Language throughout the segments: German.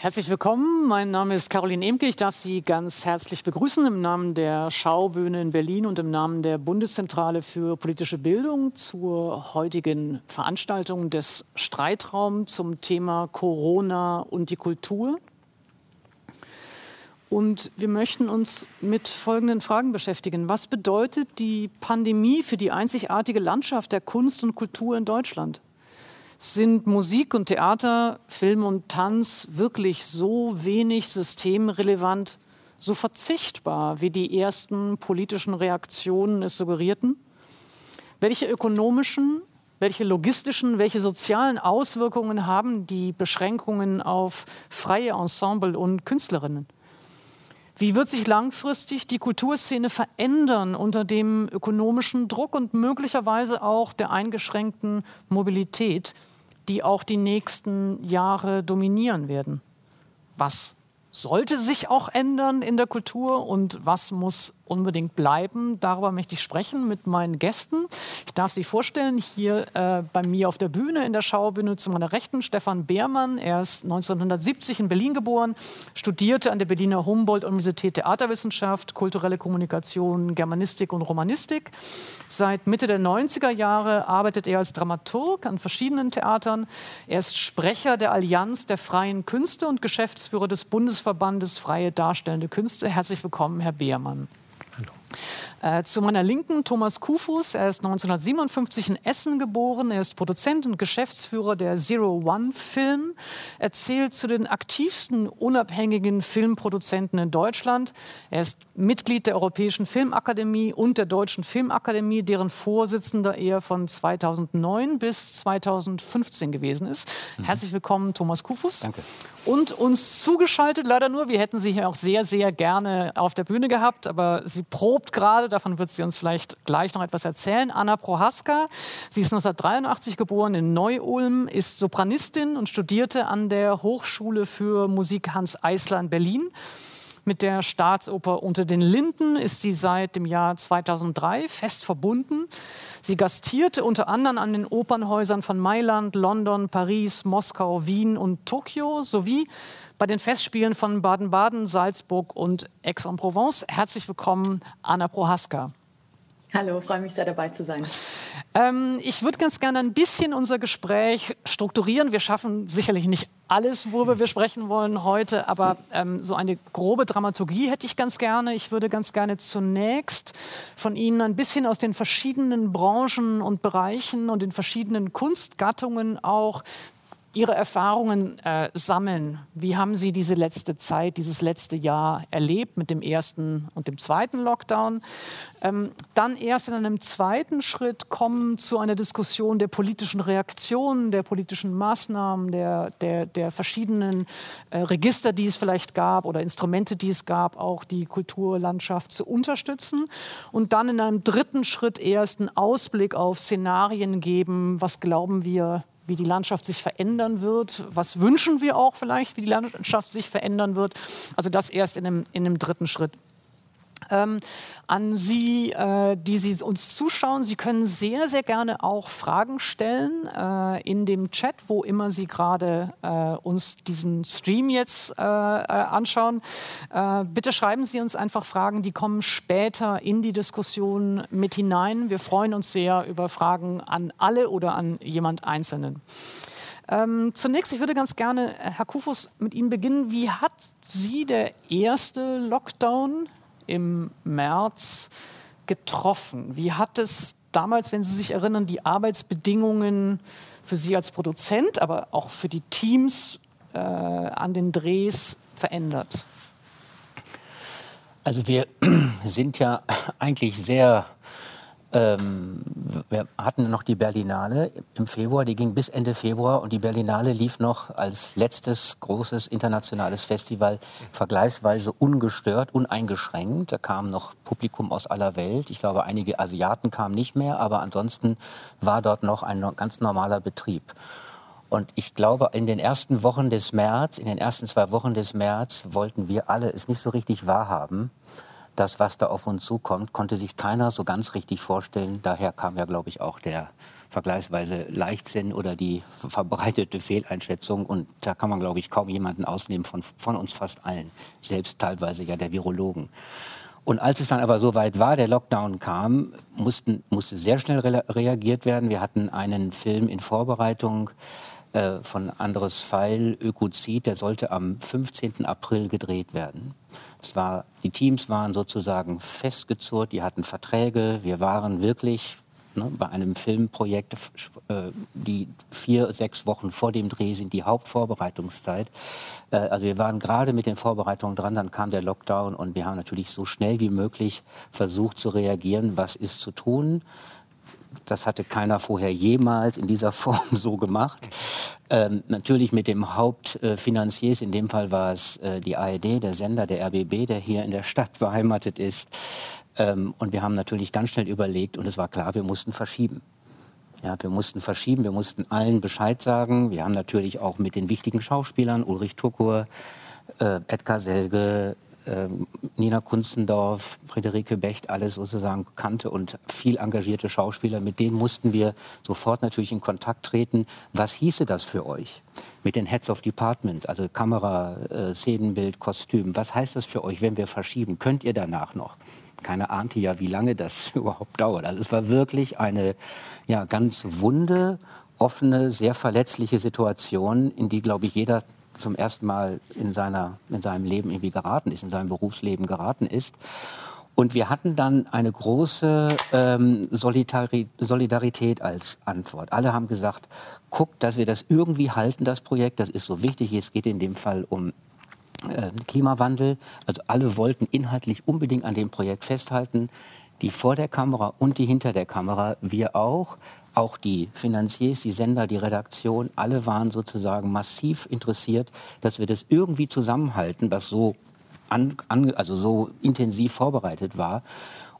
Herzlich willkommen. Mein Name ist Caroline Emke. Ich darf Sie ganz herzlich begrüßen im Namen der Schaubühne in Berlin und im Namen der Bundeszentrale für politische Bildung zur heutigen Veranstaltung des Streitraums zum Thema Corona und die Kultur. Und wir möchten uns mit folgenden Fragen beschäftigen. Was bedeutet die Pandemie für die einzigartige Landschaft der Kunst und Kultur in Deutschland? Sind Musik und Theater, Film und Tanz wirklich so wenig systemrelevant, so verzichtbar, wie die ersten politischen Reaktionen es suggerierten? Welche ökonomischen, welche logistischen, welche sozialen Auswirkungen haben die Beschränkungen auf freie Ensemble und Künstlerinnen? Wie wird sich langfristig die Kulturszene verändern unter dem ökonomischen Druck und möglicherweise auch der eingeschränkten Mobilität, die auch die nächsten Jahre dominieren werden. Was sollte sich auch ändern in der Kultur und was muss unbedingt bleiben. Darüber möchte ich sprechen mit meinen Gästen. Ich darf Sie vorstellen, hier äh, bei mir auf der Bühne, in der Schaubühne zu meiner Rechten, Stefan Beermann. Er ist 1970 in Berlin geboren, studierte an der Berliner Humboldt-Universität Theaterwissenschaft, kulturelle Kommunikation, Germanistik und Romanistik. Seit Mitte der 90er Jahre arbeitet er als Dramaturg an verschiedenen Theatern. Er ist Sprecher der Allianz der freien Künste und Geschäftsführer des Bundesverbandes Freie Darstellende Künste. Herzlich willkommen, Herr Beermann. Äh, zu meiner Linken Thomas Kufus. Er ist 1957 in Essen geboren. Er ist Produzent und Geschäftsführer der Zero One Film. Er zählt zu den aktivsten unabhängigen Filmproduzenten in Deutschland. Er ist Mitglied der Europäischen Filmakademie und der Deutschen Filmakademie, deren Vorsitzender er von 2009 bis 2015 gewesen ist. Mhm. Herzlich willkommen, Thomas Kufus. Danke. Und uns zugeschaltet, leider nur, wir hätten Sie hier auch sehr, sehr gerne auf der Bühne gehabt, aber sie probt gerade davon wird sie uns vielleicht gleich noch etwas erzählen. Anna Prohaska, sie ist 1983 geboren in Neu-Ulm, ist Sopranistin und studierte an der Hochschule für Musik Hans Eisler in Berlin. Mit der Staatsoper Unter den Linden ist sie seit dem Jahr 2003 fest verbunden. Sie gastierte unter anderem an den Opernhäusern von Mailand, London, Paris, Moskau, Wien und Tokio sowie bei den Festspielen von Baden-Baden, Salzburg und Aix-en-Provence. Herzlich willkommen, Anna Prohaska. Hallo, freue mich sehr dabei zu sein. Ähm, ich würde ganz gerne ein bisschen unser Gespräch strukturieren. Wir schaffen sicherlich nicht alles, worüber wir sprechen wollen heute, aber ähm, so eine grobe Dramaturgie hätte ich ganz gerne. Ich würde ganz gerne zunächst von Ihnen ein bisschen aus den verschiedenen Branchen und Bereichen und den verschiedenen Kunstgattungen auch Ihre Erfahrungen äh, sammeln. Wie haben Sie diese letzte Zeit, dieses letzte Jahr erlebt mit dem ersten und dem zweiten Lockdown? Ähm, dann erst in einem zweiten Schritt kommen zu einer Diskussion der politischen Reaktionen, der politischen Maßnahmen, der, der, der verschiedenen äh, Register, die es vielleicht gab oder Instrumente, die es gab, auch die Kulturlandschaft zu unterstützen. Und dann in einem dritten Schritt erst einen Ausblick auf Szenarien geben. Was glauben wir, wie die Landschaft sich verändern wird. Was wünschen wir auch vielleicht, wie die Landschaft sich verändern wird. Also das erst in einem, in einem dritten Schritt. Ähm, an Sie, äh, die Sie uns zuschauen. Sie können sehr, sehr gerne auch Fragen stellen äh, in dem Chat, wo immer Sie gerade äh, uns diesen Stream jetzt äh, äh, anschauen. Äh, bitte schreiben Sie uns einfach Fragen, die kommen später in die Diskussion mit hinein. Wir freuen uns sehr über Fragen an alle oder an jemand Einzelnen. Ähm, zunächst, ich würde ganz gerne, Herr Kufus, mit Ihnen beginnen. Wie hat Sie der erste Lockdown im März getroffen. Wie hat es damals, wenn Sie sich erinnern, die Arbeitsbedingungen für Sie als Produzent, aber auch für die Teams äh, an den Drehs verändert? Also wir sind ja eigentlich sehr ähm, wir hatten noch die Berlinale im Februar, die ging bis Ende Februar und die Berlinale lief noch als letztes großes internationales Festival vergleichsweise ungestört, uneingeschränkt. Da kam noch Publikum aus aller Welt. Ich glaube, einige Asiaten kamen nicht mehr, aber ansonsten war dort noch ein ganz normaler Betrieb. Und ich glaube, in den ersten Wochen des März, in den ersten zwei Wochen des März wollten wir alle es nicht so richtig wahrhaben, das, was da auf uns zukommt, konnte sich keiner so ganz richtig vorstellen. Daher kam ja, glaube ich, auch der vergleichsweise Leichtsinn oder die verbreitete Fehleinschätzung. Und da kann man, glaube ich, kaum jemanden ausnehmen von, von uns fast allen, selbst teilweise ja der Virologen. Und als es dann aber so weit war, der Lockdown kam, mussten, musste sehr schnell re reagiert werden. Wir hatten einen Film in Vorbereitung äh, von Andres Pfeil, Ökozid, der sollte am 15. April gedreht werden. Es war, die Teams waren sozusagen festgezurrt, die hatten Verträge. Wir waren wirklich ne, bei einem Filmprojekt, äh, die vier, sechs Wochen vor dem Dreh sind die Hauptvorbereitungszeit. Äh, also wir waren gerade mit den Vorbereitungen dran, dann kam der Lockdown und wir haben natürlich so schnell wie möglich versucht zu reagieren, was ist zu tun. Das hatte keiner vorher jemals in dieser Form so gemacht. Ähm, natürlich mit dem Hauptfinanziers, in dem Fall war es äh, die ARD, der Sender, der RBB, der hier in der Stadt beheimatet ist. Ähm, und wir haben natürlich ganz schnell überlegt und es war klar, wir mussten verschieben. Ja, wir mussten verschieben, wir mussten allen Bescheid sagen. Wir haben natürlich auch mit den wichtigen Schauspielern, Ulrich Tukur, äh, Edgar Selge, Nina Kunzendorf, Friederike Becht, alles sozusagen bekannte und viel engagierte Schauspieler, mit denen mussten wir sofort natürlich in Kontakt treten. Was hieße das für euch? Mit den Heads of Department, also Kamera, äh, Szenenbild, Kostüm. Was heißt das für euch, wenn wir verschieben? Könnt ihr danach noch? keiner ahnte ja, wie lange das überhaupt dauert. Also es war wirklich eine ja, ganz wunde, offene, sehr verletzliche Situation, in die, glaube ich, jeder zum ersten Mal in, seiner, in seinem Leben irgendwie geraten ist, in seinem Berufsleben geraten ist. Und wir hatten dann eine große ähm, Solidarität als Antwort. Alle haben gesagt, guckt, dass wir das irgendwie halten, das Projekt. Das ist so wichtig. Es geht in dem Fall um äh, Klimawandel. Also alle wollten inhaltlich unbedingt an dem Projekt festhalten. Die vor der Kamera und die hinter der Kamera, wir auch. Auch die Finanziers, die Sender, die Redaktion, alle waren sozusagen massiv interessiert, dass wir das irgendwie zusammenhalten, was so, an, an, also so intensiv vorbereitet war.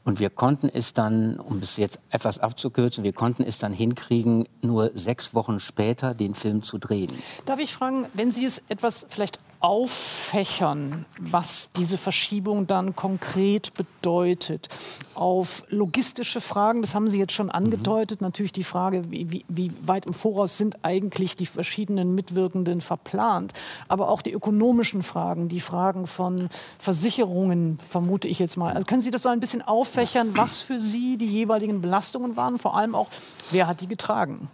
Und wir konnten es dann, um es jetzt etwas abzukürzen, wir konnten es dann hinkriegen, nur sechs Wochen später den Film zu drehen. Darf ich fragen, wenn Sie es etwas vielleicht auffächern, was diese Verschiebung dann konkret bedeutet. Auf logistische Fragen, das haben Sie jetzt schon angedeutet, mhm. natürlich die Frage, wie, wie, wie, weit im Voraus sind eigentlich die verschiedenen Mitwirkenden verplant, aber auch die ökonomischen Fragen, die Fragen von Versicherungen, vermute ich jetzt mal. Also können Sie das so ein bisschen auffächern, was für Sie die jeweiligen Belastungen waren, vor allem auch, wer hat die getragen?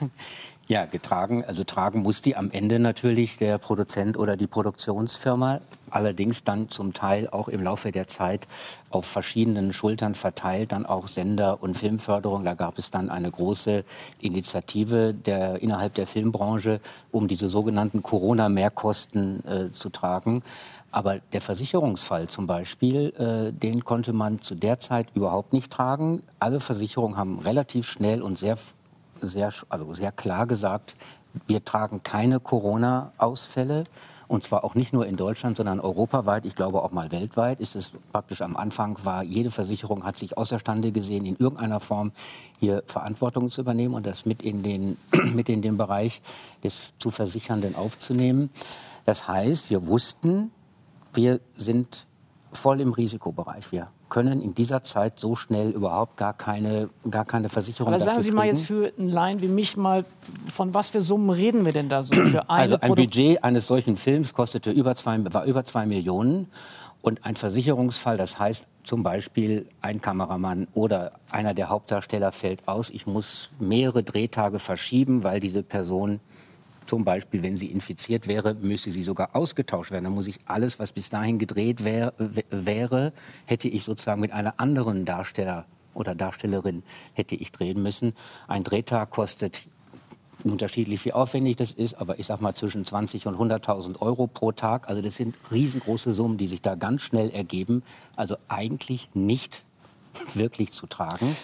Ja, getragen, also tragen muss die am Ende natürlich der Produzent oder die Produktionsfirma, allerdings dann zum Teil auch im Laufe der Zeit auf verschiedenen Schultern verteilt, dann auch Sender- und Filmförderung. Da gab es dann eine große Initiative der, innerhalb der Filmbranche, um diese sogenannten Corona-Mehrkosten äh, zu tragen. Aber der Versicherungsfall zum Beispiel, äh, den konnte man zu der Zeit überhaupt nicht tragen. Alle Versicherungen haben relativ schnell und sehr sehr, also sehr klar gesagt, wir tragen keine Corona-Ausfälle. Und zwar auch nicht nur in Deutschland, sondern europaweit, ich glaube auch mal weltweit, ist es praktisch am Anfang war, jede Versicherung hat sich außerstande gesehen, in irgendeiner Form hier Verantwortung zu übernehmen und das mit in den, mit in den Bereich des zu Versichernden aufzunehmen. Das heißt, wir wussten, wir sind voll im Risikobereich. Wir können in dieser Zeit so schnell überhaupt gar keine, gar keine Versicherung Aber sagen Sie kriegen. mal jetzt für einen Laien wie mich mal, von was für Summen reden wir denn da so? Für eine also ein Produkt Budget eines solchen Films kostete über zwei, war über zwei Millionen. Und ein Versicherungsfall, das heißt zum Beispiel ein Kameramann oder einer der Hauptdarsteller fällt aus, ich muss mehrere Drehtage verschieben, weil diese Person zum Beispiel, wenn sie infiziert wäre, müsste sie sogar ausgetauscht werden. Dann muss ich alles, was bis dahin gedreht wär, wäre, hätte ich sozusagen mit einer anderen Darsteller oder Darstellerin hätte ich drehen müssen. Ein Drehtag kostet unterschiedlich wie aufwendig das ist, aber ich sag mal zwischen 20 und 100.000 Euro pro Tag. Also das sind riesengroße Summen, die sich da ganz schnell ergeben. Also eigentlich nicht wirklich zu tragen.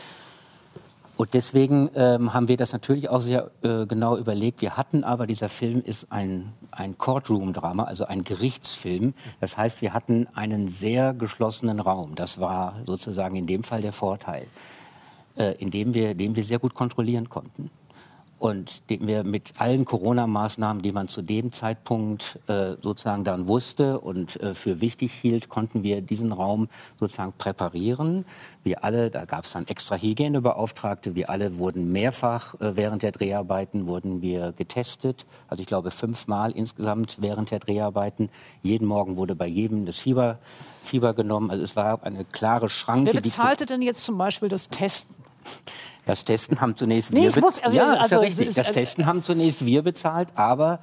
Und deswegen ähm, haben wir das natürlich auch sehr äh, genau überlegt. Wir hatten aber, dieser Film ist ein, ein Courtroom-Drama, also ein Gerichtsfilm. Das heißt, wir hatten einen sehr geschlossenen Raum. Das war sozusagen in dem Fall der Vorteil, äh, in dem wir, den wir sehr gut kontrollieren konnten. Und den wir mit allen Corona-Maßnahmen, die man zu dem Zeitpunkt äh, sozusagen dann wusste und äh, für wichtig hielt, konnten wir diesen Raum sozusagen präparieren. Wir alle, da gab es dann extra Hygienebeauftragte, wir alle wurden mehrfach äh, während der Dreharbeiten wurden wir getestet. Also ich glaube fünfmal insgesamt während der Dreharbeiten. Jeden Morgen wurde bei jedem das Fieber, Fieber genommen. Also es war eine klare Schranke. Wer bezahlte denn jetzt zum Beispiel das Testen? Das Testen haben zunächst nee, wir bezahlt. Also, ja, also, ist ja richtig. Ist, das also, Testen haben zunächst wir bezahlt, aber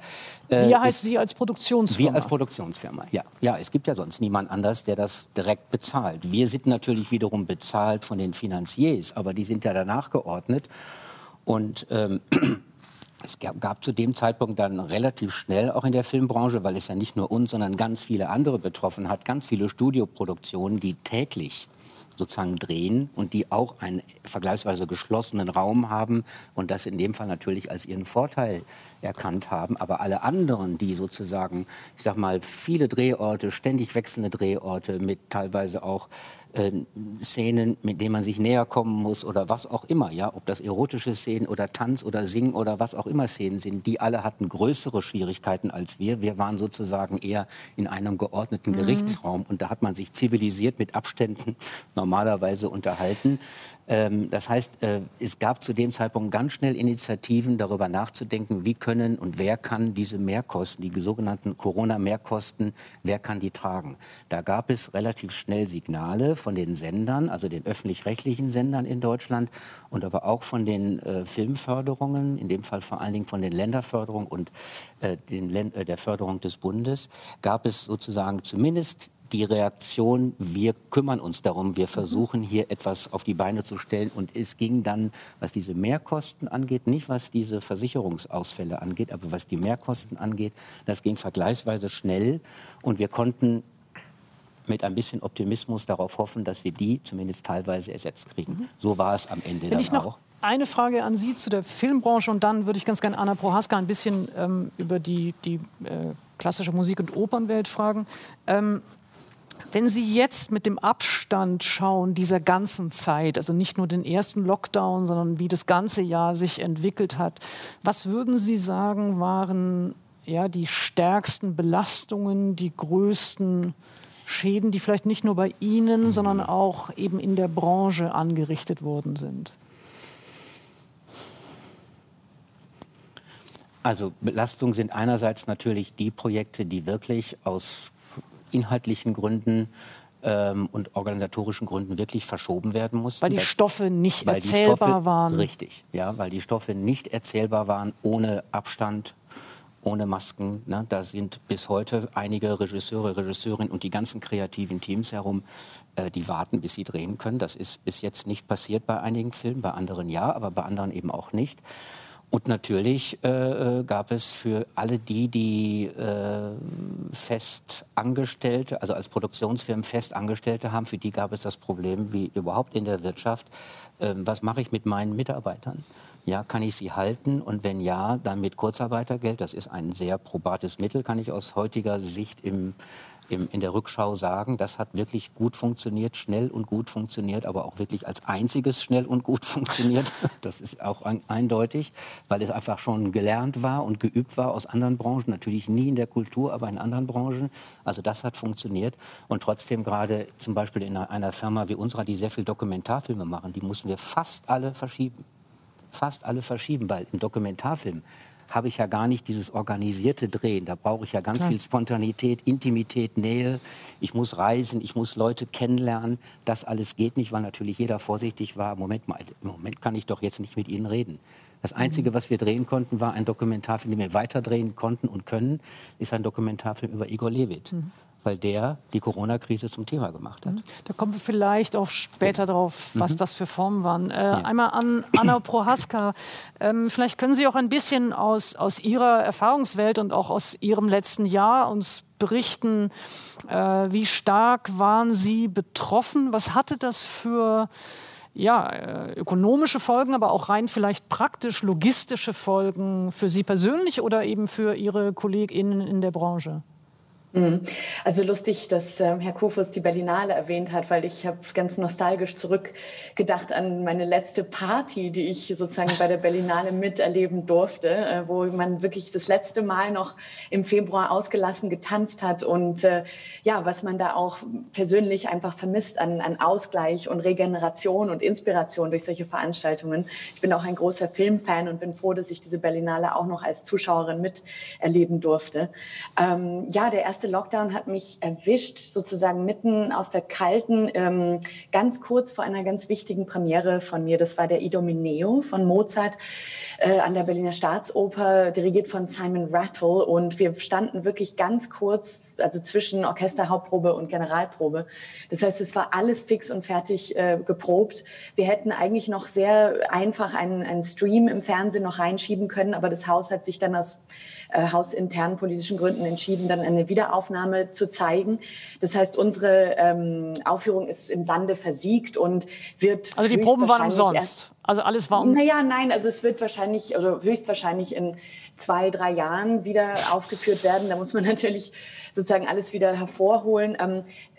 äh, wir heißt Sie als Produktionsfirma. Wir als Produktionsfirma. Ja, ja. Es gibt ja sonst niemand anders, der das direkt bezahlt. Wir sind natürlich wiederum bezahlt von den Finanziers, aber die sind ja danach geordnet und ähm, es gab, gab, zu dem Zeitpunkt dann relativ schnell auch in der Filmbranche, weil es ja nicht nur uns, sondern ganz viele andere betroffen hat, ganz viele Studioproduktionen, die täglich sozusagen drehen und die auch einen vergleichsweise geschlossenen Raum haben und das in dem Fall natürlich als ihren Vorteil erkannt haben. Aber alle anderen, die sozusagen, ich sag mal, viele Drehorte, ständig wechselnde Drehorte mit teilweise auch äh, Szenen, mit denen man sich näher kommen muss oder was auch immer, ja, ob das erotische Szenen oder Tanz oder Singen oder was auch immer Szenen sind, die alle hatten größere Schwierigkeiten als wir. Wir waren sozusagen eher in einem geordneten mhm. Gerichtsraum und da hat man sich zivilisiert mit Abständen normalerweise unterhalten. Ähm, das heißt, äh, es gab zu dem Zeitpunkt ganz schnell Initiativen, darüber nachzudenken, wie können und wer kann diese Mehrkosten, die sogenannten Corona-Mehrkosten, wer kann die tragen. Da gab es relativ schnell Signale von den Sendern, also den öffentlich-rechtlichen Sendern in Deutschland und aber auch von den äh, Filmförderungen, in dem Fall vor allen Dingen von den Länderförderungen und äh, den, äh, der Förderung des Bundes, gab es sozusagen zumindest die Reaktion, wir kümmern uns darum, wir versuchen hier etwas auf die Beine zu stellen. Und es ging dann, was diese Mehrkosten angeht, nicht was diese Versicherungsausfälle angeht, aber was die Mehrkosten angeht, das ging vergleichsweise schnell. Und wir konnten mit ein bisschen Optimismus darauf hoffen, dass wir die zumindest teilweise ersetzt kriegen. Mhm. So war es am Ende Wenn dann ich noch auch. Eine Frage an Sie zu der Filmbranche und dann würde ich ganz gerne Anna Prohaska ein bisschen ähm, über die, die äh, klassische Musik- und Opernwelt fragen. Ähm, wenn Sie jetzt mit dem Abstand schauen dieser ganzen Zeit, also nicht nur den ersten Lockdown, sondern wie das ganze Jahr sich entwickelt hat, was würden Sie sagen, waren ja die stärksten Belastungen, die größten Schäden, die vielleicht nicht nur bei Ihnen, sondern auch eben in der Branche angerichtet worden sind? Also Belastungen sind einerseits natürlich die Projekte, die wirklich aus inhaltlichen Gründen ähm, und organisatorischen Gründen wirklich verschoben werden mussten. Weil die Stoffe nicht erzählbar Stoffe, waren. Richtig, ja, weil die Stoffe nicht erzählbar waren, ohne Abstand, ohne Masken. Ne? Da sind bis heute einige Regisseure, Regisseurinnen und die ganzen kreativen Teams herum, äh, die warten, bis sie drehen können. Das ist bis jetzt nicht passiert bei einigen Filmen, bei anderen ja, aber bei anderen eben auch nicht. Und natürlich äh, äh, gab es für alle die, die äh, fest Angestellte, also als Produktionsfirmen fest Angestellte haben, für die gab es das Problem, wie überhaupt in der Wirtschaft, äh, was mache ich mit meinen Mitarbeitern? Ja, kann ich sie halten? Und wenn ja, dann mit Kurzarbeitergeld. Das ist ein sehr probates Mittel, kann ich aus heutiger Sicht im im, in der Rückschau sagen, das hat wirklich gut funktioniert, schnell und gut funktioniert, aber auch wirklich als einziges schnell und gut funktioniert. Das ist auch ein, eindeutig, weil es einfach schon gelernt war und geübt war aus anderen Branchen. Natürlich nie in der Kultur, aber in anderen Branchen. Also das hat funktioniert. Und trotzdem gerade zum Beispiel in einer, Firma wie unserer, die sehr viel Dokumentarfilme machen, die mussten wir fast alle verschieben. Fast alle verschieben, weil im Dokumentarfilm habe ich ja gar nicht dieses organisierte Drehen. Da brauche ich ja ganz Klar. viel Spontanität, Intimität, Nähe. Ich muss reisen, ich muss Leute kennenlernen. Das alles geht nicht, weil natürlich jeder vorsichtig war. Moment mal, im Moment kann ich doch jetzt nicht mit Ihnen reden. Das Einzige, mhm. was wir drehen konnten, war ein Dokumentarfilm, den wir weiter drehen konnten und können, ist ein Dokumentarfilm über Igor Levit. Mhm weil der die Corona-Krise zum Thema gemacht hat. Mhm. Da kommen wir vielleicht auch später drauf, was mhm. das für Formen waren. Äh, ja. Einmal an Anna Prohaska. Ähm, vielleicht können Sie auch ein bisschen aus, aus Ihrer Erfahrungswelt und auch aus Ihrem letzten Jahr uns berichten, äh, wie stark waren Sie betroffen? Was hatte das für ja, äh, ökonomische Folgen, aber auch rein vielleicht praktisch logistische Folgen für Sie persönlich oder eben für Ihre KollegInnen in der Branche? Mhm. Also lustig, dass ähm, Herr Kofus die Berlinale erwähnt hat, weil ich habe ganz nostalgisch zurückgedacht an meine letzte Party, die ich sozusagen bei der Berlinale miterleben durfte, äh, wo man wirklich das letzte Mal noch im Februar ausgelassen getanzt hat und äh, ja, was man da auch persönlich einfach vermisst an, an Ausgleich und Regeneration und Inspiration durch solche Veranstaltungen. Ich bin auch ein großer Filmfan und bin froh, dass ich diese Berlinale auch noch als Zuschauerin miterleben durfte. Ähm, ja, der erste erste Lockdown hat mich erwischt, sozusagen mitten aus der kalten, ähm, ganz kurz vor einer ganz wichtigen Premiere von mir. Das war der Idomeneo von Mozart äh, an der Berliner Staatsoper, dirigiert von Simon Rattle. Und wir standen wirklich ganz kurz, also zwischen Orchesterhauptprobe und Generalprobe. Das heißt, es war alles fix und fertig äh, geprobt. Wir hätten eigentlich noch sehr einfach einen, einen Stream im Fernsehen noch reinschieben können, aber das Haus hat sich dann aus äh, hausinternen politischen Gründen entschieden, dann eine Wiederaufnahme zu zeigen. Das heißt, unsere ähm, Aufführung ist im Sande versiegt und wird. Also die Proben waren umsonst. Also alles war um. Naja, nein, also es wird wahrscheinlich, oder höchstwahrscheinlich in zwei, drei Jahren wieder aufgeführt werden. Da muss man natürlich sozusagen alles wieder hervorholen.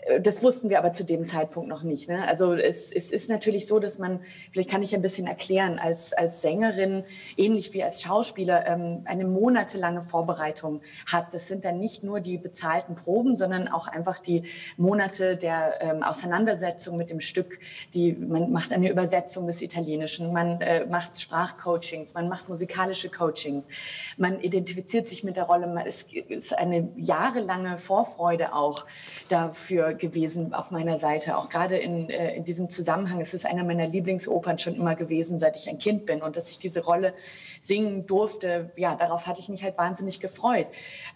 Äh, das wussten wir aber zu dem Zeitpunkt noch nicht. Ne? Also es, es ist natürlich so, dass man, vielleicht kann ich ein bisschen erklären, als, als Sängerin, ähnlich wie als Schauspieler, ähm, eine monatelange Vorbereitung hat. Das sind dann nicht nur die bezahlten Proben, sondern auch einfach die Monate der ähm, Auseinandersetzung mit dem Stück. Die, man macht eine Übersetzung des Italienischen, man äh, macht Sprachcoachings, man macht musikalische Coachings, man identifiziert sich mit der Rolle. Es ist eine jahrelange Vorfreude auch dafür gewesen auf meiner Seite. Auch gerade in, äh, in diesem Zusammenhang. Es ist einer meiner Lieblingsopern schon immer gewesen, seit ich ein Kind bin. Und dass ich diese Rolle singen durfte, ja, darauf hatte ich mich halt wahnsinnig gefreut.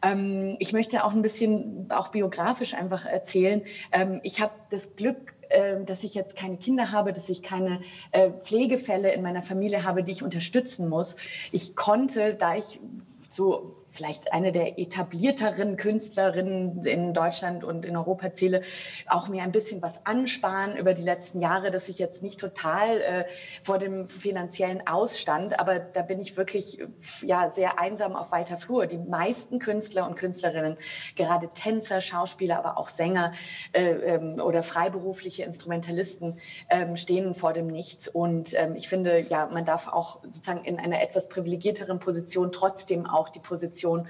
Ähm, ich möchte auch ein bisschen, auch biografisch einfach erzählen. Ähm, ich habe das Glück, ähm, dass ich jetzt keine Kinder habe, dass ich keine äh, Pflegefälle in meiner Familie habe, die ich unterstützen muss. Ich konnte, da ich so vielleicht eine der etablierteren Künstlerinnen in Deutschland und in Europa zähle, auch mir ein bisschen was ansparen über die letzten Jahre, dass ich jetzt nicht total äh, vor dem finanziellen Ausstand, aber da bin ich wirklich ja sehr einsam auf weiter Flur. Die meisten Künstler und Künstlerinnen, gerade Tänzer, Schauspieler, aber auch Sänger äh, ähm, oder freiberufliche Instrumentalisten ähm, stehen vor dem Nichts und ähm, ich finde, ja, man darf auch sozusagen in einer etwas privilegierteren Position trotzdem auch die Position Position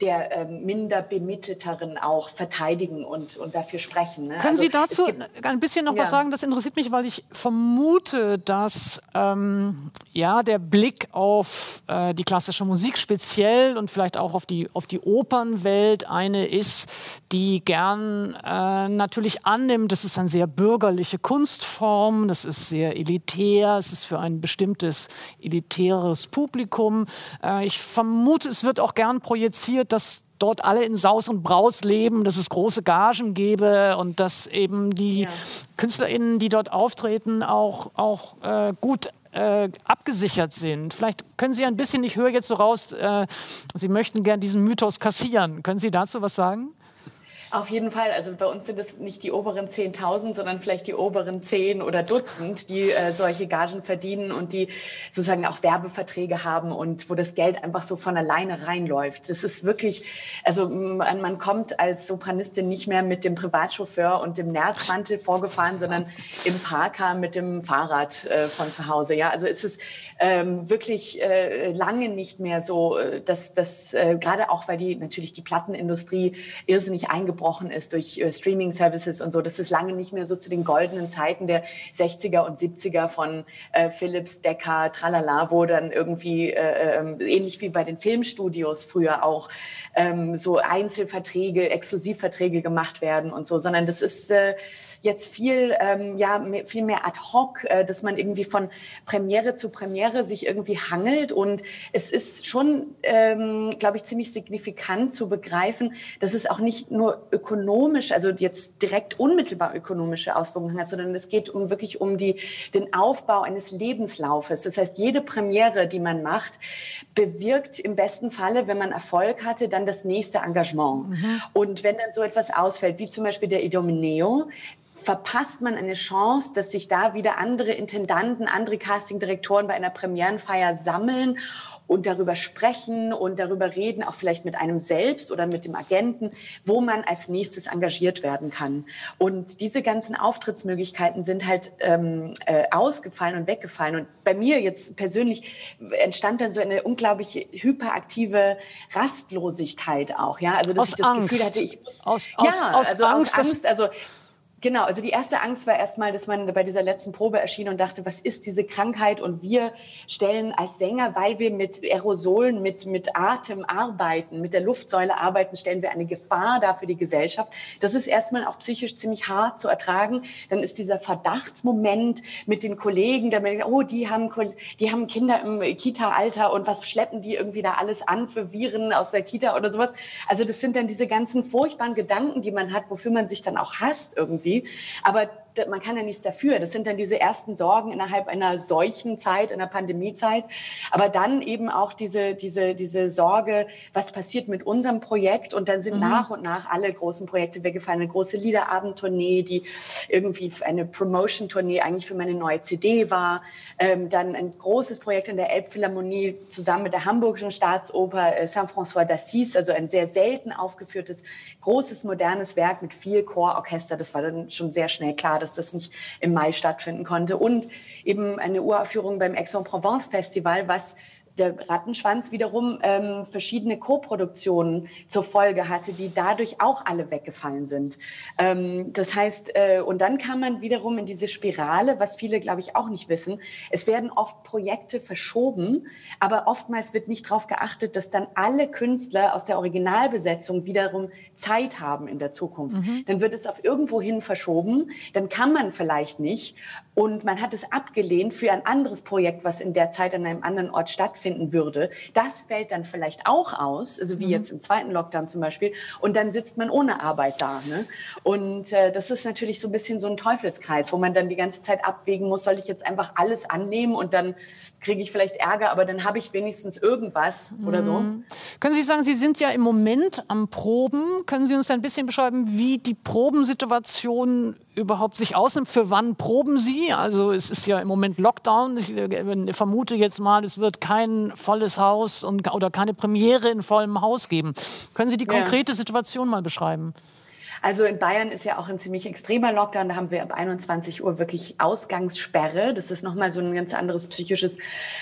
der ähm, minder bemittelteren auch verteidigen und, und dafür sprechen. Ne? Können also, Sie dazu ein bisschen noch ja. was sagen? Das interessiert mich, weil ich vermute, dass ähm, ja, der Blick auf äh, die klassische Musik speziell und vielleicht auch auf die, auf die Opernwelt eine ist, die gern äh, natürlich annimmt, das ist eine sehr bürgerliche Kunstform, das ist sehr elitär, es ist für ein bestimmtes elitäres Publikum. Äh, ich vermute, es wird auch gern projiziert, dass dort alle in Saus und Braus leben, dass es große Gagen gäbe und dass eben die ja. KünstlerInnen, die dort auftreten, auch, auch äh, gut äh, abgesichert sind. Vielleicht können Sie ein bisschen, ich höre jetzt so raus, äh, Sie möchten gern diesen Mythos kassieren. Können Sie dazu was sagen? Auf jeden Fall. Also bei uns sind es nicht die oberen 10.000, sondern vielleicht die oberen 10 oder Dutzend, die äh, solche Gagen verdienen und die sozusagen auch Werbeverträge haben und wo das Geld einfach so von alleine reinläuft. Das ist wirklich, also man, man kommt als Sopranistin nicht mehr mit dem Privatchauffeur und dem Nerzmantel vorgefahren, sondern im Parker mit dem Fahrrad äh, von zu Hause. Ja, also es ist ähm, wirklich äh, lange nicht mehr so, äh, dass das äh, gerade auch, weil die natürlich die Plattenindustrie irrsinnig eingebrochen ist durch äh, Streaming-Services und so. Das ist lange nicht mehr so zu den goldenen Zeiten der 60er und 70er von äh, Philips, Decker, Tralala, wo dann irgendwie äh, ähm, ähnlich wie bei den Filmstudios früher auch ähm, so Einzelverträge, Exklusivverträge gemacht werden und so, sondern das ist äh, jetzt viel, ähm, ja, viel mehr ad hoc, äh, dass man irgendwie von Premiere zu Premiere sich irgendwie hangelt. Und es ist schon, ähm, glaube ich, ziemlich signifikant zu begreifen, dass es auch nicht nur ökonomisch, also jetzt direkt unmittelbar ökonomische Auswirkungen hat, sondern es geht um wirklich um die, den Aufbau eines Lebenslaufes. Das heißt, jede Premiere, die man macht, bewirkt im besten Falle, wenn man Erfolg hatte, dann das nächste Engagement. Mhm. Und wenn dann so etwas ausfällt, wie zum Beispiel der Idomeneo, verpasst man eine Chance, dass sich da wieder andere Intendanten, andere Castingdirektoren bei einer Premierenfeier sammeln und darüber sprechen und darüber reden, auch vielleicht mit einem selbst oder mit dem Agenten, wo man als nächstes engagiert werden kann. Und diese ganzen Auftrittsmöglichkeiten sind halt ähm, äh, ausgefallen und weggefallen. Und bei mir jetzt persönlich entstand dann so eine unglaubliche hyperaktive Rastlosigkeit auch. Ja, also dass aus ich das Angst. Gefühl hatte, ich muss aus, ja, aus, aus also Angst, aus Angst, also Genau, also die erste Angst war erstmal, dass man bei dieser letzten Probe erschien und dachte, was ist diese Krankheit? Und wir stellen als Sänger, weil wir mit Aerosolen, mit, mit Atem arbeiten, mit der Luftsäule arbeiten, stellen wir eine Gefahr dar für die Gesellschaft. Das ist erstmal auch psychisch ziemlich hart zu ertragen. Dann ist dieser Verdachtsmoment mit den Kollegen, da man, oh, die haben, die haben Kinder im Kita-Alter und was schleppen die irgendwie da alles an für Viren aus der Kita oder sowas. Also das sind dann diese ganzen furchtbaren Gedanken, die man hat, wofür man sich dann auch hasst irgendwie irgendwie. Aber man kann ja nichts dafür. Das sind dann diese ersten Sorgen innerhalb einer solchen Zeit, einer Pandemiezeit. Aber dann eben auch diese, diese, diese Sorge, was passiert mit unserem Projekt? Und dann sind mhm. nach und nach alle großen Projekte weggefallen. Eine große Liederabendtournee, die irgendwie eine Promotion-Tournee eigentlich für meine neue CD war. Ähm, dann ein großes Projekt in der Elbphilharmonie zusammen mit der Hamburgischen Staatsoper äh, Saint-François d'Assise, also ein sehr selten aufgeführtes, großes, modernes Werk mit viel Chororchester. Das war dann schon sehr schnell klar, dass das nicht im Mai stattfinden konnte. Und eben eine Uraufführung beim Aix-en-Provence Festival, was der Rattenschwanz wiederum ähm, verschiedene Co-Produktionen zur Folge hatte, die dadurch auch alle weggefallen sind. Ähm, das heißt, äh, und dann kam man wiederum in diese Spirale, was viele, glaube ich, auch nicht wissen. Es werden oft Projekte verschoben, aber oftmals wird nicht darauf geachtet, dass dann alle Künstler aus der Originalbesetzung wiederum Zeit haben in der Zukunft. Mhm. Dann wird es auf irgendwohin verschoben, dann kann man vielleicht nicht und man hat es abgelehnt für ein anderes Projekt, was in der Zeit an einem anderen Ort stattfindet stattfinden würde. Das fällt dann vielleicht auch aus, also wie mhm. jetzt im zweiten Lockdown zum Beispiel. Und dann sitzt man ohne Arbeit da. Ne? Und äh, das ist natürlich so ein bisschen so ein Teufelskreis, wo man dann die ganze Zeit abwägen muss, soll ich jetzt einfach alles annehmen und dann kriege ich vielleicht Ärger, aber dann habe ich wenigstens irgendwas mhm. oder so. Mhm. Können Sie sagen, Sie sind ja im Moment am Proben. Können Sie uns ein bisschen beschreiben, wie die Probensituation überhaupt sich ausnimmt? Für wann proben Sie? Also es ist ja im Moment Lockdown. Ich äh, vermute jetzt mal, es wird kein volles Haus und, oder keine Premiere in vollem Haus geben. Können Sie die konkrete ja. Situation mal beschreiben? Also in Bayern ist ja auch ein ziemlich extremer Lockdown. Da haben wir ab 21 Uhr wirklich Ausgangssperre. Das ist nochmal so ein ganz anderes psychisches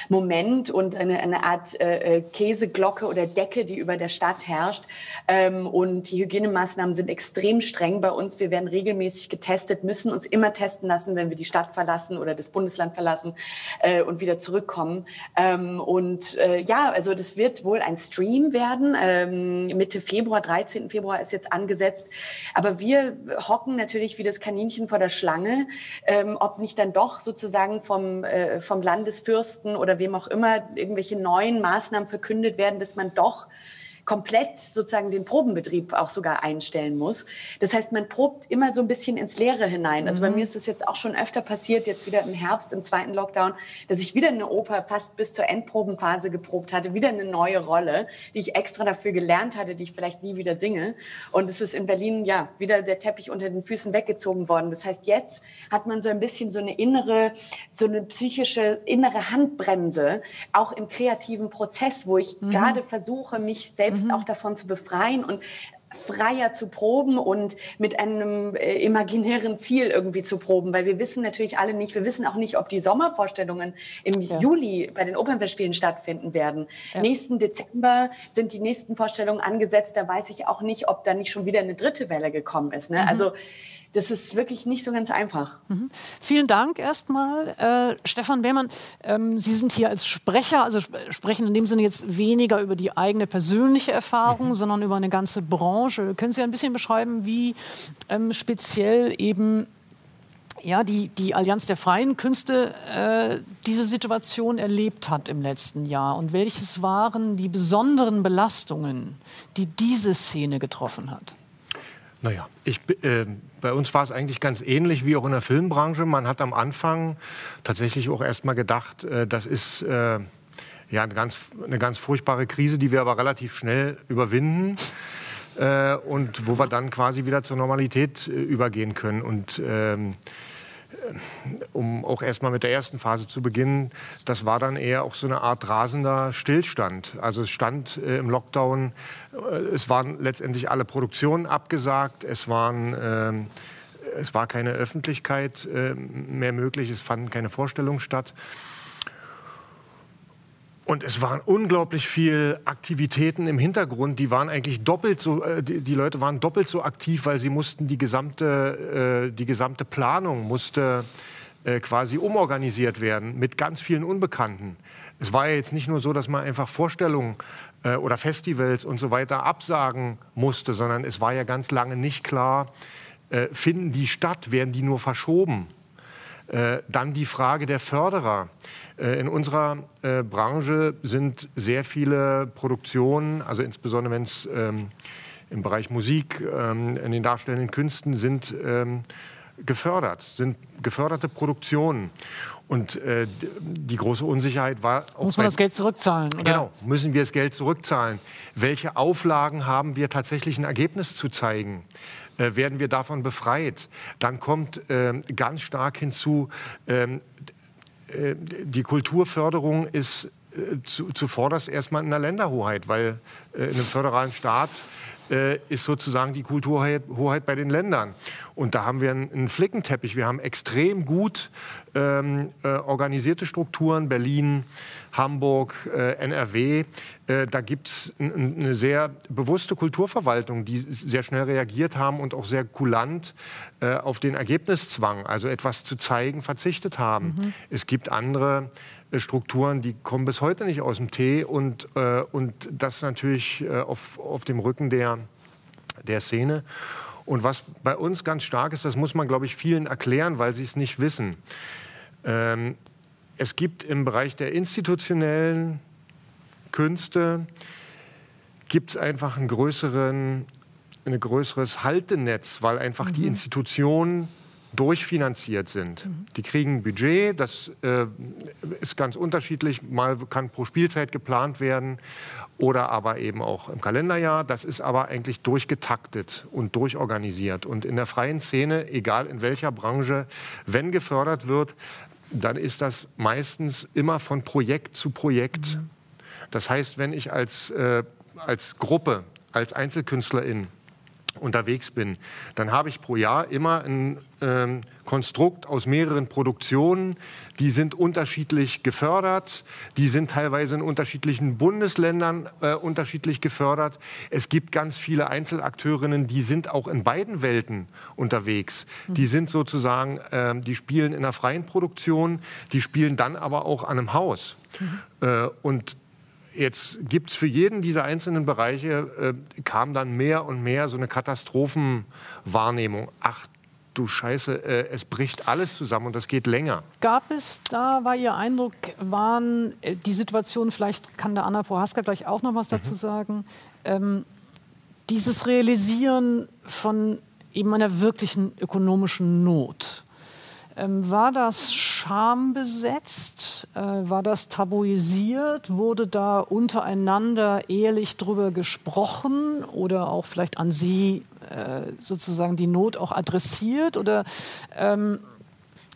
Moment und eine, eine Art äh, äh, Käseglocke oder Decke, die über der Stadt herrscht. Ähm, und die Hygienemaßnahmen sind extrem streng bei uns. Wir werden regelmäßig getestet, müssen uns immer testen lassen, wenn wir die Stadt verlassen oder das Bundesland verlassen äh, und wieder zurückkommen. Ähm, und äh, ja, also das wird wohl ein Stream werden. Ähm, Mitte Februar, 13. Februar ist jetzt angesetzt. Aber wir hocken natürlich wie das Kaninchen vor der Schlange, ähm, ob nicht dann doch sozusagen vom, äh, vom Landesfürsten oder wem auch immer irgendwelche neuen Maßnahmen verkündet werden, dass man doch komplett sozusagen den Probenbetrieb auch sogar einstellen muss. Das heißt, man probt immer so ein bisschen ins Leere hinein. Also mhm. bei mir ist es jetzt auch schon öfter passiert, jetzt wieder im Herbst, im zweiten Lockdown, dass ich wieder eine Oper fast bis zur Endprobenphase geprobt hatte, wieder eine neue Rolle, die ich extra dafür gelernt hatte, die ich vielleicht nie wieder singe. Und es ist in Berlin, ja, wieder der Teppich unter den Füßen weggezogen worden. Das heißt, jetzt hat man so ein bisschen so eine innere, so eine psychische innere Handbremse, auch im kreativen Prozess, wo ich mhm. gerade versuche, mich selbst selbst mhm. auch davon zu befreien und freier zu proben und mit einem äh, imaginären Ziel irgendwie zu proben, weil wir wissen natürlich alle nicht, wir wissen auch nicht, ob die Sommervorstellungen im ja. Juli bei den Opernfestspielen stattfinden werden. Ja. Nächsten Dezember sind die nächsten Vorstellungen angesetzt, da weiß ich auch nicht, ob da nicht schon wieder eine dritte Welle gekommen ist. Ne? Mhm. Also das ist wirklich nicht so ganz einfach. Mhm. Vielen Dank erstmal, äh, Stefan Behrmann. Ähm, Sie sind hier als Sprecher, also sprechen in dem Sinne jetzt weniger über die eigene persönliche Erfahrung, mhm. sondern über eine ganze Branche. Können Sie ein bisschen beschreiben, wie ähm, speziell eben ja, die, die Allianz der freien Künste äh, diese Situation erlebt hat im letzten Jahr und welches waren die besonderen Belastungen, die diese Szene getroffen hat? Naja, ich, äh, bei uns war es eigentlich ganz ähnlich wie auch in der Filmbranche. Man hat am Anfang tatsächlich auch erst gedacht, äh, das ist äh, ja eine ganz, eine ganz furchtbare Krise, die wir aber relativ schnell überwinden. äh, und wo wir dann quasi wieder zur Normalität äh, übergehen können. Und ähm, um auch erstmal mit der ersten Phase zu beginnen, das war dann eher auch so eine Art rasender Stillstand. Also es stand äh, im Lockdown, äh, es waren letztendlich alle Produktionen abgesagt, es waren äh, es war keine Öffentlichkeit äh, mehr möglich, es fanden keine Vorstellungen statt. Und es waren unglaublich viele Aktivitäten im Hintergrund, die waren eigentlich doppelt so, äh, die, Leute waren doppelt so aktiv, weil sie mussten die gesamte, äh, die gesamte Planung musste äh, quasi umorganisiert werden mit ganz vielen Unbekannten. Es war ja jetzt nicht nur so, dass man einfach Vorstellungen oder Festivals und so weiter absagen musste, sondern es war ja ganz lange nicht klar, finden die statt, werden die nur verschoben. Äh, dann die Frage der Förderer. Äh, in unserer äh, Branche sind sehr viele Produktionen, also insbesondere wenn es ähm, im Bereich Musik, ähm, in den darstellenden Künsten sind, ähm, gefördert, sind geförderte Produktionen. Und äh, die große Unsicherheit war. Muss man das Geld zurückzahlen? Oder? Genau, müssen wir das Geld zurückzahlen? Welche Auflagen haben wir tatsächlich ein Ergebnis zu zeigen? Äh, werden wir davon befreit? Dann kommt äh, ganz stark hinzu, ähm, äh, die Kulturförderung ist äh, zu, zuvorderst erstmal in der Länderhoheit, weil äh, in einem föderalen Staat äh, ist sozusagen die Kulturhoheit bei den Ländern. Und da haben wir einen, Flickenteppich. Wir haben extrem gut ähm, äh, organisierte Strukturen, Berlin, Hamburg, äh, NRW. Äh, da gibt es eine sehr bewusste Kulturverwaltung, die sehr schnell reagiert haben und auch sehr kulant äh, auf den Ergebniszwang, also etwas zu zeigen, verzichtet haben. Mhm. Es gibt andere Strukturen, die kommen bis heute nicht aus dem Tee und, äh, und das natürlich äh, auf, auf dem Rücken der, der Szene. Und was bei uns ganz stark ist, das muss man, glaube ich, vielen erklären, weil sie es nicht wissen. Ähm, es gibt im Bereich der institutionellen Künste gibt es einfach einen größeren, ein größeres Haltenetz, weil einfach mhm. die Institutionen durchfinanziert sind. Mhm. Die kriegen ein Budget, das äh, ist ganz unterschiedlich. Mal kann pro Spielzeit geplant werden oder aber eben auch im Kalenderjahr. Das ist aber eigentlich durchgetaktet und durchorganisiert. Und in der freien Szene, egal in welcher Branche, wenn gefördert wird, dann ist das meistens immer von Projekt zu Projekt. Mhm. Das heißt, wenn ich als, äh, als Gruppe, als Einzelkünstlerin unterwegs bin, dann habe ich pro Jahr immer ein ähm, Konstrukt aus mehreren Produktionen. Die sind unterschiedlich gefördert. Die sind teilweise in unterschiedlichen Bundesländern äh, unterschiedlich gefördert. Es gibt ganz viele Einzelakteurinnen, die sind auch in beiden Welten unterwegs. Die sind sozusagen, äh, die spielen in einer freien Produktion, die spielen dann aber auch an einem Haus. Mhm. Äh, und Jetzt gibt es für jeden dieser einzelnen Bereiche, äh, kam dann mehr und mehr so eine Katastrophenwahrnehmung. Ach du Scheiße, äh, es bricht alles zusammen und das geht länger. Gab es da, war Ihr Eindruck, waren äh, die Situation, vielleicht kann der Anna Prohaska gleich auch noch was dazu mhm. sagen, ähm, dieses Realisieren von eben einer wirklichen ökonomischen Not. Ähm, war das schambesetzt? Äh, war das tabuisiert? Wurde da untereinander ehrlich drüber gesprochen oder auch vielleicht an Sie äh, sozusagen die Not auch adressiert? Oder ähm,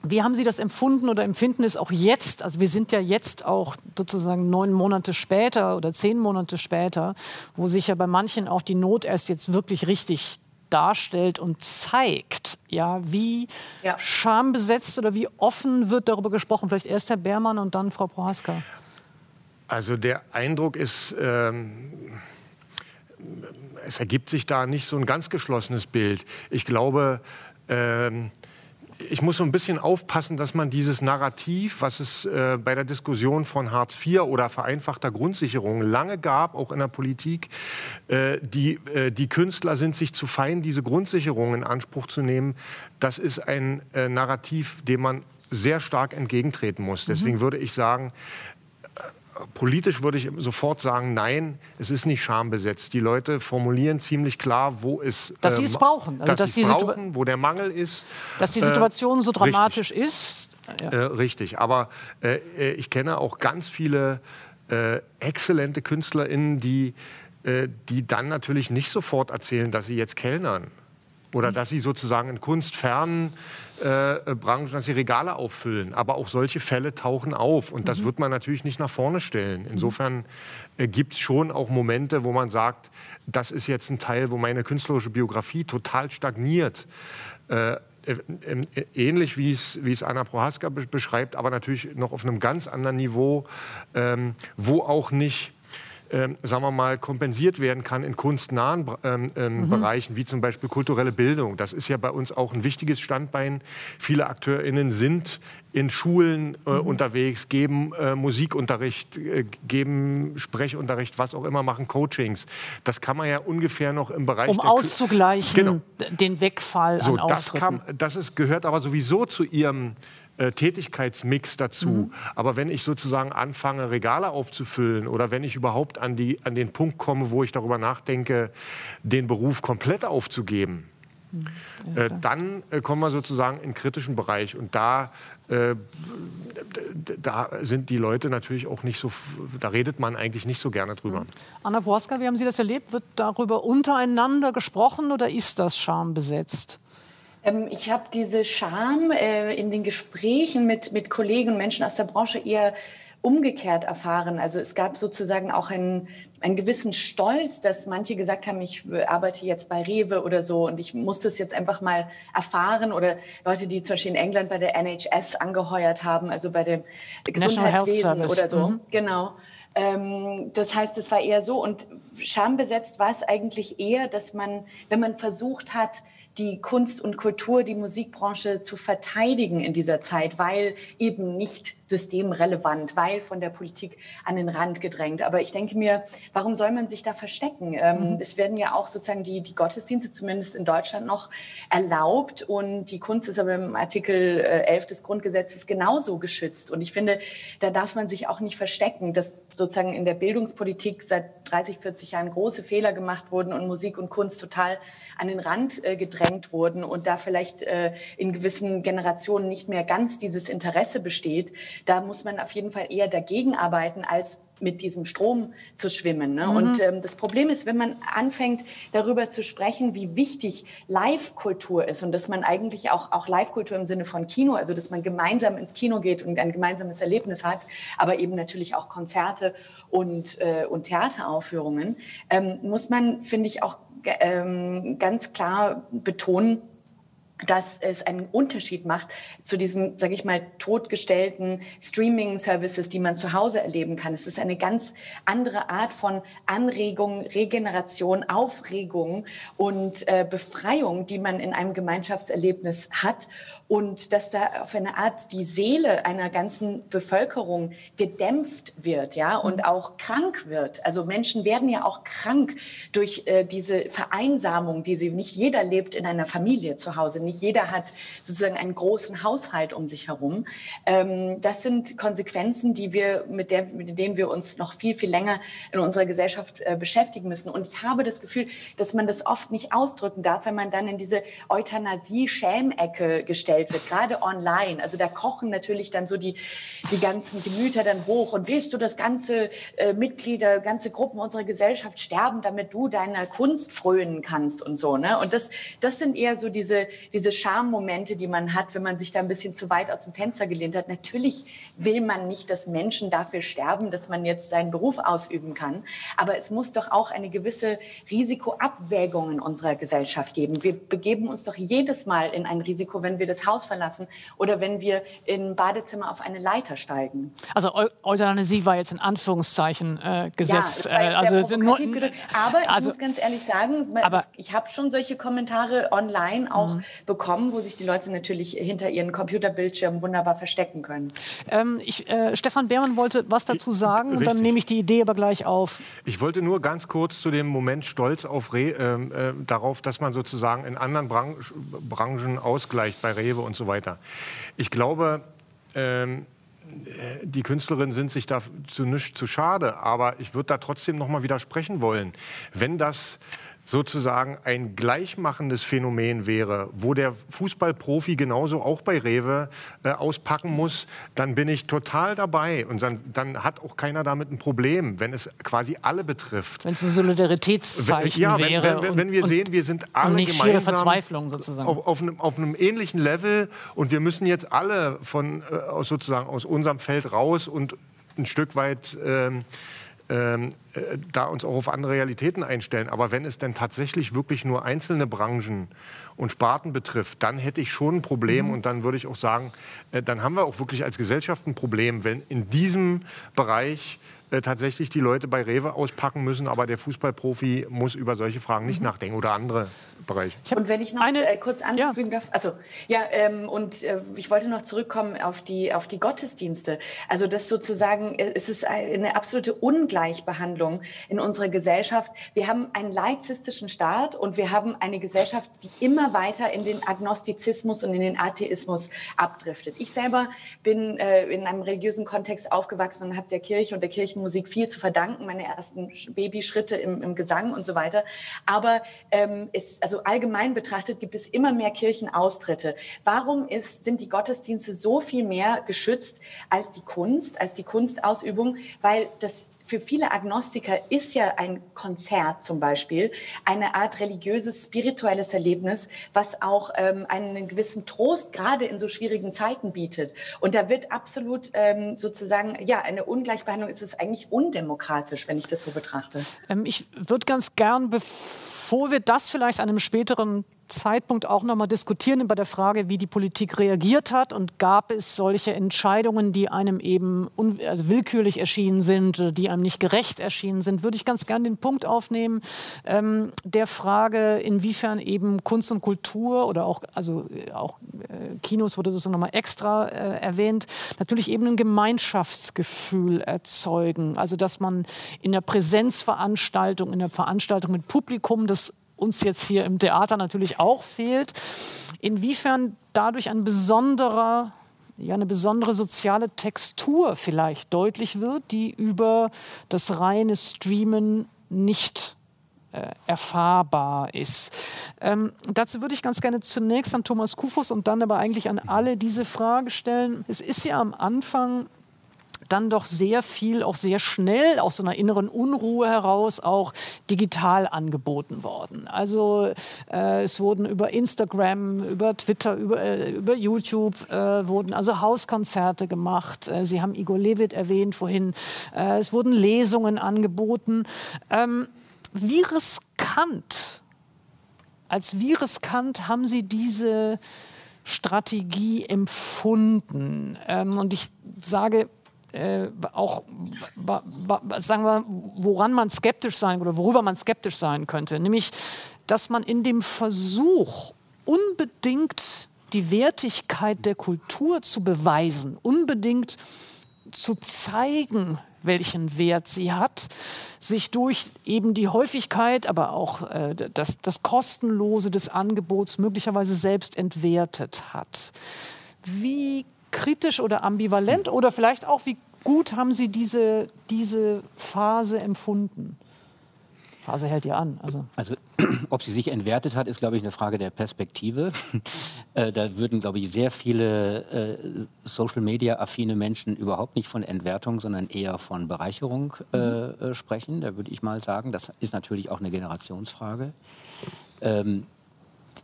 wie haben Sie das empfunden oder empfinden es auch jetzt? Also wir sind ja jetzt auch sozusagen neun Monate später oder zehn Monate später, wo sich ja bei manchen auch die Not erst jetzt wirklich richtig darstellt und zeigt. Ja, wie ja. schambesetzt oder wie offen wird darüber gesprochen? Vielleicht erst Herr Beermann und dann Frau Prohaska. Also der Eindruck ist, ähm, es ergibt sich da nicht so ein ganz geschlossenes Bild. Ich glaube, ähm, ich muss so ein bisschen aufpassen, dass man dieses Narrativ, was es äh, bei der Diskussion von Hartz IV oder vereinfachter Grundsicherung lange gab, auch in der Politik, äh, die, äh, die Künstler sind sich zu fein, diese Grundsicherung in Anspruch zu nehmen, das ist ein äh, Narrativ, dem man sehr stark entgegentreten muss. Deswegen mhm. würde ich sagen, politisch würde ich sofort sagen, nein, es ist nicht schambesetzt. Die Leute formulieren ziemlich klar, wo es dass sie es ähm, brauchen, also, dass, dass sie brauchen, wo der Mangel ist, dass die Situation äh, so dramatisch richtig. ist. Ja. Äh, richtig, aber äh, ich kenne auch ganz viele äh, exzellente KünstlerInnen, die äh, die dann natürlich nicht sofort erzählen, dass sie jetzt kellnern oder dass sie sozusagen in kunstfernen äh, Branchen, dass sie Regale auffüllen. Aber auch solche Fälle tauchen auf und das mhm. wird man natürlich nicht nach vorne stellen. Insofern äh, gibt es schon auch Momente, wo man sagt, das ist jetzt ein Teil, wo meine künstlerische Biografie total stagniert. Äh, äh, äh ähnlich wie es, wie es Anna Prohaska beschreibt, aber natürlich noch auf einem ganz anderen Niveau, ähm, wo auch nicht ähm, sagen wir mal, kompensiert werden kann in kunstnahen ähm, ähm, mhm. Bereichen, wie zum Beispiel kulturelle Bildung. Das ist ja bei uns auch ein wichtiges Standbein. Viele AkteurInnen sind in Schulen äh, mhm. unterwegs, geben äh, Musikunterricht, äh, geben Sprechunterricht, was auch immer, machen Coachings. Das kann man ja ungefähr noch im Bereich... Um auszugleichen, genau. den Wegfall so, an das, kam, das ist, gehört aber sowieso zu ihrem äh, Tätigkeitsmix dazu. Mhm. Aber wenn ich sozusagen anfange, Regale aufzufüllen oder wenn ich überhaupt an, die, an den Punkt komme, wo ich darüber nachdenke, den Beruf komplett aufzugeben, mhm. ja, äh, dann äh, kommen wir sozusagen in den kritischen Bereich. Und da, äh, da sind die Leute natürlich auch nicht so, da redet man eigentlich nicht so gerne drüber. Mhm. Anna Borska, wie haben Sie das erlebt? Wird darüber untereinander gesprochen oder ist das schambesetzt? Ähm, ich habe diese Scham äh, in den Gesprächen mit, mit Kollegen und Menschen aus der Branche eher umgekehrt erfahren. Also es gab sozusagen auch einen, einen gewissen Stolz, dass manche gesagt haben, ich arbeite jetzt bei Rewe oder so und ich muss das jetzt einfach mal erfahren. Oder Leute, die zum Beispiel in England bei der NHS angeheuert haben, also bei dem Gesundheitswesen oder so. Mhm. Genau. Ähm, das heißt, es war eher so. Und schambesetzt war es eigentlich eher, dass man, wenn man versucht hat, die Kunst und Kultur, die Musikbranche zu verteidigen in dieser Zeit, weil eben nicht systemrelevant, weil von der Politik an den Rand gedrängt. Aber ich denke mir, warum soll man sich da verstecken? Ähm, mhm. Es werden ja auch sozusagen die, die Gottesdienste zumindest in Deutschland noch erlaubt und die Kunst ist aber im Artikel 11 äh, des Grundgesetzes genauso geschützt. Und ich finde, da darf man sich auch nicht verstecken, dass sozusagen in der Bildungspolitik seit 30, 40 Jahren große Fehler gemacht wurden und Musik und Kunst total an den Rand äh, gedrängt wurden und da vielleicht äh, in gewissen Generationen nicht mehr ganz dieses Interesse besteht, da muss man auf jeden Fall eher dagegen arbeiten, als mit diesem Strom zu schwimmen. Ne? Mhm. Und ähm, das Problem ist, wenn man anfängt, darüber zu sprechen, wie wichtig Live-Kultur ist und dass man eigentlich auch, auch Live-Kultur im Sinne von Kino, also dass man gemeinsam ins Kino geht und ein gemeinsames Erlebnis hat, aber eben natürlich auch Konzerte und, äh, und Theateraufführungen, ähm, muss man, finde ich, auch ähm, ganz klar betonen, dass es einen Unterschied macht zu diesem, sage ich mal, totgestellten Streaming-Services, die man zu Hause erleben kann. Es ist eine ganz andere Art von Anregung, Regeneration, Aufregung und äh, Befreiung, die man in einem Gemeinschaftserlebnis hat und dass da auf eine Art die Seele einer ganzen Bevölkerung gedämpft wird, ja, und mhm. auch krank wird. Also Menschen werden ja auch krank durch äh, diese Vereinsamung, die sie nicht jeder lebt in einer Familie zu Hause, nicht jeder hat sozusagen einen großen Haushalt um sich herum. Ähm, das sind Konsequenzen, die wir mit, der, mit denen wir uns noch viel viel länger in unserer Gesellschaft äh, beschäftigen müssen. Und ich habe das Gefühl, dass man das oft nicht ausdrücken darf, wenn man dann in diese Euthanasie-Schämecke gestellt gestellt wird, gerade online. Also da kochen natürlich dann so die, die ganzen Gemüter dann hoch. Und willst du, dass ganze äh, Mitglieder, ganze Gruppen unserer Gesellschaft sterben, damit du deiner Kunst frönen kannst und so. Ne? Und das, das sind eher so diese, diese Schammomente, die man hat, wenn man sich da ein bisschen zu weit aus dem Fenster gelehnt hat. Natürlich will man nicht, dass Menschen dafür sterben, dass man jetzt seinen Beruf ausüben kann. Aber es muss doch auch eine gewisse Risikoabwägung in unserer Gesellschaft geben. Wir begeben uns doch jedes Mal in ein Risiko, wenn wir das Haus verlassen oder wenn wir im Badezimmer auf eine Leiter steigen. Also Euthanasie war jetzt in Anführungszeichen äh, gesetzt. Ja, äh, also nur, aber ich also, muss ganz ehrlich sagen, aber, ich habe schon solche Kommentare online auch mhm. bekommen, wo sich die Leute natürlich hinter ihren Computerbildschirmen wunderbar verstecken können. Ähm, ich, äh, Stefan Behrmann wollte was dazu sagen und dann nehme ich die Idee aber gleich auf. Ich wollte nur ganz kurz zu dem Moment stolz auf Re, ähm, äh, darauf, dass man sozusagen in anderen Bran Branchen ausgleicht bei Rewe und so weiter. Ich glaube, ähm, die Künstlerinnen sind sich dazu nicht zu schade, aber ich würde da trotzdem noch mal widersprechen wollen. Wenn das sozusagen ein gleichmachendes Phänomen wäre, wo der Fußballprofi genauso auch bei Rewe äh, auspacken muss, dann bin ich total dabei. Und dann, dann, hat auch keiner damit ein Problem, wenn es quasi alle betrifft. Wenn es ein Solidaritätszeichen ja, wenn, wäre. Wenn, wenn wir sehen, wir sind alle nicht gemeinsam Verzweiflung sozusagen. Auf, auf, einem, auf, einem, ähnlichen Level und wir müssen jetzt alle von äh, aus sozusagen aus unserem Feld raus und ein Stück weit ähm, ähm, äh, da uns auch auf andere Realitäten einstellen. Aber wenn es denn tatsächlich wirklich nur einzelne Branchen und Sparten betrifft, dann hätte ich schon ein Problem mhm. und dann würde ich auch sagen, äh, dann haben wir auch wirklich als Gesellschaft ein Problem, wenn in diesem Bereich äh, tatsächlich die Leute bei Rewe auspacken müssen, aber der Fußballprofi muss über solche Fragen nicht mhm. nachdenken oder andere Bereiche. und wenn ich noch eine, äh, kurz anfügen ja. darf, also ja, ähm, und äh, ich wollte noch zurückkommen auf die auf die Gottesdienste. Also das sozusagen, äh, es ist eine absolute Ungleichbehandlung in unserer Gesellschaft. Wir haben einen laizistischen Staat und wir haben eine Gesellschaft, die immer weiter in den Agnostizismus und in den Atheismus abdriftet. Ich selber bin äh, in einem religiösen Kontext aufgewachsen und habe der Kirche und der Kirchenmusik viel zu verdanken, meine ersten Babyschritte im, im Gesang und so weiter. Aber ähm, es, also allgemein betrachtet gibt es immer mehr Kirchenaustritte. Warum ist, sind die Gottesdienste so viel mehr geschützt als die Kunst, als die Kunstausübung? Weil das für viele Agnostiker ist ja ein Konzert zum Beispiel eine Art religiöses, spirituelles Erlebnis, was auch ähm, einen gewissen Trost gerade in so schwierigen Zeiten bietet. Und da wird absolut ähm, sozusagen, ja, eine Ungleichbehandlung ist es eigentlich undemokratisch, wenn ich das so betrachte. Ähm, ich würde ganz gern, bevor wir das vielleicht an einem späteren Zeitpunkt auch noch mal diskutieren über der Frage, wie die Politik reagiert hat und gab es solche Entscheidungen, die einem eben also willkürlich erschienen sind, die einem nicht gerecht erschienen sind, würde ich ganz gern den Punkt aufnehmen ähm, der Frage, inwiefern eben Kunst und Kultur oder auch also äh, auch äh, Kinos wurde das noch mal extra äh, erwähnt, natürlich eben ein Gemeinschaftsgefühl erzeugen, also dass man in der Präsenzveranstaltung, in der Veranstaltung mit Publikum das uns jetzt hier im Theater natürlich auch fehlt, inwiefern dadurch ein besonderer ja, eine besondere soziale Textur vielleicht deutlich wird, die über das reine Streamen nicht äh, erfahrbar ist. Ähm, dazu würde ich ganz gerne zunächst an Thomas Kufus und dann aber eigentlich an alle diese Frage stellen. Es ist ja am Anfang dann doch sehr viel, auch sehr schnell aus so einer inneren Unruhe heraus auch digital angeboten worden. Also äh, es wurden über Instagram, über Twitter, über, äh, über YouTube äh, wurden also Hauskonzerte gemacht. Äh, Sie haben Igor Levit erwähnt vorhin. Äh, es wurden Lesungen angeboten. Ähm, wie riskant, als wie riskant haben Sie diese Strategie empfunden? Ähm, und ich sage äh, auch, sagen wir, woran man skeptisch sein oder worüber man skeptisch sein könnte, nämlich, dass man in dem Versuch unbedingt die Wertigkeit der Kultur zu beweisen, unbedingt zu zeigen, welchen Wert sie hat, sich durch eben die Häufigkeit, aber auch äh, das, das Kostenlose des Angebots möglicherweise selbst entwertet hat. Wie kritisch oder ambivalent oder vielleicht auch, wie gut haben Sie diese, diese Phase empfunden? Phase hält ja an. Also. also, ob sie sich entwertet hat, ist, glaube ich, eine Frage der Perspektive. äh, da würden, glaube ich, sehr viele äh, Social-Media-affine Menschen überhaupt nicht von Entwertung, sondern eher von Bereicherung äh, mhm. sprechen. Da würde ich mal sagen, das ist natürlich auch eine Generationsfrage. Ähm,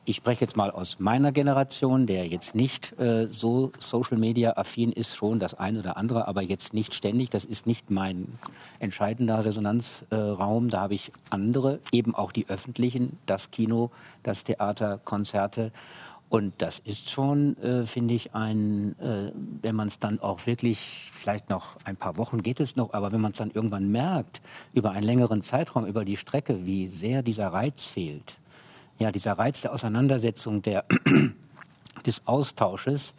ich spreche jetzt mal aus meiner Generation, der jetzt nicht äh, so Social Media affin ist, schon das eine oder andere, aber jetzt nicht ständig. Das ist nicht mein entscheidender Resonanzraum. Äh, da habe ich andere, eben auch die öffentlichen, das Kino, das Theater, Konzerte. Und das ist schon, äh, finde ich, ein, äh, wenn man es dann auch wirklich, vielleicht noch ein paar Wochen geht es noch, aber wenn man es dann irgendwann merkt, über einen längeren Zeitraum, über die Strecke, wie sehr dieser Reiz fehlt, ja, dieser Reiz der Auseinandersetzung, der, des Austausches,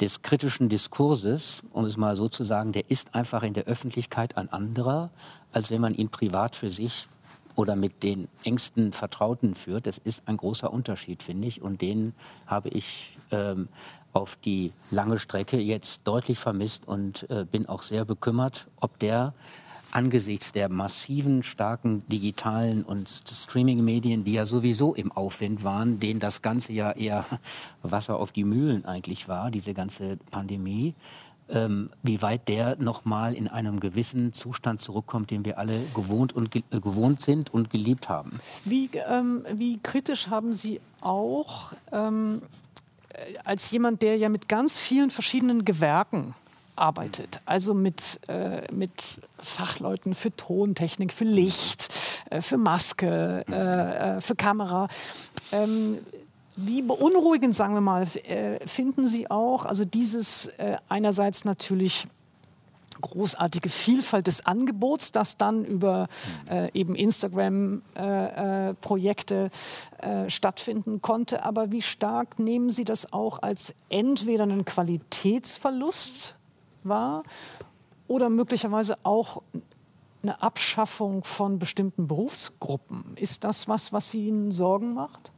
des kritischen Diskurses, um es mal so zu sagen, der ist einfach in der Öffentlichkeit ein anderer, als wenn man ihn privat für sich oder mit den engsten Vertrauten führt. Das ist ein großer Unterschied, finde ich. Und den habe ich ähm, auf die lange Strecke jetzt deutlich vermisst und äh, bin auch sehr bekümmert, ob der angesichts der massiven, starken digitalen und Streaming-Medien, die ja sowieso im Aufwind waren, denen das Ganze ja eher Wasser auf die Mühlen eigentlich war, diese ganze Pandemie, ähm, wie weit der nochmal in einem gewissen Zustand zurückkommt, den wir alle gewohnt, und ge äh, gewohnt sind und geliebt haben. Wie, ähm, wie kritisch haben Sie auch ähm, äh, als jemand, der ja mit ganz vielen verschiedenen Gewerken arbeitet. Also mit, äh, mit Fachleuten für Tontechnik, für Licht, äh, für Maske, äh, äh für Kamera. Ähm, wie beunruhigend, sagen wir mal, äh, finden Sie auch, also dieses äh, einerseits natürlich großartige Vielfalt des Angebots, das dann über äh, eben Instagram-Projekte äh, äh, stattfinden konnte. Aber wie stark nehmen Sie das auch als entweder einen Qualitätsverlust war oder möglicherweise auch eine Abschaffung von bestimmten Berufsgruppen. Ist das was, was Ihnen Sorgen macht?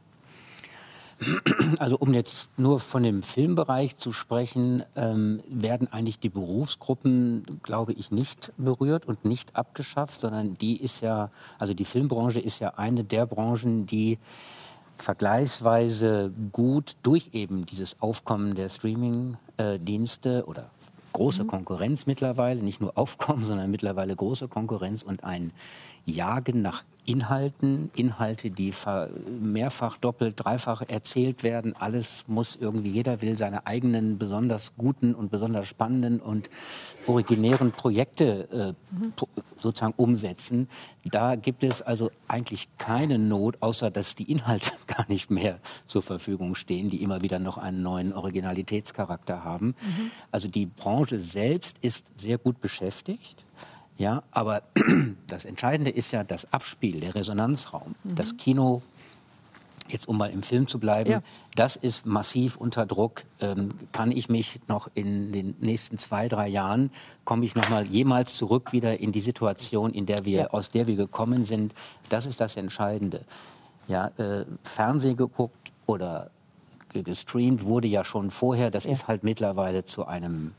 Also um jetzt nur von dem Filmbereich zu sprechen, ähm, werden eigentlich die Berufsgruppen, glaube ich, nicht berührt und nicht abgeschafft, sondern die ist ja, also die Filmbranche ist ja eine der Branchen, die vergleichsweise gut durch eben dieses Aufkommen der Streaming-Dienste äh, oder große mhm. Konkurrenz mittlerweile, nicht nur Aufkommen, sondern mittlerweile große Konkurrenz und ein Jagen nach Inhalten, Inhalte, die mehrfach, doppelt, dreifach erzählt werden. Alles muss irgendwie, jeder will seine eigenen besonders guten und besonders spannenden und originären Projekte äh, sozusagen umsetzen. Da gibt es also eigentlich keine Not, außer dass die Inhalte gar nicht mehr zur Verfügung stehen, die immer wieder noch einen neuen Originalitätscharakter haben. Mhm. Also die Branche selbst ist sehr gut beschäftigt. Ja, aber das Entscheidende ist ja das Abspiel, der Resonanzraum. Mhm. Das Kino, jetzt um mal im Film zu bleiben, ja. das ist massiv unter Druck. Ähm, kann ich mich noch in den nächsten zwei, drei Jahren, komme ich noch mal jemals zurück wieder in die Situation, in der wir, ja. aus der wir gekommen sind? Das ist das Entscheidende. Ja, äh, Fernsehen geguckt oder gestreamt wurde ja schon vorher. Das ja. ist halt mittlerweile zu einem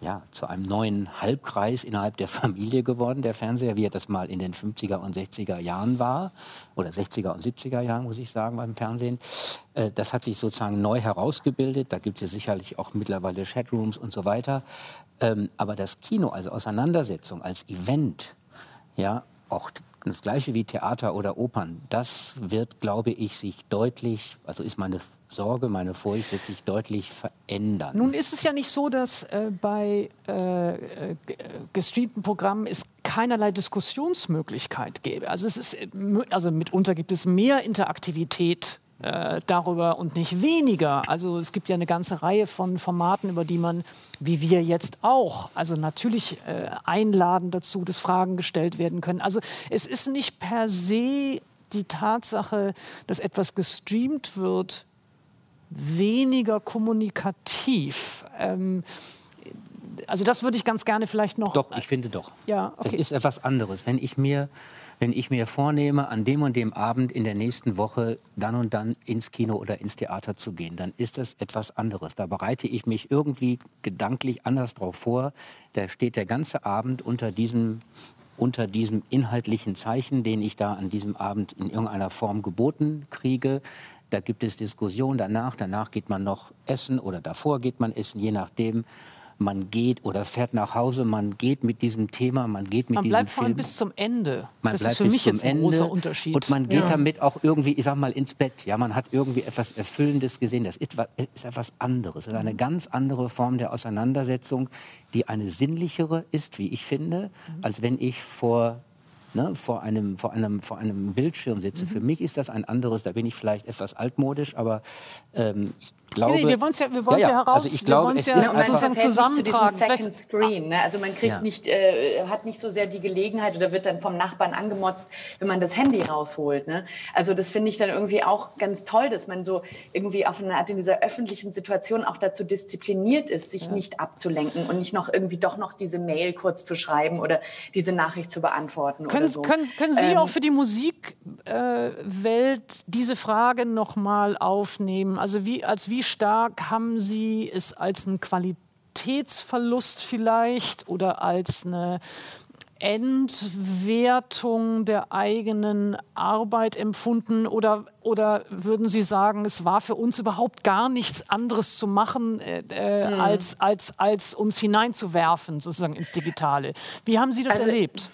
ja, zu einem neuen Halbkreis innerhalb der Familie geworden, der Fernseher, wie er das mal in den 50er und 60er Jahren war, oder 60er und 70er Jahren, muss ich sagen, beim Fernsehen. Äh, das hat sich sozusagen neu herausgebildet. Da gibt es sicherlich auch mittlerweile Chatrooms und so weiter. Ähm, aber das Kino, also Auseinandersetzung als Event, ja, auch das gleiche wie Theater oder Opern, das wird, glaube ich, sich deutlich, also ist meine Sorge, meine Furcht, wird sich deutlich verändern. Nun ist es ja nicht so, dass äh, bei äh, äh gestreamten Programmen es keinerlei Diskussionsmöglichkeit gäbe. Also es ist, äh, also mitunter gibt es mehr Interaktivität äh, darüber und nicht weniger. Also es gibt ja eine ganze Reihe von Formaten, über die man, wie wir jetzt auch, also natürlich äh, einladen dazu, dass Fragen gestellt werden können. Also es ist nicht per se die Tatsache, dass etwas gestreamt wird, weniger kommunikativ. Ähm, also das würde ich ganz gerne vielleicht noch. Doch, ich finde doch. Ja, okay. Es ist etwas anderes. Wenn ich mir wenn ich mir vornehme, an dem und dem Abend in der nächsten Woche dann und dann ins Kino oder ins Theater zu gehen, dann ist das etwas anderes. Da bereite ich mich irgendwie gedanklich anders drauf vor. Da steht der ganze Abend unter diesem unter diesem inhaltlichen Zeichen, den ich da an diesem Abend in irgendeiner Form geboten kriege. Da gibt es Diskussionen danach. Danach geht man noch essen oder davor geht man essen, je nachdem man geht oder fährt nach Hause, man geht mit diesem Thema, man geht mit man diesem bleibt Film. bis zum Ende. Man das bleibt ist für bis mich zum jetzt ein großer Unterschied. Und man geht ja. damit auch irgendwie, ich sag mal, ins Bett. Ja, man hat irgendwie etwas Erfüllendes gesehen. Das ist, ist etwas anderes. Das ist eine ganz andere Form der Auseinandersetzung, die eine sinnlichere ist, wie ich finde, als wenn ich vor Ne, vor, einem, vor, einem, vor einem Bildschirm sitze. Mhm. Für mich ist das ein anderes, da bin ich vielleicht etwas altmodisch, aber ähm, ich glaube, nee, wir wollen es ja, wir ja, ja, heraus, also ich glaube, es ja sozusagen zusammentragen. Second Screen, ne? Also man kriegt ja. nicht, äh, hat nicht so sehr die Gelegenheit oder wird dann vom Nachbarn angemotzt, wenn man das Handy rausholt. Ne? Also das finde ich dann irgendwie auch ganz toll, dass man so irgendwie auf eine Art in dieser öffentlichen Situation auch dazu diszipliniert ist, sich ja. nicht abzulenken und nicht noch irgendwie doch noch diese Mail kurz zu schreiben oder diese Nachricht zu beantworten. Können, so. können, können Sie ähm, auch für die Musikwelt äh, diese Frage noch mal aufnehmen? Also wie als wie stark haben Sie es als einen Qualitätsverlust vielleicht oder als eine Entwertung der eigenen Arbeit empfunden oder, oder würden Sie sagen, es war für uns überhaupt gar nichts anderes zu machen, äh, hm. als, als, als uns hineinzuwerfen, sozusagen ins Digitale? Wie haben Sie das also, erlebt?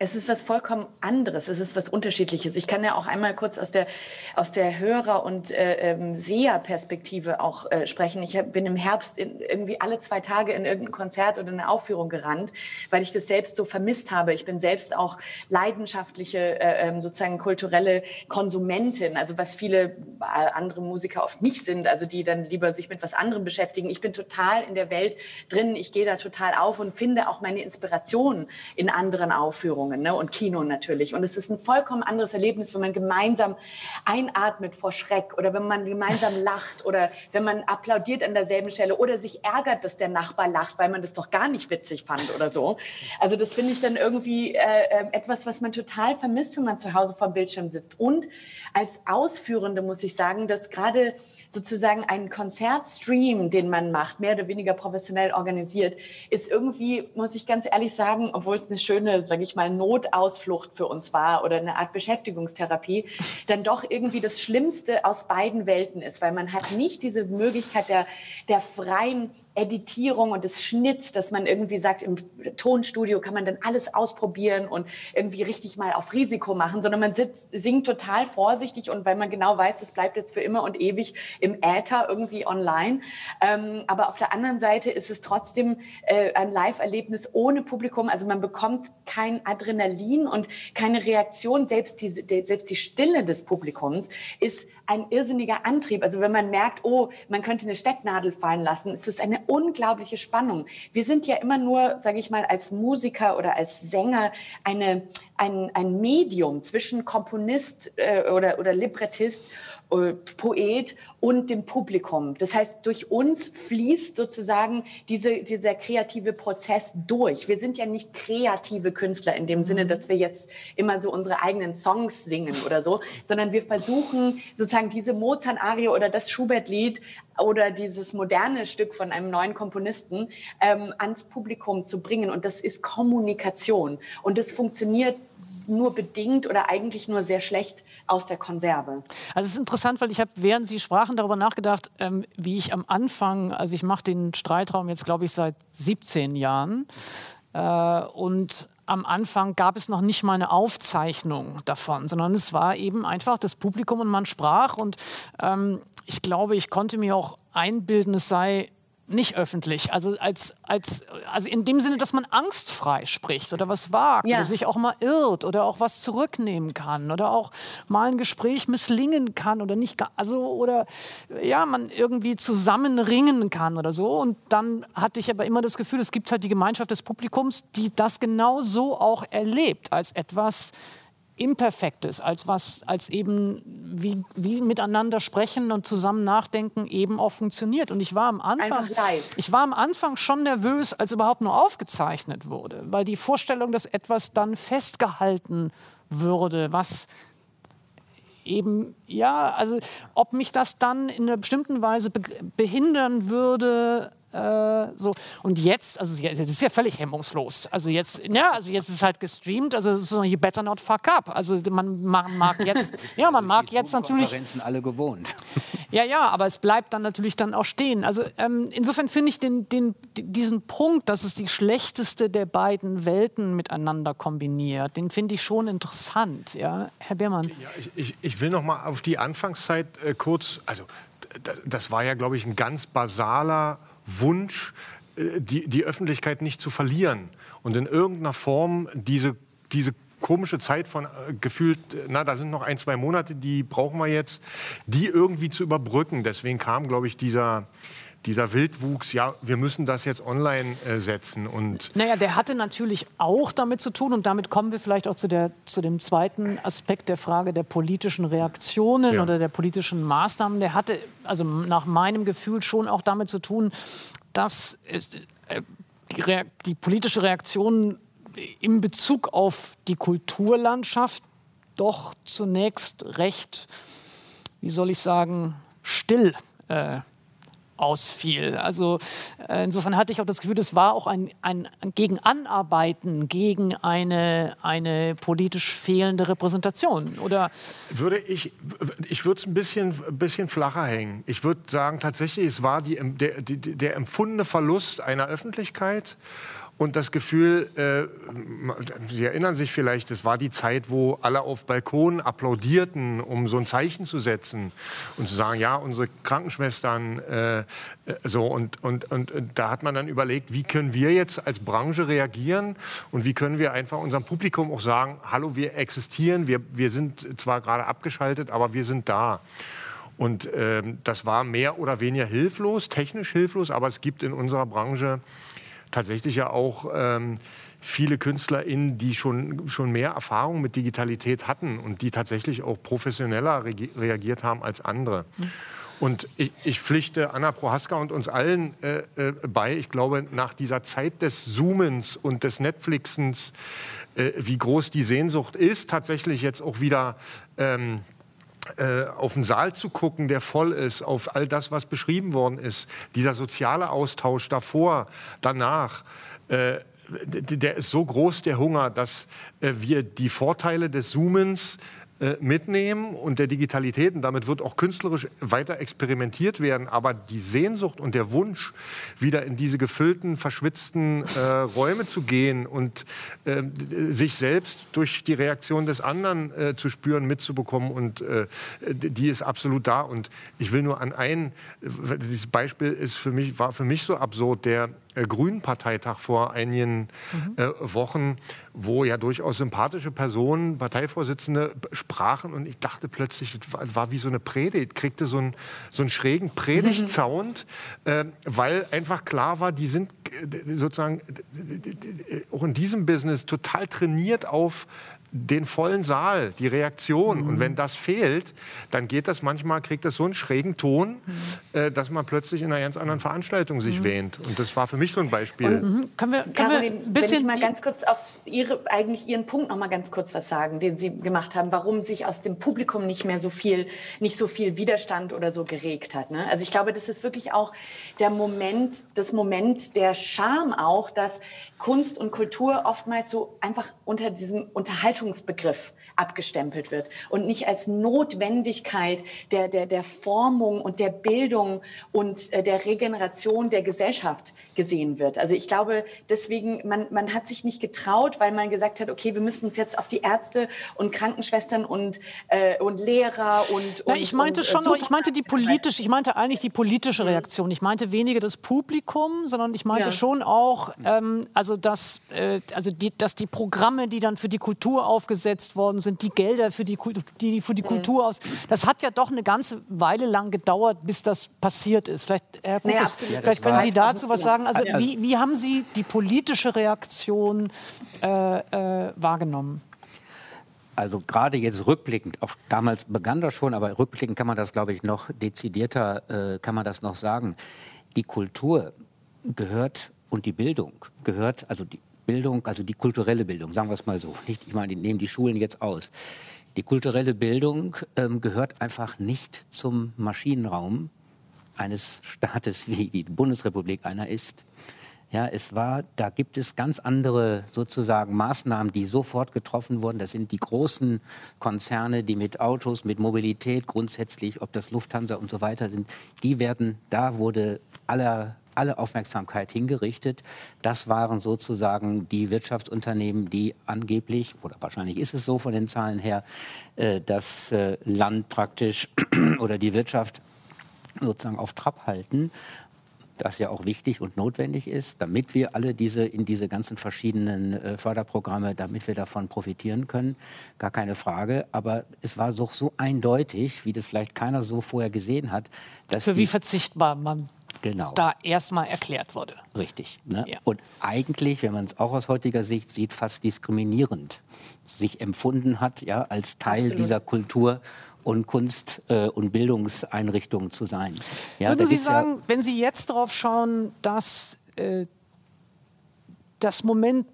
Es ist was vollkommen anderes, es ist was Unterschiedliches. Ich kann ja auch einmal kurz aus der, aus der Hörer- und äh, ähm, Seherperspektive auch äh, sprechen. Ich bin im Herbst in, irgendwie alle zwei Tage in irgendein Konzert oder eine Aufführung gerannt, weil ich das selbst so vermisst habe. Ich bin selbst auch leidenschaftliche, äh, ähm, sozusagen kulturelle Konsumentin, also was viele äh, andere Musiker oft nicht sind, also die dann lieber sich mit was anderem beschäftigen. Ich bin total in der Welt drin, ich gehe da total auf und finde auch meine Inspiration in anderen Aufführungen. Vorstellungen ne? und Kino natürlich. Und es ist ein vollkommen anderes Erlebnis, wenn man gemeinsam einatmet vor Schreck oder wenn man gemeinsam lacht oder wenn man applaudiert an derselben Stelle oder sich ärgert, dass der Nachbar lacht, weil man das doch gar nicht witzig fand oder so. Also das finde ich dann irgendwie äh, äh etwas, was man total vermisst, wenn man zu Hause vor dem Bildschirm sitzt. Und als Ausführende muss ich sagen, dass gerade sozusagen ein Konzertstream, den man macht, mehr oder weniger professionell organisiert, ist irgendwie, muss ich ganz ehrlich sagen, obwohl es eine schöne, sage ich mal, Notausflucht für uns war oder eine Art Beschäftigungstherapie, dann doch irgendwie das Schlimmste aus beiden Welten ist, weil man hat nicht diese Möglichkeit der, der freien Editierung und des Schnitts, dass man irgendwie sagt, im Tonstudio kann man dann alles ausprobieren und irgendwie richtig mal auf Risiko machen, sondern man sitzt, singt total vorsichtig und weil man genau weiß, es bleibt jetzt für immer und ewig im Äther irgendwie online. Ähm, aber auf der anderen Seite ist es trotzdem äh, ein Live-Erlebnis ohne Publikum. Also man bekommt kein Adrenalin und keine Reaktion. Selbst die, selbst die Stille des Publikums ist ein irrsinniger Antrieb. Also wenn man merkt, oh, man könnte eine Stecknadel fallen lassen, ist es eine unglaubliche Spannung. Wir sind ja immer nur, sage ich mal, als Musiker oder als Sänger eine, ein, ein Medium zwischen Komponist äh, oder, oder Librettist Poet und dem Publikum. Das heißt, durch uns fließt sozusagen diese, dieser kreative Prozess durch. Wir sind ja nicht kreative Künstler in dem Sinne, mhm. dass wir jetzt immer so unsere eigenen Songs singen oder so, sondern wir versuchen sozusagen diese Mozart-Arie oder das Schubert-Lied oder dieses moderne Stück von einem neuen Komponisten ähm, ans Publikum zu bringen. Und das ist Kommunikation. Und das funktioniert nur bedingt oder eigentlich nur sehr schlecht aus der Konserve. Also es ist interessant, weil ich habe, während Sie sprachen, darüber nachgedacht, ähm, wie ich am Anfang, also ich mache den Streitraum jetzt, glaube ich, seit 17 Jahren. Äh, und am Anfang gab es noch nicht mal eine Aufzeichnung davon, sondern es war eben einfach das Publikum und man sprach. Und ähm, ich glaube, ich konnte mir auch einbilden, es sei nicht öffentlich. Also, als, als, also in dem Sinne, dass man angstfrei spricht oder was wagt ja. oder sich auch mal irrt oder auch was zurücknehmen kann oder auch mal ein Gespräch misslingen kann oder nicht, also oder ja, man irgendwie zusammenringen kann oder so. Und dann hatte ich aber immer das Gefühl, es gibt halt die Gemeinschaft des Publikums, die das genau so auch erlebt, als etwas, Imperfektes, als was, als eben wie, wie miteinander sprechen und zusammen nachdenken eben auch funktioniert. Und ich war am Anfang, ich war am Anfang schon nervös, als überhaupt nur aufgezeichnet wurde, weil die Vorstellung, dass etwas dann festgehalten würde, was eben, ja, also ob mich das dann in einer bestimmten Weise behindern würde, äh, so. Und jetzt, also jetzt ist ja völlig hemmungslos. Also jetzt, ja, also jetzt ist es halt gestreamt, also so, you better not fuck up. Also man, man mag jetzt, ja, man mag jetzt natürlich. Konferenzen alle gewohnt. Ja, ja, aber es bleibt dann natürlich dann auch stehen. Also ähm, insofern finde ich den, den, diesen Punkt, dass es die schlechteste der beiden Welten miteinander kombiniert, den finde ich schon interessant. Ja, Herr Beermann. Ja, ich, ich, ich will noch mal auf die Anfangszeit äh, kurz, also das war ja, glaube ich, ein ganz basaler Wunsch, äh, die, die Öffentlichkeit nicht zu verlieren und in irgendeiner Form diese, diese komische Zeit von äh, gefühlt, na, da sind noch ein, zwei Monate, die brauchen wir jetzt, die irgendwie zu überbrücken. Deswegen kam, glaube ich, dieser, dieser Wildwuchs, ja, wir müssen das jetzt online äh, setzen. Und naja, der hatte natürlich auch damit zu tun, und damit kommen wir vielleicht auch zu, der, zu dem zweiten Aspekt der Frage der politischen Reaktionen ja. oder der politischen Maßnahmen. Der hatte also nach meinem Gefühl schon auch damit zu tun, dass äh, die, die politische Reaktion in Bezug auf die Kulturlandschaft doch zunächst recht, wie soll ich sagen, still äh, ausfiel. Also äh, insofern hatte ich auch das Gefühl, das war auch ein, ein, ein gegen Anarbeiten, gegen eine, eine politisch fehlende Repräsentation. Oder würde ich, ich würde es ein bisschen, bisschen flacher hängen. Ich würde sagen, tatsächlich, es war die, der, der empfundene Verlust einer Öffentlichkeit und das Gefühl, äh, Sie erinnern sich vielleicht, es war die Zeit, wo alle auf Balkonen applaudierten, um so ein Zeichen zu setzen und zu sagen, ja, unsere Krankenschwestern, äh, äh, so und, und, und, und, da hat man dann überlegt, wie können wir jetzt als Branche reagieren und wie können wir einfach unserem Publikum auch sagen, hallo, wir existieren, wir, wir sind zwar gerade abgeschaltet, aber wir sind da. Und äh, das war mehr oder weniger hilflos, technisch hilflos, aber es gibt in unserer Branche tatsächlich ja auch ähm, viele KünstlerInnen, die schon, schon mehr Erfahrung mit Digitalität hatten und die tatsächlich auch professioneller reagiert haben als andere. Und ich, ich, pflichte Anna Prohaska und uns allen äh, äh, bei, ich glaube, nach dieser Zeit des Zoomens und des Netflixens, äh, wie groß die Sehnsucht ist, tatsächlich jetzt auch wieder ähm, äh, auf den Saal zu gucken, der voll ist, auf all das, was beschrieben worden ist, dieser soziale Austausch davor, danach, äh, der ist so groß, der Hunger, dass äh, wir die Vorteile des Zoomens äh, mitnehmen und der Digitalität. Und damit wird auch künstlerisch weiter experimentiert werden. Aber die Sehnsucht und der Wunsch, wieder in diese gefüllten, verschwitzten äh, Räume zu gehen und äh, sich selbst durch die Reaktion des anderen äh, zu spüren, mitzubekommen, und äh, die ist absolut da. Und ich will nur an ein, dieses Beispiel ist für mich, war für mich so absurd, der äh, Grünen-Parteitag vor einigen mhm. äh, Wochen, wo ja durchaus sympathische Personen, Parteivorsitzende sprachen und ich dachte plötzlich, es war, wie so eine Predigt, kriegte so einen, so einen schrägen Predigtsound, mhm. äh, weil einfach klar war, die sind äh, sozusagen äh, auch in diesem Business total trainiert auf den vollen Saal, die Reaktion. Mhm. Und wenn das fehlt, dann geht das manchmal, kriegt das so einen schrägen Ton, mhm. äh, dass man plötzlich in einer ganz anderen Veranstaltung sich mhm. wähnt. Und das war für mich so ein Beispiel. Und, mhm. können wir, können Caroline, wir ein bisschen wenn ich mal ganz kurz auf Ihre, eigentlich Ihren Punkt noch mal ganz kurz was sagen, den Sie gemacht haben, warum sich aus dem Publikum nicht mehr so viel, nicht so viel Widerstand oder so geregt hat. Ne? Also ich glaube, das ist wirklich auch der Moment, das Moment der Scham auch, dass Kunst und Kultur oftmals so einfach unter diesem Unterhaltungsbegriff abgestempelt wird und nicht als Notwendigkeit der, der, der Formung und der Bildung und äh, der Regeneration der Gesellschaft gesehen wird. Also ich glaube, deswegen, man, man hat sich nicht getraut, weil man gesagt hat, okay, wir müssen uns jetzt auf die Ärzte und Krankenschwestern und, äh, und Lehrer und, und Ich meinte und, äh, schon, ich meinte die politische, ich meinte eigentlich die politische. Reaktion. Ich meinte weniger das Publikum, sondern ich meinte ja. schon auch, ähm, also dass, äh, also die, dass die Programme, die dann für die Kultur aufgesetzt worden sind, die Gelder für die, die für die Kultur aus. Das hat ja doch eine ganze Weile lang gedauert, bis das passiert ist. Vielleicht, Herr Kufes, ja, vielleicht können Sie dazu was sagen. Also wie, wie haben Sie die politische Reaktion äh, äh, wahrgenommen? Also gerade jetzt rückblickend, auch damals begann das schon, aber rückblickend kann man das, glaube ich, noch dezidierter, äh, kann man das noch sagen. Die Kultur gehört und die Bildung gehört, also die Bildung, also die kulturelle Bildung, sagen wir es mal so. Nicht, ich meine, die nehmen die Schulen jetzt aus. Die kulturelle Bildung ähm, gehört einfach nicht zum Maschinenraum eines Staates, wie die Bundesrepublik einer ist. Ja, es war, da gibt es ganz andere sozusagen Maßnahmen, die sofort getroffen wurden. Das sind die großen Konzerne, die mit Autos, mit Mobilität grundsätzlich, ob das Lufthansa und so weiter sind, die werden, da wurde aller alle Aufmerksamkeit hingerichtet. Das waren sozusagen die Wirtschaftsunternehmen, die angeblich, oder wahrscheinlich ist es so von den Zahlen her, äh, das äh, Land praktisch oder die Wirtschaft sozusagen auf Trab halten das ja auch wichtig und notwendig ist, damit wir alle diese in diese ganzen verschiedenen äh, Förderprogramme, damit wir davon profitieren können, gar keine Frage. Aber es war so, so eindeutig, wie das vielleicht keiner so vorher gesehen hat. Dass Für wie verzichtbar man genau. da erstmal erklärt wurde. Richtig. Ne? Ja. Und eigentlich, wenn man es auch aus heutiger Sicht sieht, fast diskriminierend sich empfunden hat, ja, als Teil Absolut. dieser Kultur und Kunst- äh, und Bildungseinrichtungen zu sein. Ja, Würden Sie sagen, ja wenn Sie jetzt darauf schauen, dass äh, das Moment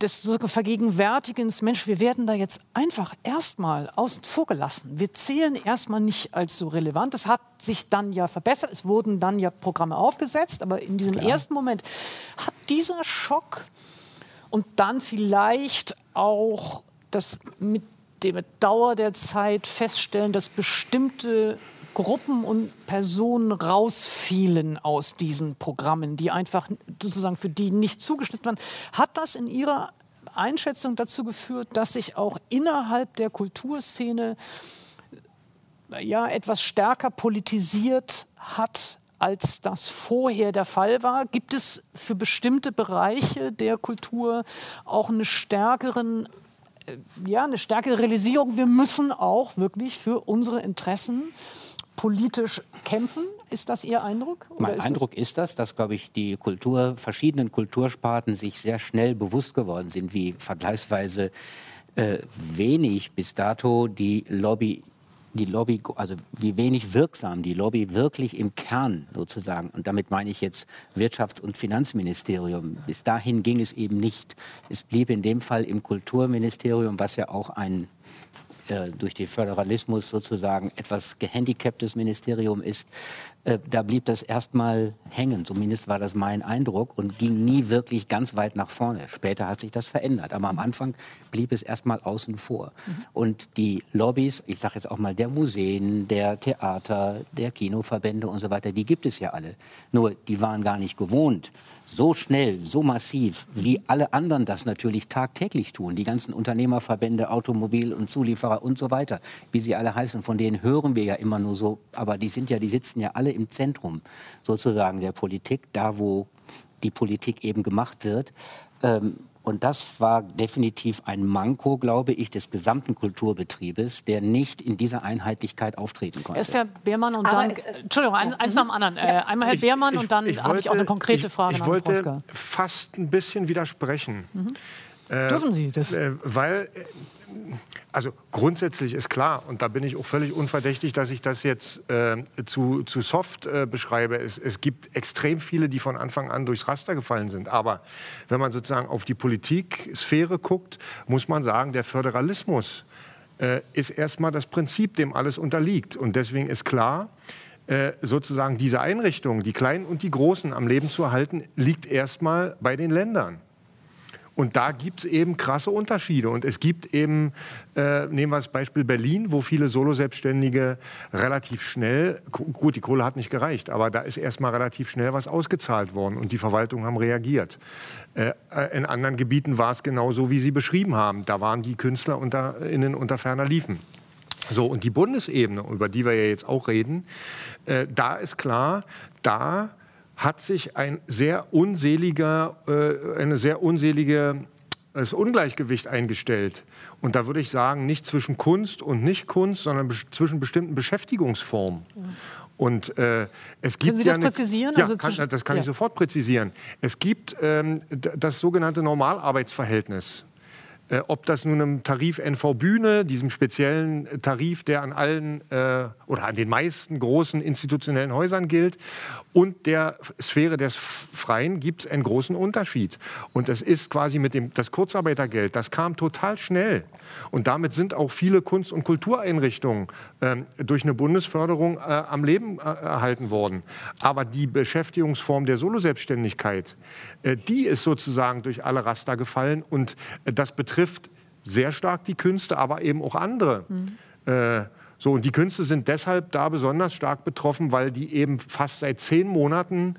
des Vergegenwärtigens, Mensch, wir werden da jetzt einfach erstmal außen vor gelassen. Wir zählen erstmal nicht als so relevant. Das hat sich dann ja verbessert. Es wurden dann ja Programme aufgesetzt, aber in diesem Klar. ersten Moment hat dieser Schock und dann vielleicht auch das mit dem Dauer der Zeit feststellen, dass bestimmte Gruppen und Personen rausfielen aus diesen Programmen, die einfach sozusagen für die nicht zugeschnitten waren. Hat das in Ihrer Einschätzung dazu geführt, dass sich auch innerhalb der Kulturszene ja etwas stärker politisiert hat, als das vorher der Fall war? Gibt es für bestimmte Bereiche der Kultur auch einen stärkeren äh, ja, eine stärkere Realisierung, wir müssen auch wirklich für unsere Interessen politisch kämpfen. Ist das Ihr Eindruck? mein ist Eindruck das ist das, dass, glaube ich, die Kultur, verschiedenen Kultursparten sich sehr schnell bewusst geworden sind, wie vergleichsweise äh, wenig bis dato die Lobby die Lobby, also wie wenig wirksam die Lobby wirklich im Kern sozusagen, und damit meine ich jetzt Wirtschafts- und Finanzministerium, bis dahin ging es eben nicht. Es blieb in dem Fall im Kulturministerium, was ja auch ein äh, durch den Föderalismus sozusagen etwas gehandicaptes Ministerium ist, äh, da blieb das erstmal hängen. Zumindest war das mein Eindruck und ging nie wirklich ganz weit nach vorne. Später hat sich das verändert, aber am Anfang blieb es erstmal außen vor. Mhm. Und die Lobbys, ich sage jetzt auch mal der Museen, der Theater, der Kinoverbände und so weiter, die gibt es ja alle. Nur die waren gar nicht gewohnt, so schnell, so massiv, wie alle anderen das natürlich tagtäglich tun. Die ganzen Unternehmerverbände, Automobil- und Zulieferer und so weiter, wie sie alle heißen, von denen hören wir ja immer nur so, aber die sind ja, die sitzen ja alle im Zentrum sozusagen der Politik, da wo die Politik eben gemacht wird. Ähm, und das war definitiv ein Manko, glaube ich, des gesamten Kulturbetriebes, der nicht in dieser Einheitlichkeit auftreten konnte. Erst Herr Beermann und dann, Entschuldigung, eins, eins nach dem anderen. Äh, einmal Herr ich, Beermann ich, und dann habe ich auch eine konkrete Frage. Ich, ich wollte Proska. fast ein bisschen widersprechen. Mhm. Äh, Dürfen Sie das? Äh, weil äh, also grundsätzlich ist klar, und da bin ich auch völlig unverdächtig, dass ich das jetzt äh, zu, zu soft äh, beschreibe. Es, es, gibt extrem viele, die von Anfang an durchs Raster gefallen sind. Aber wenn man sozusagen auf die Politiksphäre guckt, muss man sagen, der Föderalismus äh, ist erstmal das Prinzip, dem alles unterliegt. Und deswegen ist klar, äh, sozusagen diese Einrichtungen, die Kleinen und die Großen am Leben zu erhalten, liegt erstmal bei den Ländern. Und da gibt es eben krasse Unterschiede. Und es gibt eben, äh, nehmen wir das Beispiel Berlin, wo viele Solo-Selbstständige relativ schnell, gut, die Kohle hat nicht gereicht, aber da ist erstmal relativ schnell was ausgezahlt worden und die Verwaltungen haben reagiert. Äh, in anderen Gebieten war es genau so, wie Sie beschrieben haben. Da waren die Künstler unter, innen unter ferner Liefen. So, und die Bundesebene, über die wir ja jetzt auch reden, äh, da ist klar, da hat sich ein sehr unseliger, äh, eine sehr unselige das Ungleichgewicht eingestellt. Und da würde ich sagen, nicht zwischen Kunst und Nicht-Kunst, sondern zwischen bestimmten Beschäftigungsformen. Und äh, es gibt Können Sie das eine, präzisieren? Ja, also kann, das kann ja. ich sofort präzisieren. Es gibt ähm, das sogenannte Normalarbeitsverhältnis. Äh, ob das nun im Tarif NV Bühne, diesem speziellen Tarif, der an allen äh, oder an den meisten großen institutionellen Häusern gilt, und der Sphäre des Freien gibt es einen großen Unterschied. Und es ist quasi mit dem das Kurzarbeitergeld, das kam total schnell. Und damit sind auch viele Kunst- und Kultureinrichtungen äh, durch eine Bundesförderung äh, am Leben äh, erhalten worden. Aber die Beschäftigungsform der Soloselbstständigkeit, die ist sozusagen durch alle Raster gefallen. Und äh, das betrifft sehr stark die Künste, aber eben auch andere. Mhm. So, und die Künste sind deshalb da besonders stark betroffen, weil die eben fast seit zehn Monaten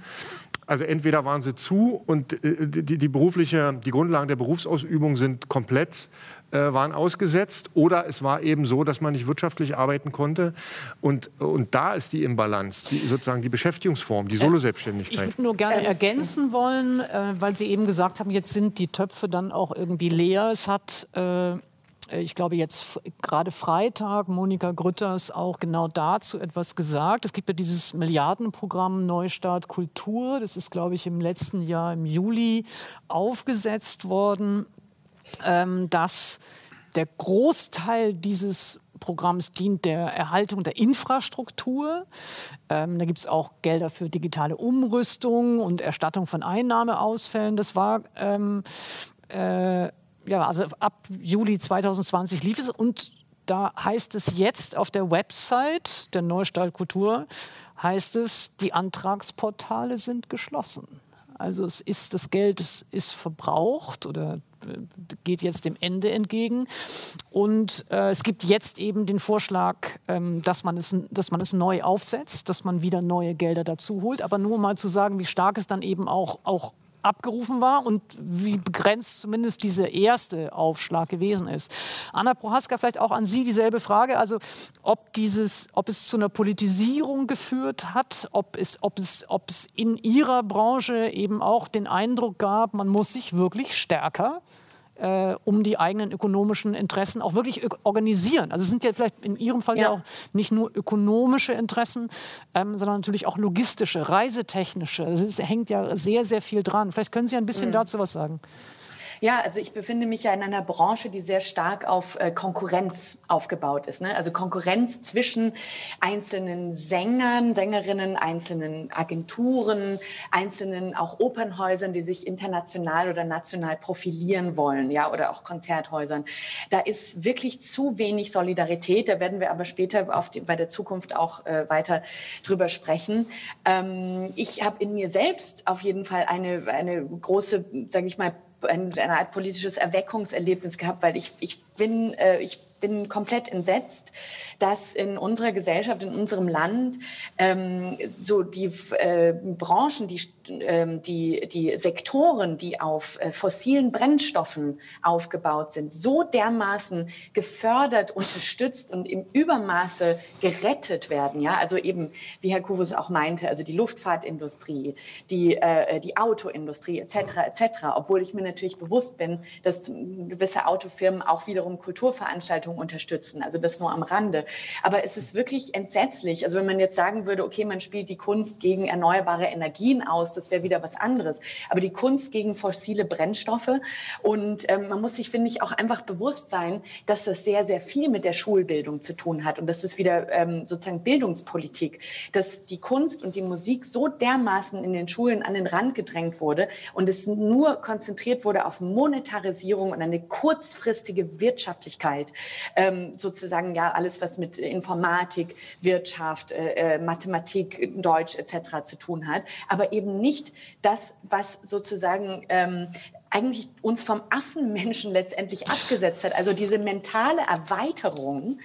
also entweder waren sie zu und äh, die, die, berufliche, die Grundlagen der Berufsausübung sind komplett äh, waren ausgesetzt oder es war eben so, dass man nicht wirtschaftlich arbeiten konnte und, und da ist die Imbalance, die, sozusagen die Beschäftigungsform, die äh, Solo-Selbstständigkeit. Ich würde nur gerne ergänzen wollen, äh, weil Sie eben gesagt haben, jetzt sind die Töpfe dann auch irgendwie leer. Es hat äh, äh, ich glaube jetzt gerade Freitag, Monika Grütters auch genau dazu etwas gesagt. Es gibt ja dieses Milliardenprogramm Neustart Kultur. Das ist, glaube ich, im letzten Jahr im Juli aufgesetzt worden, ähm, dass der Großteil dieses Programms dient der Erhaltung der Infrastruktur. Ähm, da gibt es auch Gelder für digitale Umrüstung und Erstattung von Einnahmeausfällen. Das war ähm, äh, ja, also ab Juli 2020 lief es und da heißt es jetzt auf der Website der Neustall Kultur, heißt es, die Antragsportale sind geschlossen. Also es ist, das Geld ist verbraucht oder geht jetzt dem Ende entgegen. Und äh, es gibt jetzt eben den Vorschlag, ähm, dass, man es, dass man es neu aufsetzt, dass man wieder neue Gelder dazu holt. Aber nur mal zu sagen, wie stark es dann eben auch, auch abgerufen war und wie begrenzt zumindest dieser erste Aufschlag gewesen ist. Anna Prohaska, vielleicht auch an Sie dieselbe Frage. Also ob, dieses, ob es zu einer Politisierung geführt hat, ob es, ob, es, ob es in Ihrer Branche eben auch den Eindruck gab, man muss sich wirklich stärker äh, um die eigenen ökonomischen Interessen auch wirklich organisieren. Also es sind ja vielleicht in Ihrem Fall ja, ja auch nicht nur ökonomische Interessen, ähm, sondern natürlich auch logistische, reisetechnische. Es hängt ja sehr, sehr viel dran. Vielleicht können Sie ein bisschen mhm. dazu was sagen. Ja, also ich befinde mich ja in einer Branche, die sehr stark auf äh, Konkurrenz aufgebaut ist. Ne? Also Konkurrenz zwischen einzelnen Sängern, Sängerinnen, einzelnen Agenturen, einzelnen auch Opernhäusern, die sich international oder national profilieren wollen, ja, oder auch Konzerthäusern. Da ist wirklich zu wenig Solidarität. Da werden wir aber später auf die, bei der Zukunft auch äh, weiter drüber sprechen. Ähm, ich habe in mir selbst auf jeden Fall eine, eine große, sage ich mal, ein, eine Art politisches Erweckungserlebnis gehabt, weil ich, ich bin, äh, ich bin komplett entsetzt, dass in unserer Gesellschaft, in unserem Land ähm, so die äh, Branchen, die, äh, die, die Sektoren, die auf äh, fossilen Brennstoffen aufgebaut sind, so dermaßen gefördert, unterstützt und im Übermaße gerettet werden. Ja, also eben, wie Herr Kuvus auch meinte, also die Luftfahrtindustrie, die, äh, die Autoindustrie etc. etc. Obwohl ich mir natürlich bewusst bin, dass gewisse Autofirmen auch wiederum Kulturveranstaltungen Veranstaltungen unterstützen. Also das nur am Rande. Aber es ist wirklich entsetzlich. Also wenn man jetzt sagen würde, okay, man spielt die Kunst gegen erneuerbare Energien aus, das wäre wieder was anderes. Aber die Kunst gegen fossile Brennstoffe. Und ähm, man muss sich, finde ich, auch einfach bewusst sein, dass das sehr, sehr viel mit der Schulbildung zu tun hat. Und das ist wieder ähm, sozusagen Bildungspolitik, dass die Kunst und die Musik so dermaßen in den Schulen an den Rand gedrängt wurde und es nur konzentriert wurde auf Monetarisierung und eine kurzfristige Wirtschaftlichkeit ähm, sozusagen ja alles, was mit Informatik, Wirtschaft, äh, äh Mathematik, Deutsch etc. zu tun hat, aber eben nicht das, was sozusagen ähm, eigentlich uns vom Affenmenschen letztendlich abgesetzt hat. Also diese mentale Erweiterung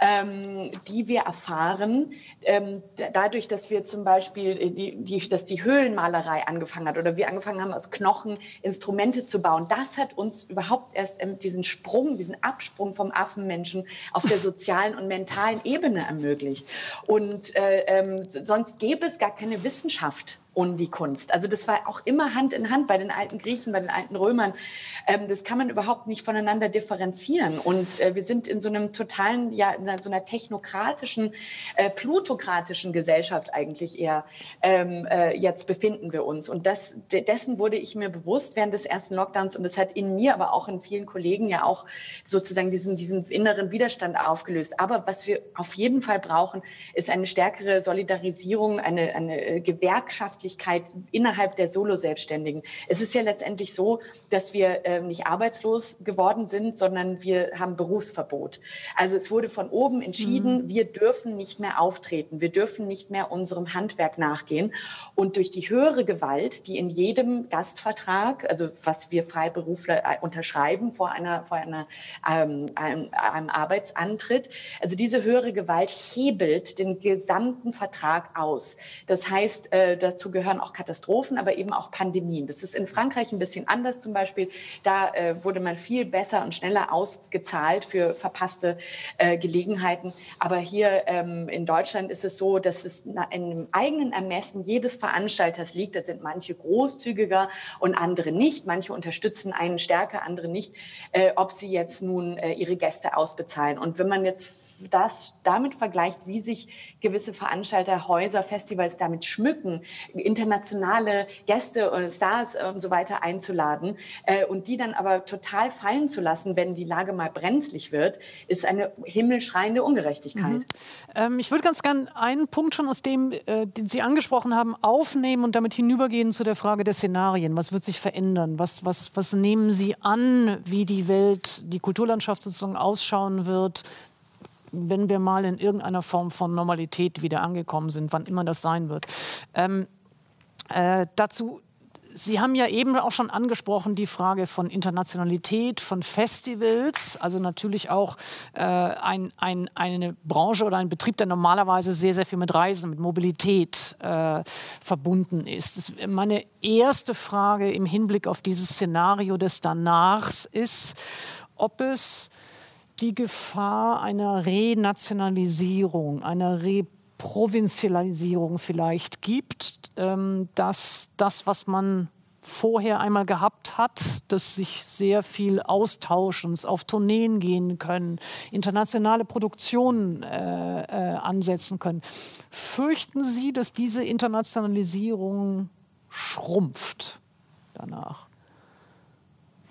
ähm, die wir erfahren, ähm, dadurch, dass wir zum Beispiel, äh, die, die, dass die Höhlenmalerei angefangen hat oder wir angefangen haben, aus Knochen Instrumente zu bauen. Das hat uns überhaupt erst ähm, diesen Sprung, diesen Absprung vom Affenmenschen auf der sozialen und mentalen Ebene ermöglicht. Und äh, ähm, sonst gäbe es gar keine Wissenschaft und die Kunst. Also das war auch immer Hand in Hand bei den alten Griechen, bei den alten Römern. Ähm, das kann man überhaupt nicht voneinander differenzieren. Und äh, wir sind in so einem totalen, ja, in so einer technokratischen, äh, plutokratischen Gesellschaft eigentlich eher ähm, äh, jetzt befinden wir uns. Und das, dessen wurde ich mir bewusst während des ersten Lockdowns. Und das hat in mir, aber auch in vielen Kollegen ja auch sozusagen diesen, diesen inneren Widerstand aufgelöst. Aber was wir auf jeden Fall brauchen, ist eine stärkere Solidarisierung, eine, eine Gewerkschaft Ernsthaftigkeit innerhalb der Solo-Selbstständigen. Es ist ja letztendlich so, dass wir äh, nicht arbeitslos geworden sind, sondern wir haben Berufsverbot. Also es wurde von oben entschieden, mhm. wir dürfen nicht mehr auftreten, wir dürfen nicht mehr unserem Handwerk nachgehen. Und durch die höhere Gewalt, die in jedem Gastvertrag, also was wir Freiberufler äh, unterschreiben vor einer, vor einer ähm, einem, einem Arbeitsantritt, also diese höhere Gewalt hebelt den gesamten Vertrag aus. Das heißt, äh, dazu gehören auch Katastrophen, aber eben auch Pandemien. Das ist in Frankreich ein bisschen anders zum Beispiel. Da äh, wurde man viel besser und schneller ausgezahlt für verpasste äh, Gelegenheiten. Aber hier ähm, in Deutschland ist es so, dass es in eigenen Ermessen jedes Veranstalters liegt. Da sind manche großzügiger und andere nicht. Manche unterstützen einen stärker, andere nicht, äh, ob sie jetzt nun äh, ihre Gäste ausbezahlen. Und wenn man jetzt das damit vergleicht, wie sich gewisse Veranstalter, Häuser, Festivals damit schmücken, internationale Gäste und Stars und so weiter einzuladen äh, und die dann aber total fallen zu lassen, wenn die Lage mal brenzlig wird, ist eine himmelschreiende Ungerechtigkeit. Mhm. Ähm, ich würde ganz gern einen Punkt schon aus dem, äh, den Sie angesprochen haben, aufnehmen und damit hinübergehen zu der Frage der Szenarien. Was wird sich verändern? Was, was, was nehmen Sie an, wie die Welt, die Kulturlandschaft sozusagen ausschauen wird, wenn wir mal in irgendeiner Form von Normalität wieder angekommen sind, wann immer das sein wird. Ähm, äh, dazu Sie haben ja eben auch schon angesprochen die Frage von Internationalität, von Festivals, also natürlich auch äh, ein, ein, eine Branche oder ein Betrieb, der normalerweise sehr, sehr viel mit Reisen, mit Mobilität äh, verbunden ist. Meine erste Frage im Hinblick auf dieses Szenario des Danachs ist, ob es die Gefahr einer Renationalisierung, einer Reprovinzialisierung vielleicht gibt, ähm, dass das, was man vorher einmal gehabt hat, dass sich sehr viel austauschen, auf Tourneen gehen können, internationale Produktionen äh, äh, ansetzen können. Fürchten Sie, dass diese Internationalisierung schrumpft danach?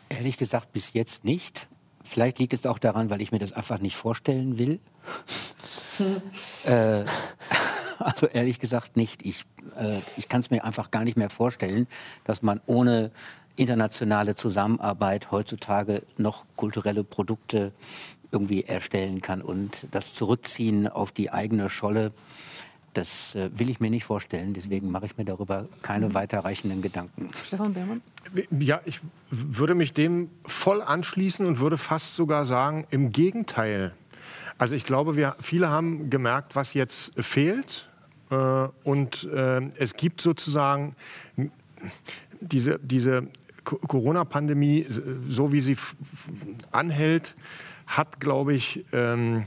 Ehrlich gesagt bis jetzt nicht. Vielleicht liegt es auch daran, weil ich mir das einfach nicht vorstellen will. äh, also ehrlich gesagt nicht. Ich, äh, ich kann es mir einfach gar nicht mehr vorstellen, dass man ohne internationale Zusammenarbeit heutzutage noch kulturelle Produkte irgendwie erstellen kann und das Zurückziehen auf die eigene Scholle das äh, will ich mir nicht vorstellen. Deswegen mache ich mir darüber keine mhm. weiterreichenden Gedanken. Stefan Behrmann? Ja, ich würde mich dem voll anschließen und würde fast sogar sagen, im Gegenteil. Also ich glaube, wir viele haben gemerkt, was jetzt fehlt. Äh, und äh, es gibt sozusagen diese, diese Corona-Pandemie, so wie sie anhält, hat, glaube ich, ähm,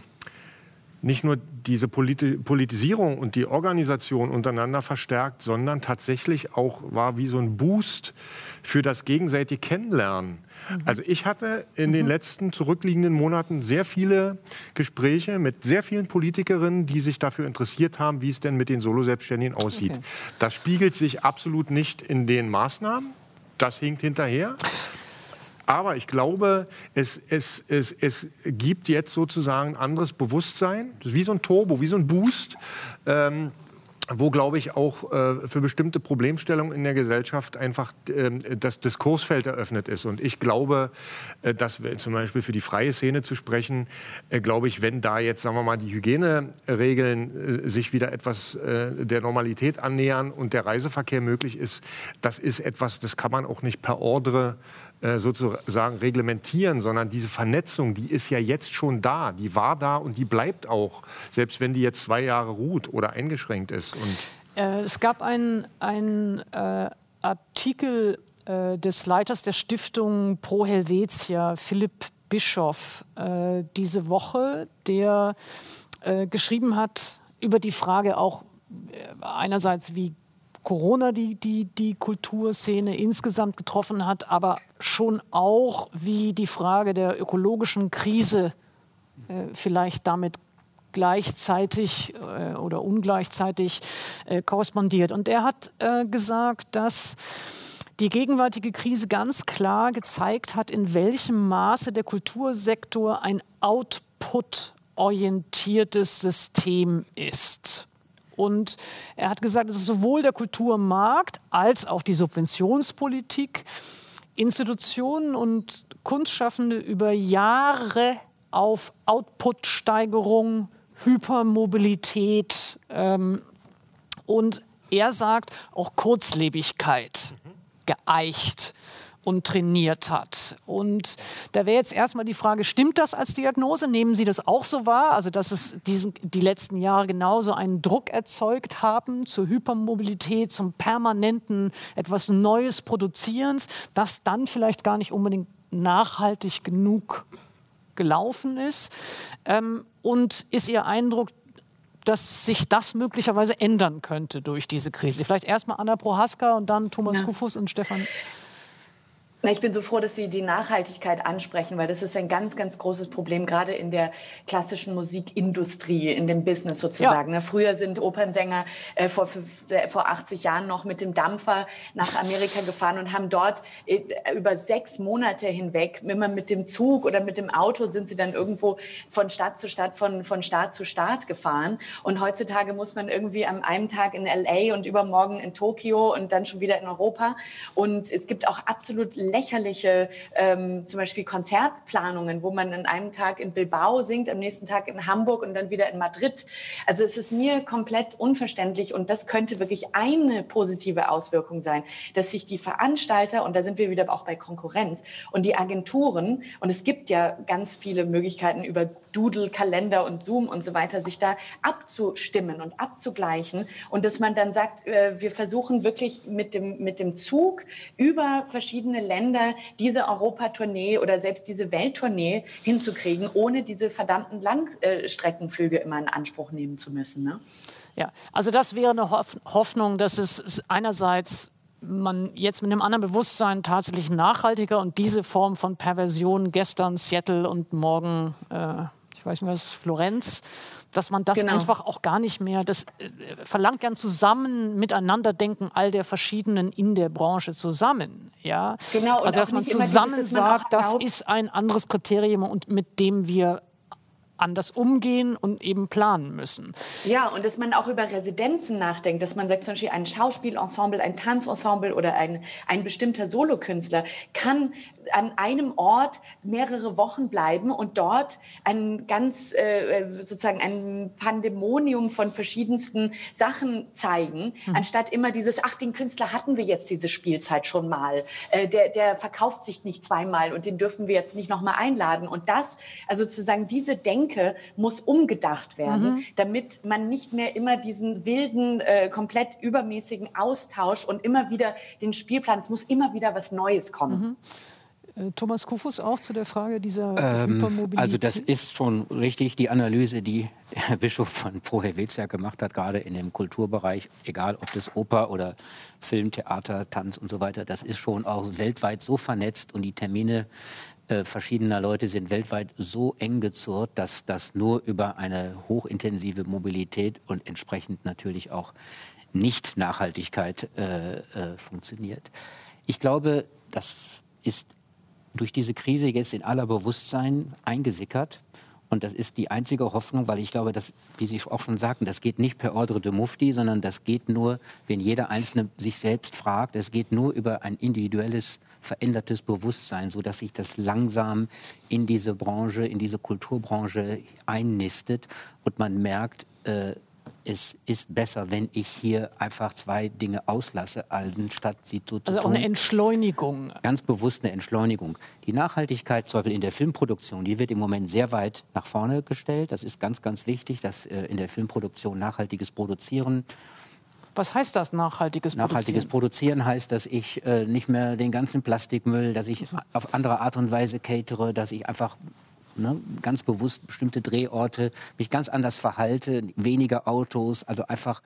nicht nur diese Politisierung und die Organisation untereinander verstärkt, sondern tatsächlich auch war wie so ein Boost für das gegenseitige Kennenlernen. Mhm. Also ich hatte in mhm. den letzten zurückliegenden Monaten sehr viele Gespräche mit sehr vielen Politikerinnen, die sich dafür interessiert haben, wie es denn mit den Solo-Selbstständigen aussieht. Okay. Das spiegelt sich absolut nicht in den Maßnahmen. Das hinkt hinterher. Aber ich glaube, es, es, es, es gibt jetzt sozusagen ein anderes Bewusstsein, wie so ein Turbo, wie so ein Boost. Ähm, wo, glaube ich, auch äh, für bestimmte Problemstellungen in der Gesellschaft einfach äh, das Diskursfeld eröffnet ist. Und ich glaube, äh, dass wir zum Beispiel für die freie Szene zu sprechen, äh, glaube ich, wenn da jetzt, sagen wir mal, die Hygieneregeln äh, sich wieder etwas äh, der Normalität annähern und der Reiseverkehr möglich ist, das ist etwas, das kann man auch nicht per Ordre äh, sozusagen reglementieren, sondern diese Vernetzung, die ist ja jetzt schon da, die war da und die bleibt auch, selbst wenn die jetzt zwei Jahre ruht oder eingeschränkt ist. Äh, es gab einen äh, Artikel äh, des Leiters der Stiftung Pro Helvetia, Philipp Bischoff, äh, diese Woche, der äh, geschrieben hat über die Frage auch einerseits, wie Corona die, die, die Kulturszene insgesamt getroffen hat, aber schon auch, wie die Frage der ökologischen Krise äh, vielleicht damit gleichzeitig äh, oder ungleichzeitig äh, korrespondiert. Und er hat äh, gesagt, dass die gegenwärtige Krise ganz klar gezeigt hat, in welchem Maße der Kultursektor ein output-orientiertes System ist. Und er hat gesagt, dass sowohl der Kulturmarkt als auch die Subventionspolitik Institutionen und Kunstschaffende über Jahre auf Output-Steigerung, Hypermobilität ähm, und er sagt auch Kurzlebigkeit geeicht und trainiert hat. Und da wäre jetzt erstmal die Frage, stimmt das als Diagnose? Nehmen Sie das auch so wahr? Also, dass es diesen, die letzten Jahre genauso einen Druck erzeugt haben zur Hypermobilität, zum permanenten etwas Neues Produzierens, das dann vielleicht gar nicht unbedingt nachhaltig genug gelaufen ist? Ähm, und ist Ihr Eindruck, dass sich das möglicherweise ändern könnte durch diese Krise? Vielleicht erstmal Anna Prohaska und dann Thomas ja. Kufus und Stefan ich bin so froh, dass Sie die Nachhaltigkeit ansprechen, weil das ist ein ganz, ganz großes Problem, gerade in der klassischen Musikindustrie, in dem Business sozusagen. Ja. Ne? Früher sind Opernsänger äh, vor, vor 80 Jahren noch mit dem Dampfer nach Amerika gefahren und haben dort äh, über sechs Monate hinweg, immer mit dem Zug oder mit dem Auto, sind sie dann irgendwo von Stadt zu Stadt, von, von Staat zu Staat gefahren. Und heutzutage muss man irgendwie am einen Tag in LA und übermorgen in Tokio und dann schon wieder in Europa. Und es gibt auch absolut lächerliche ähm, zum Beispiel Konzertplanungen, wo man an einem Tag in Bilbao singt, am nächsten Tag in Hamburg und dann wieder in Madrid. Also es ist mir komplett unverständlich und das könnte wirklich eine positive Auswirkung sein, dass sich die Veranstalter, und da sind wir wieder auch bei Konkurrenz, und die Agenturen, und es gibt ja ganz viele Möglichkeiten über Doodle, Kalender und Zoom und so weiter, sich da abzustimmen und abzugleichen und dass man dann sagt, äh, wir versuchen wirklich mit dem, mit dem Zug über verschiedene Länder diese Europatournee oder selbst diese Welttournee hinzukriegen, ohne diese verdammten Langstreckenflüge immer in Anspruch nehmen zu müssen. Ne? Ja, also das wäre eine Hoffnung, dass es einerseits man jetzt mit einem anderen Bewusstsein tatsächlich nachhaltiger und diese Form von Perversion gestern Seattle und morgen, äh, ich weiß nicht was, Florenz, dass man das genau. einfach auch gar nicht mehr, das äh, verlangt gern zusammen miteinander denken all der verschiedenen in der Branche zusammen. Ja? Genau, also dass man zusammen dieses, dass man sagt, das ist ein anderes Kriterium und mit dem wir anders umgehen und eben planen müssen. Ja, und dass man auch über Residenzen nachdenkt, dass man sagt zum Beispiel ein Schauspielensemble, ein Tanzensemble oder ein, ein bestimmter Solokünstler kann an einem Ort mehrere Wochen bleiben und dort ein ganz äh, sozusagen ein Pandemonium von verschiedensten Sachen zeigen, mhm. anstatt immer dieses, ach, den Künstler hatten wir jetzt diese Spielzeit schon mal, äh, der, der verkauft sich nicht zweimal und den dürfen wir jetzt nicht nochmal einladen. Und das, also sozusagen diese Denke muss umgedacht werden, mhm. damit man nicht mehr immer diesen wilden, äh, komplett übermäßigen Austausch und immer wieder den Spielplan, es muss immer wieder was Neues kommen. Mhm. Äh, Thomas Kufus auch zu der Frage dieser ähm, Hypermobilität? Also das ist schon richtig, die Analyse, die Herr Bischof von Prohevezia gemacht hat, gerade in dem Kulturbereich, egal ob das Oper oder Film, Theater, Tanz und so weiter, das ist schon auch weltweit so vernetzt und die Termine äh, verschiedener Leute sind weltweit so eng gezurrt, dass das nur über eine hochintensive Mobilität und entsprechend natürlich auch Nicht-Nachhaltigkeit äh, äh, funktioniert. Ich glaube, das ist durch diese Krise jetzt in aller Bewusstsein eingesickert. Und das ist die einzige Hoffnung, weil ich glaube, dass, wie Sie auch schon sagten, das geht nicht per Ordre de Mufti, sondern das geht nur, wenn jeder Einzelne sich selbst fragt. Es geht nur über ein individuelles, verändertes Bewusstsein, so dass sich das langsam in diese Branche, in diese Kulturbranche einnistet und man merkt, äh, es ist besser, wenn ich hier einfach zwei Dinge auslasse, anstatt sie zu, also tun. Also auch eine Entschleunigung. Ganz bewusst eine Entschleunigung. Die Nachhaltigkeit, zum Beispiel in der Filmproduktion, die wird im Moment sehr weit nach vorne gestellt. Das ist ganz, ganz wichtig, dass äh, in der Filmproduktion nachhaltiges Produzieren was heißt das, nachhaltiges Produzieren? Nachhaltiges Produzieren heißt, dass ich äh, nicht mehr den ganzen Plastikmüll, dass ich auf andere Art und Weise catere, dass ich einfach ne, ganz bewusst bestimmte Drehorte, mich ganz anders verhalte, weniger Autos, also einfach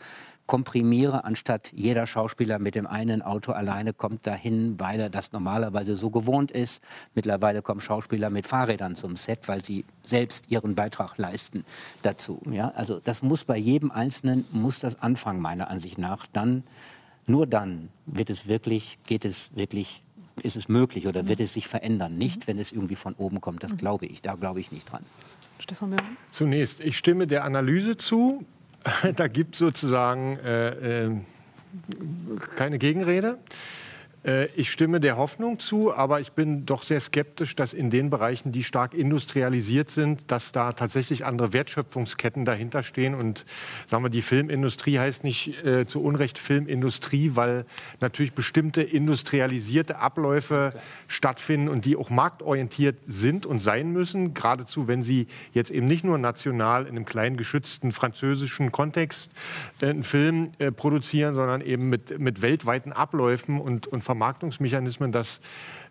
komprimiere, anstatt jeder Schauspieler mit dem einen Auto alleine kommt dahin, weil er das normalerweise so gewohnt ist. Mittlerweile kommen Schauspieler mit Fahrrädern zum Set, weil sie selbst ihren Beitrag leisten dazu. Ja, also das muss bei jedem Einzelnen, muss das anfangen, meiner Ansicht nach. Dann, nur dann wird es wirklich, geht es wirklich ist es möglich oder wird es sich verändern? Nicht, wenn es irgendwie von oben kommt. Das glaube ich. Da glaube ich nicht dran. Stefan Möhr? Zunächst, ich stimme der Analyse zu. da gibt es sozusagen äh, äh, keine Gegenrede. Äh, ich stimme der Hoffnung zu, aber ich bin doch sehr skeptisch, dass in den Bereichen, die stark industrialisiert sind, dass da tatsächlich andere Wertschöpfungsketten dahinter stehen. Und sagen wir, die Filmindustrie heißt nicht äh, zu Unrecht Filmindustrie, weil natürlich bestimmte industrialisierte Abläufe stattfinden und die auch marktorientiert sind und sein müssen. Geradezu, wenn sie jetzt eben nicht nur national in einem kleinen geschützten französischen Kontext äh, einen Film äh, produzieren, sondern eben mit, mit weltweiten Abläufen und, und Vermarktungsmechanismen, dass,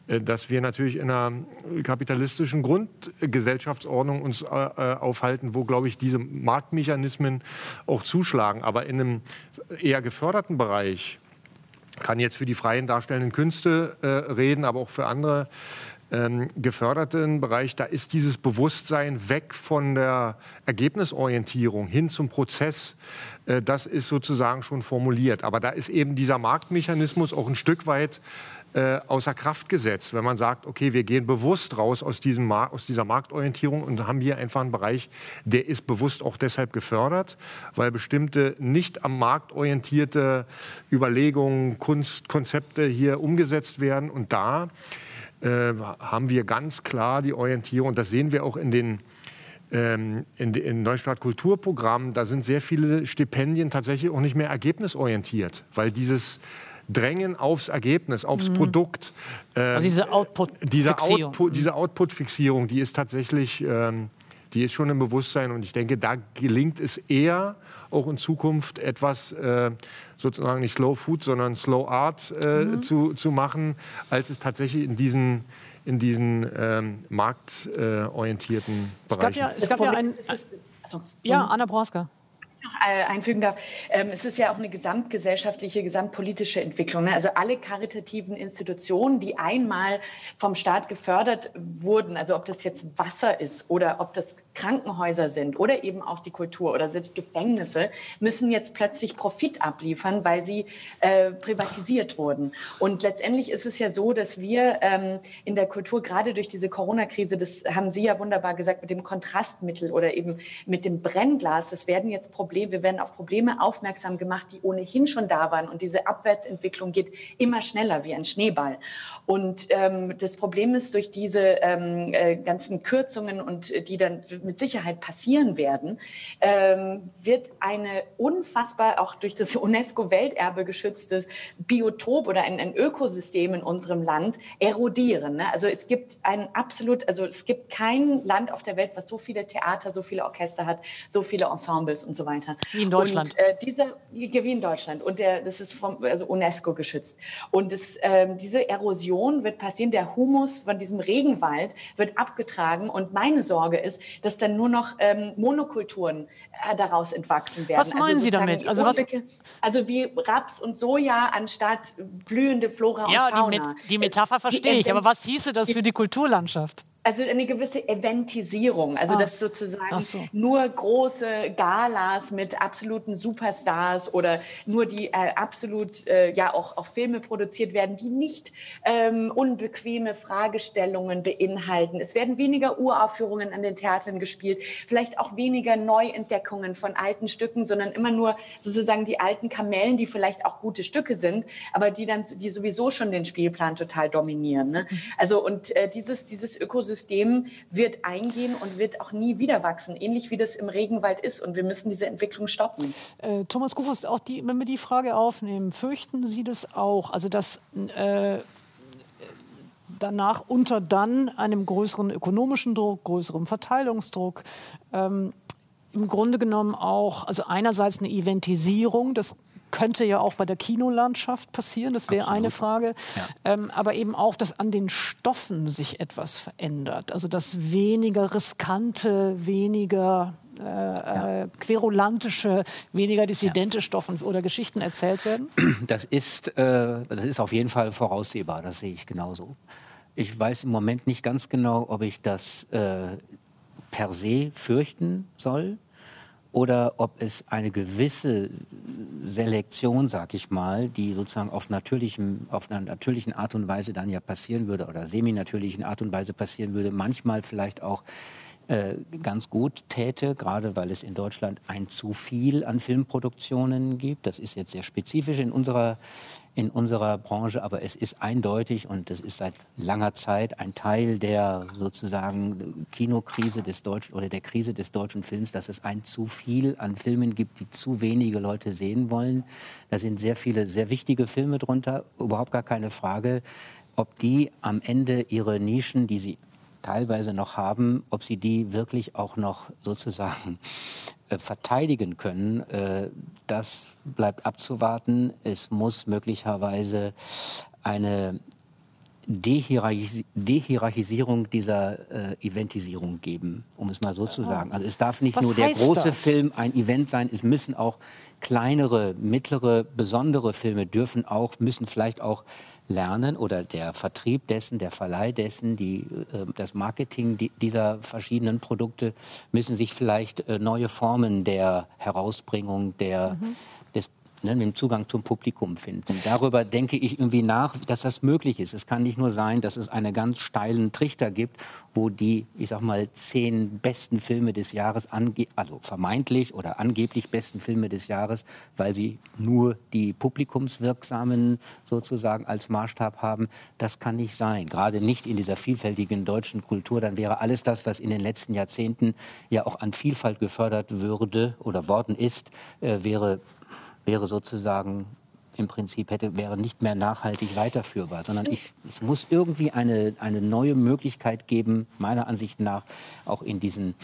äh, dass wir natürlich in einer kapitalistischen Grundgesellschaftsordnung uns äh, äh, aufhalten, wo, glaube ich, diese Marktmechanismen auch zuschlagen. Aber in einem eher geförderten Bereich kann jetzt für die freien darstellenden Künste äh, reden, aber auch für andere ähm, geförderten Bereich, da ist dieses Bewusstsein weg von der Ergebnisorientierung hin zum Prozess. Äh, das ist sozusagen schon formuliert. Aber da ist eben dieser Marktmechanismus auch ein Stück weit äh, außer Kraft gesetzt, wenn man sagt, okay, wir gehen bewusst raus aus, diesem aus dieser Marktorientierung und haben hier einfach einen Bereich, der ist bewusst auch deshalb gefördert, weil bestimmte nicht am Markt orientierte Überlegungen, Kunstkonzepte hier umgesetzt werden. Und da äh, haben wir ganz klar die Orientierung, und das sehen wir auch in den ähm, in, in Neustadt Kulturprogramm, da sind sehr viele Stipendien tatsächlich auch nicht mehr ergebnisorientiert, weil dieses Drängen aufs Ergebnis, aufs mhm. Produkt. Ähm, also diese Output-Fixierung. Diese, Output, diese Output-Fixierung, die ist tatsächlich, ähm, die ist schon im Bewusstsein und ich denke, da gelingt es eher, auch in Zukunft etwas äh, sozusagen nicht Slow Food, sondern Slow Art äh, mhm. zu, zu machen, als es tatsächlich in diesen in diesen ähm, marktorientierten äh, Bereichen. Es gab ja, es gab ja ein, also, ja. Anna Broska noch äh, einfügen darf, ähm, es ist ja auch eine gesamtgesellschaftliche, gesamtpolitische Entwicklung. Ne? Also alle karitativen Institutionen, die einmal vom Staat gefördert wurden, also ob das jetzt Wasser ist oder ob das Krankenhäuser sind oder eben auch die Kultur oder selbst Gefängnisse, müssen jetzt plötzlich Profit abliefern, weil sie äh, privatisiert wurden. Und letztendlich ist es ja so, dass wir ähm, in der Kultur gerade durch diese Corona-Krise, das haben Sie ja wunderbar gesagt, mit dem Kontrastmittel oder eben mit dem Brennglas, das werden jetzt Probleme Problem, wir werden auf Probleme aufmerksam gemacht, die ohnehin schon da waren. Und diese Abwärtsentwicklung geht immer schneller wie ein Schneeball. Und ähm, das Problem ist, durch diese ähm, äh, ganzen Kürzungen und äh, die dann mit Sicherheit passieren werden, ähm, wird eine unfassbar auch durch das UNESCO-Welterbe geschütztes Biotop oder ein, ein, Ökosystem in unserem Land erodieren. Ne? Also es gibt ein absolut, also es gibt kein Land auf der Welt, was so viele Theater, so viele Orchester hat, so viele Ensembles und so weiter weiter. Wie in Deutschland. Und, äh, dieser, wie in Deutschland. Und der, das ist vom also UNESCO geschützt. Und das, ähm, diese Erosion wird passieren. Der Humus von diesem Regenwald wird abgetragen. Und meine Sorge ist, dass dann nur noch ähm, Monokulturen äh, daraus entwachsen werden. Was meinen also Sie damit? Also, was also wie Raps und Soja anstatt blühende Flora ja, und Fauna. Ja, die, die, Metapher verstehe ich. Aber was hieße das für die Kulturlandschaft? Also eine gewisse Eventisierung, also ah. dass sozusagen so. nur große Galas mit absoluten Superstars oder nur die äh, absolut äh, ja auch, auch Filme produziert werden, die nicht ähm, unbequeme Fragestellungen beinhalten. Es werden weniger Uraufführungen an den Theatern gespielt, vielleicht auch weniger Neuentdeckungen von alten Stücken, sondern immer nur sozusagen die alten Kamellen, die vielleicht auch gute Stücke sind, aber die dann die sowieso schon den Spielplan total dominieren. Ne? Mhm. Also und äh, dieses dieses Ökosystem System wird eingehen und wird auch nie wieder wachsen, ähnlich wie das im Regenwald ist. Und wir müssen diese Entwicklung stoppen. Äh, Thomas Kufus, auch die, wenn wir die Frage aufnehmen, fürchten Sie das auch? Also dass äh, danach unter dann einem größeren ökonomischen Druck, größerem Verteilungsdruck, ähm, im Grunde genommen auch, also einerseits eine Eventisierung, das könnte ja auch bei der Kinolandschaft passieren, das wäre eine Frage. Ja. Ähm, aber eben auch, dass an den Stoffen sich etwas verändert. Also dass weniger riskante, weniger äh, ja. Äh, querulantische, weniger dissidente ja. Stoffe oder Geschichten erzählt werden? Das ist, äh, das ist auf jeden Fall voraussehbar, das sehe ich genauso. Ich weiß im Moment nicht ganz genau, ob ich das äh, per se fürchten soll oder ob es eine gewisse Selektion, sag ich mal, die sozusagen auf, natürlichem, auf einer natürlichen Art und Weise dann ja passieren würde oder semi-natürlichen Art und Weise passieren würde, manchmal vielleicht auch äh, ganz gut täte, gerade weil es in Deutschland ein zu viel an Filmproduktionen gibt. Das ist jetzt sehr spezifisch in unserer in unserer Branche, aber es ist eindeutig und das ist seit langer Zeit ein Teil der sozusagen Kinokrise des deutschen oder der Krise des deutschen Films, dass es ein zu viel an Filmen gibt, die zu wenige Leute sehen wollen. Da sind sehr viele sehr wichtige Filme drunter, überhaupt gar keine Frage, ob die am Ende ihre Nischen, die sie teilweise noch haben, ob sie die wirklich auch noch sozusagen äh, verteidigen können, äh, das bleibt abzuwarten. Es muss möglicherweise eine Dehierarchis Dehierarchisierung dieser äh, Eventisierung geben, um es mal so zu sagen. Also es darf nicht Was nur der große das? Film ein Event sein, es müssen auch kleinere, mittlere, besondere Filme dürfen auch, müssen vielleicht auch lernen oder der Vertrieb dessen, der Verleih dessen, die, äh, das Marketing die, dieser verschiedenen Produkte müssen sich vielleicht äh, neue Formen der Herausbringung, der, des ne, mit dem Zugang zum Publikum finden. Darüber denke ich irgendwie nach, dass das möglich ist. Es kann nicht nur sein, dass es einen ganz steilen Trichter gibt, wo die, ich sag mal, zehn besten Filme des Jahres, also vermeintlich oder angeblich besten Filme des Jahres, weil sie nur die publikumswirksamen sozusagen als Maßstab haben. Das kann nicht sein. Gerade nicht in dieser vielfältigen deutschen Kultur. Dann wäre alles das, was in den letzten Jahrzehnten ja auch an Vielfalt gefördert würde oder worden ist, äh, wäre wäre sozusagen im Prinzip hätte, wäre nicht mehr nachhaltig weiterführbar, sondern ich, es muss irgendwie eine, eine neue Möglichkeit geben, meiner Ansicht nach, auch in diesen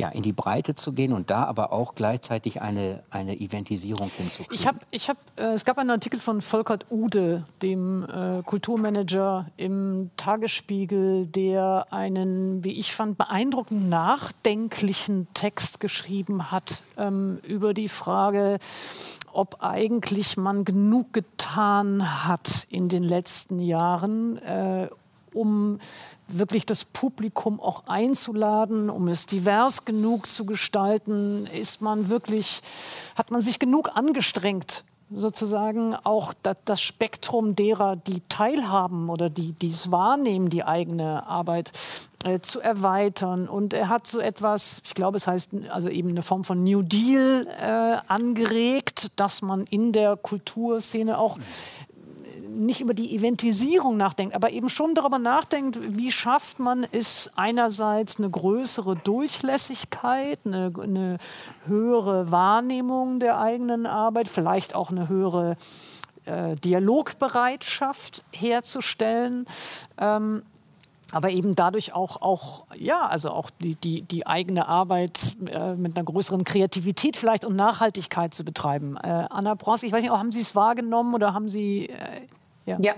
ja, in die Breite zu gehen und da aber auch gleichzeitig eine, eine Eventisierung hinzukriegen. Ich hab, ich hab, äh, es gab einen Artikel von Volkert Ude, dem äh, Kulturmanager im Tagesspiegel, der einen, wie ich fand, beeindruckend nachdenklichen Text geschrieben hat ähm, über die Frage, ob eigentlich man genug getan hat in den letzten Jahren, äh, um wirklich das Publikum auch einzuladen, um es divers genug zu gestalten, ist man wirklich, hat man sich genug angestrengt, sozusagen auch da- das Spektrum derer, die teilhaben oder die die es wahrnehmen, die eigene Arbeit äh, zu erweitern. Und er hat so etwas, ich glaube, es heißt also eben eine Form von New Deal äh, angeregt, dass man in der Kulturszene auch nicht über die Eventisierung nachdenkt, aber eben schon darüber nachdenkt, wie schafft man es einerseits eine größere Durchlässigkeit, eine, eine höhere Wahrnehmung der eigenen Arbeit, vielleicht auch eine höhere äh, Dialogbereitschaft herzustellen. Ähm, aber eben dadurch auch, auch ja, also auch die, die, die eigene Arbeit äh, mit einer größeren Kreativität vielleicht und Nachhaltigkeit zu betreiben. Äh, Anna Bros, ich weiß nicht, haben Sie es wahrgenommen oder haben Sie äh, ja. Ja.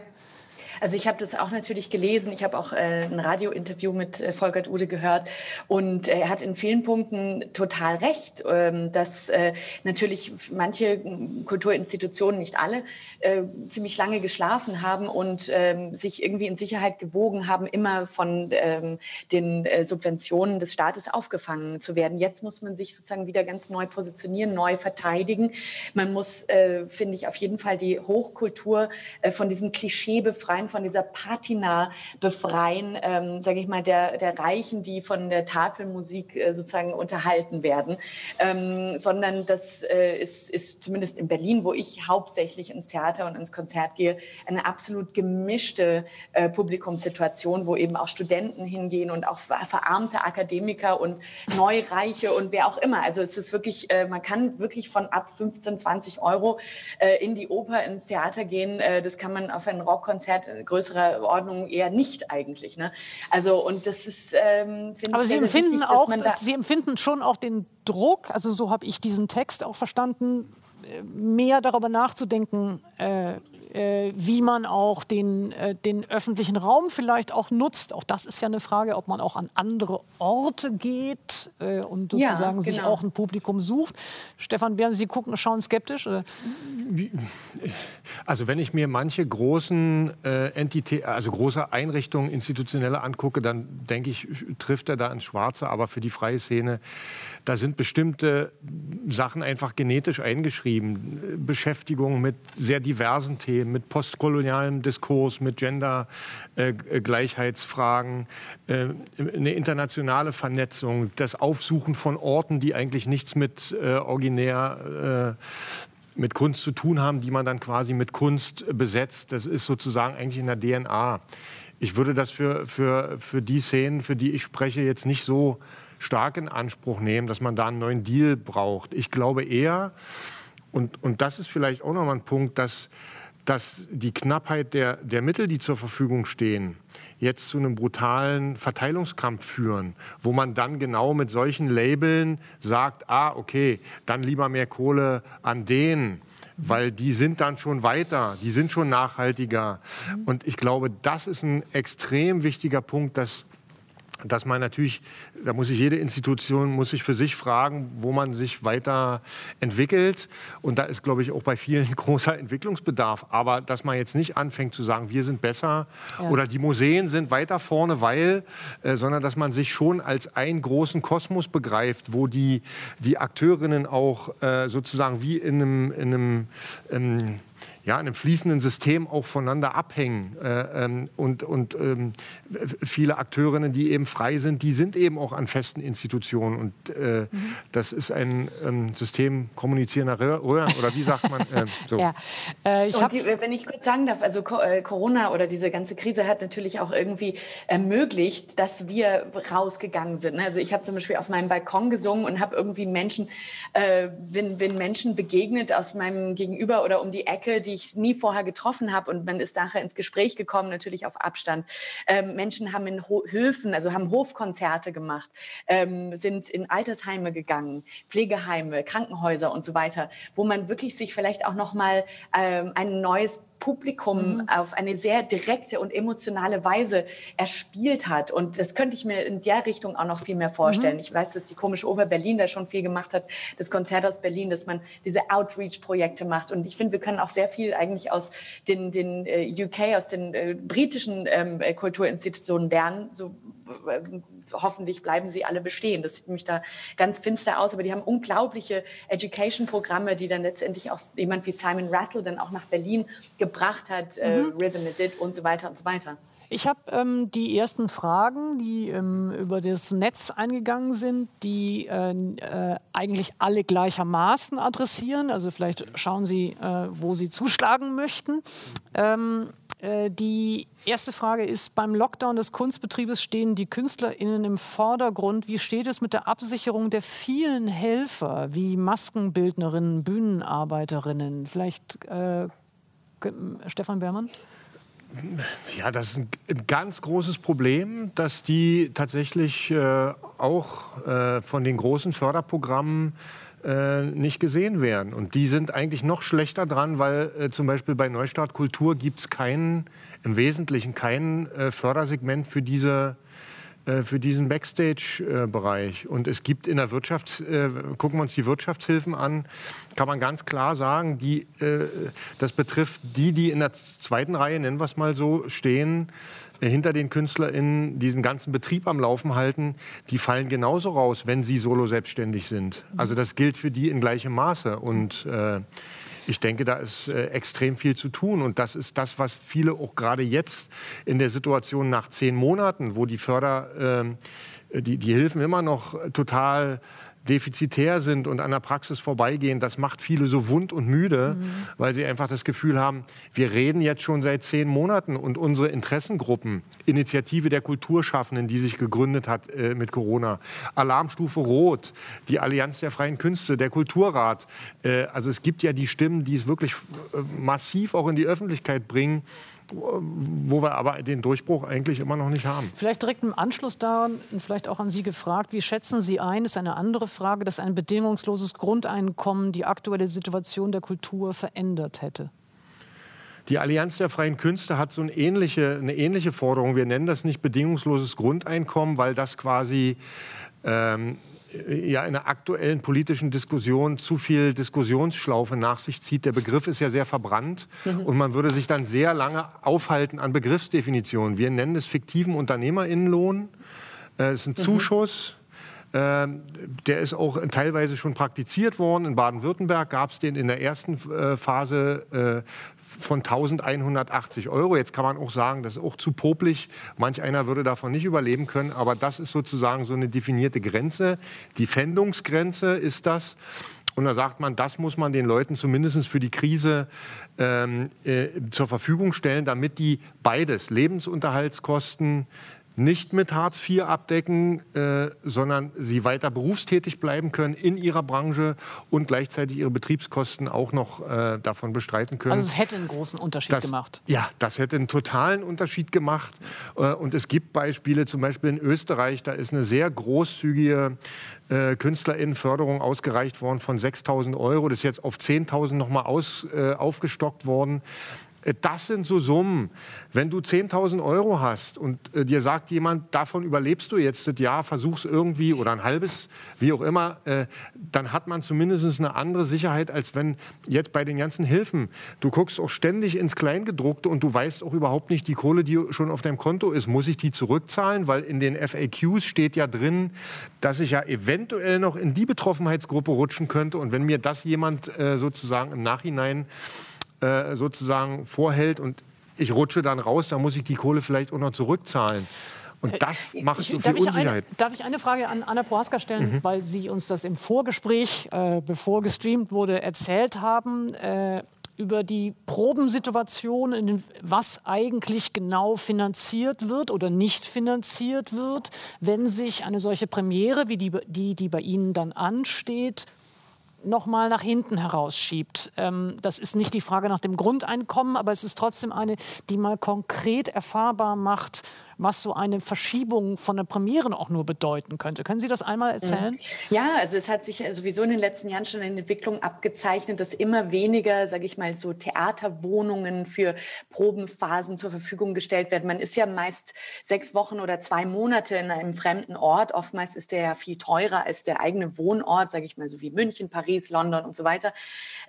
Also ich habe das auch natürlich gelesen. Ich habe auch äh, ein Radiointerview mit äh, Volkert Ude gehört und äh, er hat in vielen Punkten total recht, ähm, dass äh, natürlich manche Kulturinstitutionen, nicht alle, äh, ziemlich lange geschlafen haben und ähm, sich irgendwie in Sicherheit gewogen haben, immer von ähm, den Subventionen des Staates aufgefangen zu werden. Jetzt muss man sich sozusagen wieder ganz neu positionieren, neu verteidigen. Man muss, finde ich, auf jeden Fall die Hochkultur von diesem Klischee befreien, von dieser Patina befreien, ähm, sage ich mal, der, der Reichen, die von der Tafelmusik äh, sozusagen unterhalten werden, ähm, sondern das äh, ist, ist zumindest in Berlin, wo ich hauptsächlich ins Theater und ins Konzert gehe, eine absolut gemischte äh, Publikumssituation, wo eben auch Studenten hingehen und auch ver- verarmte Akademiker und Neureiche und wer auch immer. Also es ist wirklich, äh, man kann wirklich von ab 15, 20 Euro äh, in die Oper, ins Theater gehen. Äh, das kann man auf ein Rockkonzert in größerer Ordnung eher nicht eigentlich. Ne? Also und das ist, ähm, finde Aber ich, Sie sehr, sehr empfinden wichtig, auch, da Sie empfinden schon auch den Druck, also so habe ich diesen Text auch verstanden, äh, mehr darüber nachzudenken, äh, äh, wie man auch den, äh, den öffentlichen Raum vielleicht auch nutzt. Auch das ist ja eine Frage, ob man auch an andere Orte geht äh, und Ja, sozusagen sich genau. auch ein Publikum sucht. Stefan, während Sie gucken, schauen skeptisch? Oder? Also wenn ich mir manche großen äh, Entität, also große Einrichtungen, institutionelle angucke, dann denke ich, trifft er da ins Schwarze. Aber für die freie Szene, da sind bestimmte Sachen einfach genetisch eingeschrieben. Beschäftigung mit sehr diversen Themen, mit postkolonialem Diskurs, mit Gender-Gleichheitsfragen, äh, eine internationale Vernetzung, das Aufsuchen von Orten, die eigentlich nichts mit äh, originär äh, mit Kunst zu tun haben, die man dann quasi mit Kunst besetzt. Das ist sozusagen eigentlich in der DNA. Ich würde das für, für, für die Szenen, für die ich spreche, jetzt nicht so stark in Anspruch nehmen, dass man da einen neuen Deal braucht. Ich glaube eher, und, und das ist vielleicht auch nochmal ein Punkt, dass, dass die Knappheit der, der Mittel, die zur Verfügung stehen, jetzt zu einem brutalen Verteilungskampf führen, wo man dann genau mit solchen Labeln sagt, ah, okay, dann lieber mehr Kohle an den weil die sind dann schon weiter, die sind schon nachhaltiger. Und ich glaube, das ist ein extrem wichtiger Punkt, dass dass man natürlich, da muss sich jede Institution muss sich für sich fragen, wo man sich weiter entwickelt. Und da ist, glaube ich, auch bei vielen großer Entwicklungsbedarf. Aber dass man jetzt nicht anfängt zu sagen, wir sind besser ja. oder die Museen sind weiter vorne, weil, äh, sondern dass man sich schon als einen großen Kosmos begreift, wo die, die Akteurinnen auch äh, sozusagen wie in einem, in einem ähm, ja, in einem fließenden System auch voneinander abhängen. Äh, ähm, und und ähm, viele Akteurinnen, die eben frei sind, die sind eben auch an festen Institutionen. Und äh, mhm. das ist ein ähm, System kommunizierender Röhren, oder wie sagt man? Äh, so. ja. Äh, ich die, wenn ich kurz sagen darf, also äh, Corona oder diese ganze Krise hat natürlich auch irgendwie ermöglicht, dass wir rausgegangen sind. Also ich habe zum Beispiel auf meinem Balkon gesungen und habe irgendwie Menschen, äh, bin, bin Menschen begegnet aus meinem Gegenüber oder um die Ecke, die die ich nie vorher getroffen habe. Und man ist nachher ins Gespräch gekommen, natürlich auf Abstand. Ähm, Menschen haben in Ho Höfen, also haben Hofkonzerte gemacht, ähm, sind in Altersheime gegangen, Pflegeheime, Krankenhäuser und so weiter, wo man wirklich sich vielleicht auch noch mal ähm, ein neues Publikum mhm. auf eine sehr direkte und emotionale Weise erspielt hat. Und das könnte ich mir in der Richtung auch noch viel mehr vorstellen. Mhm. Ich weiß, dass die komische Ober Berlin da schon viel gemacht hat, das Konzert aus Berlin, dass man diese Outreach-Projekte macht. Und ich finde, wir können auch sehr viel eigentlich aus den, den äh, UK, aus den äh, britischen ähm, äh, Kulturinstitutionen lernen. So, hoffentlich bleiben sie alle bestehen. Das sieht nämlich da ganz finster aus, aber die haben unglaubliche Education-Programme, die dann letztendlich auch jemand wie Simon Rattle dann auch nach Berlin gebracht hat, äh, mhm. äh, Rhythm is it und so weiter und so weiter. Ich habe ähm, die ersten Fragen, die ähm, über das Netz eingegangen sind, die äh, äh, eigentlich alle gleichermaßen adressieren. Also vielleicht schauen Sie, äh, wo Sie zuschlagen möchten. Ähm, äh, die erste Frage ist, beim Lockdown des Kunstbetriebes stehen die KünstlerInnen im Vordergrund. Wie steht es mit der Absicherung der vielen Helfer, wie Maskenbildnerinnen, Bühnenarbeiterinnen? Vielleicht äh, Stefan Beermann? Ja, das ist ein ganz großes Problem, dass die tatsächlich äh, auch äh, von den großen Förderprogrammen äh, nicht gesehen werden. Und die sind eigentlich noch schlechter dran, weil äh, zum Beispiel bei Neustart Kultur gibt es keinen, im Wesentlichen kein äh, Fördersegment für diese für diesen Backstage-Bereich. Und es gibt in der Wirtschaft, äh, gucken wir uns die Wirtschaftshilfen an, kann man ganz klar sagen, die, äh, das betrifft die, die in der zweiten Reihe, nennen wir es mal so, stehen, hinter den KünstlerInnen diesen ganzen Betrieb am Laufen halten, die fallen genauso raus, wenn sie solo selbstständig sind. Also das gilt für die in gleichem Maße. Und äh, ich denke, da ist äh, extrem viel zu tun. Und das ist das, was viele auch gerade jetzt in der Situation nach zehn Monaten, wo die Förder, äh, die, die Hilfen immer noch total defizitär sind und an der Praxis vorbeigehen, das macht viele so wund und müde, mhm. weil sie einfach das Gefühl haben, wir reden jetzt schon seit zehn Monaten und unsere Interessengruppen, Initiative der Kulturschaffenden, die sich gegründet hat äh, mit Corona, Alarmstufe Rot, die Allianz der freien Künste, der Kulturrat, äh, also es gibt ja die Stimmen, die es wirklich äh, massiv auch in die Öffentlichkeit bringen, wo wir aber den Durchbruch eigentlich immer noch nicht haben. Vielleicht direkt im Anschluss daran, vielleicht auch an Sie gefragt, wie schätzen Sie ein, ist eine andere Frage, dass ein bedingungsloses Grundeinkommen die aktuelle Situation der Kultur verändert hätte? Die Allianz der freien Künste hat so eine ähnliche, eine ähnliche Forderung. Wir nennen das nicht bedingungsloses Grundeinkommen, weil das quasi ähm, ja in der aktuellen politischen Diskussion zu viel Diskussionsschlaufe nach sich zieht. Der Begriff ist ja sehr verbrannt mhm. und man würde sich dann sehr lange aufhalten an Begriffsdefinitionen. Wir nennen es fiktiven Unternehmerinnenlohn. Äh, es ist ein mhm. Zuschuss. Ähm, der ist auch teilweise schon praktiziert worden. In Baden-Württemberg gab es den in der ersten äh, Phase äh, von 1180 Euro. Jetzt kann man auch sagen, das ist auch zu popelig. Manch einer würde davon nicht überleben können. Aber das ist sozusagen so eine definierte Grenze. Die Fändungsgrenze ist das. Und da sagt man, das muss man den Leuten zumindest für die Krise ähm, äh, zur Verfügung stellen, damit die beides, Lebensunterhaltskosten, nicht mit Hartz IV abdecken, äh, sondern sie weiter berufstätig bleiben können in ihrer Branche und gleichzeitig ihre Betriebskosten auch noch äh, davon bestreiten können. Also es hätte einen großen Unterschied das, gemacht. Ja, das hätte einen totalen Unterschied gemacht. Äh, und es gibt Beispiele, zum Beispiel in Österreich, da ist eine sehr großzügige äh, Künstlerinnenförderung ausgereicht worden von 6.000 Euro. Das ist jetzt auf 10.000 nochmal aus, äh, aufgestockt worden. Äh, das sind so Summen. Wenn du 10.000 Euro hast und äh, dir sagt jemand, davon überlebst du jetzt das Jahr, versuch's irgendwie oder ein halbes, wie auch immer, äh, dann hat man zumindest eine andere Sicherheit, als wenn jetzt bei den ganzen Hilfen, du guckst auch ständig ins Kleingedruckte und du weißt auch überhaupt nicht, die Kohle, die schon auf deinem Konto ist, muss ich die zurückzahlen? Weil in den FAQs steht ja drin, dass ich ja eventuell noch in die Betroffenheitsgruppe rutschen könnte. Und wenn mir das jemand äh, sozusagen im Nachhinein äh, sozusagen vorhält und ich rutsche dann raus, dann muss ich die Kohle vielleicht auch noch zurückzahlen. Und das äh, macht so viel darf Unsicherheit. Eine, darf ich eine Frage an Anna Prohaska stellen, mhm. weil Sie uns das im Vorgespräch, äh, bevor gestreamt wurde, erzählt haben? Äh, über die Probensituation, in was eigentlich genau finanziert wird oder nicht finanziert wird, wenn sich eine solche Premiere wie die, die, die bei Ihnen dann ansteht, noch mal nach hinten herausschiebt. Ähm, das ist nicht die Frage nach dem Grundeinkommen, aber es ist trotzdem eine, die mal konkret erfahrbar macht, was so eine Verschiebung von der Premiere auch nur bedeuten könnte. Können Sie das einmal erzählen? Ja, also es hat sich sowieso in den letzten Jahren schon eine Entwicklung abgezeichnet, dass immer weniger, sage ich mal, so Theaterwohnungen für Probenphasen zur Verfügung gestellt werden. Man ist ja meist sechs Wochen oder zwei Monate in einem fremden Ort. Oftmals ist der ja viel teurer als der eigene Wohnort, sage ich mal, so wie München, Paris, London und so weiter.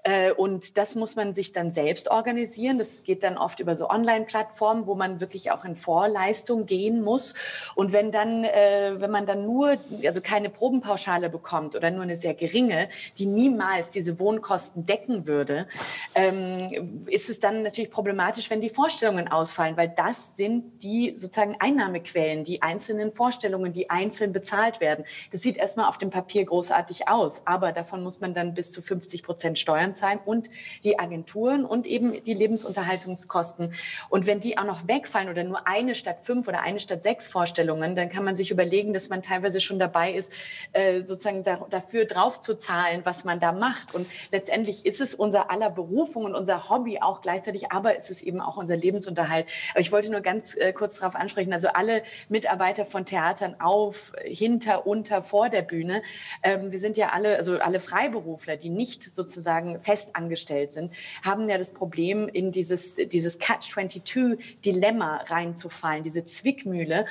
Äh, und das muss man sich dann selbst organisieren. Das geht dann oft über so Online-Plattformen, wo man wirklich auch in Vorleistung gehen muss. Und wenn dann, äh, wenn man dann nur, also keine Probenpauschale bekommt oder nur eine sehr geringe, die niemals diese Wohnkosten decken würde, ähm, ist es dann natürlich problematisch, wenn die Vorstellungen ausfallen, weil das sind die sozusagen Einnahmequellen, die einzelnen Vorstellungen, die einzeln bezahlt werden. Das sieht erstmal auf dem Papier großartig aus, aber davon muss man dann bis zu 50 Prozent Steuern zahlen und die Agenturen und eben die Lebensunterhaltungskosten. Und wenn die auch noch wegfallen oder nur eine statt fünf oder eine statt sechs Vorstellungen, dann kann man sich überlegen, dass man teilweise schon dabei ist, äh, sozusagen da, dafür draufzuzahlen, was man da macht. Und letztendlich ist es unser aller Berufung und unser Hobby auch gleichzeitig, aber es ist eben auch unser Lebensunterhalt. Aber ich wollte nur ganz äh, kurz darauf ansprechen, also alle Mitarbeiter von Theatern auf, hinter, unter, vor der Bühne, ähm, wir sind ja alle, also alle Freiberufler, die nicht sozusagen fest angestellt sind, haben ja das Problem, in dieses, dieses Catch-22-Dilemma reinzufallen, diese Zwickmühle,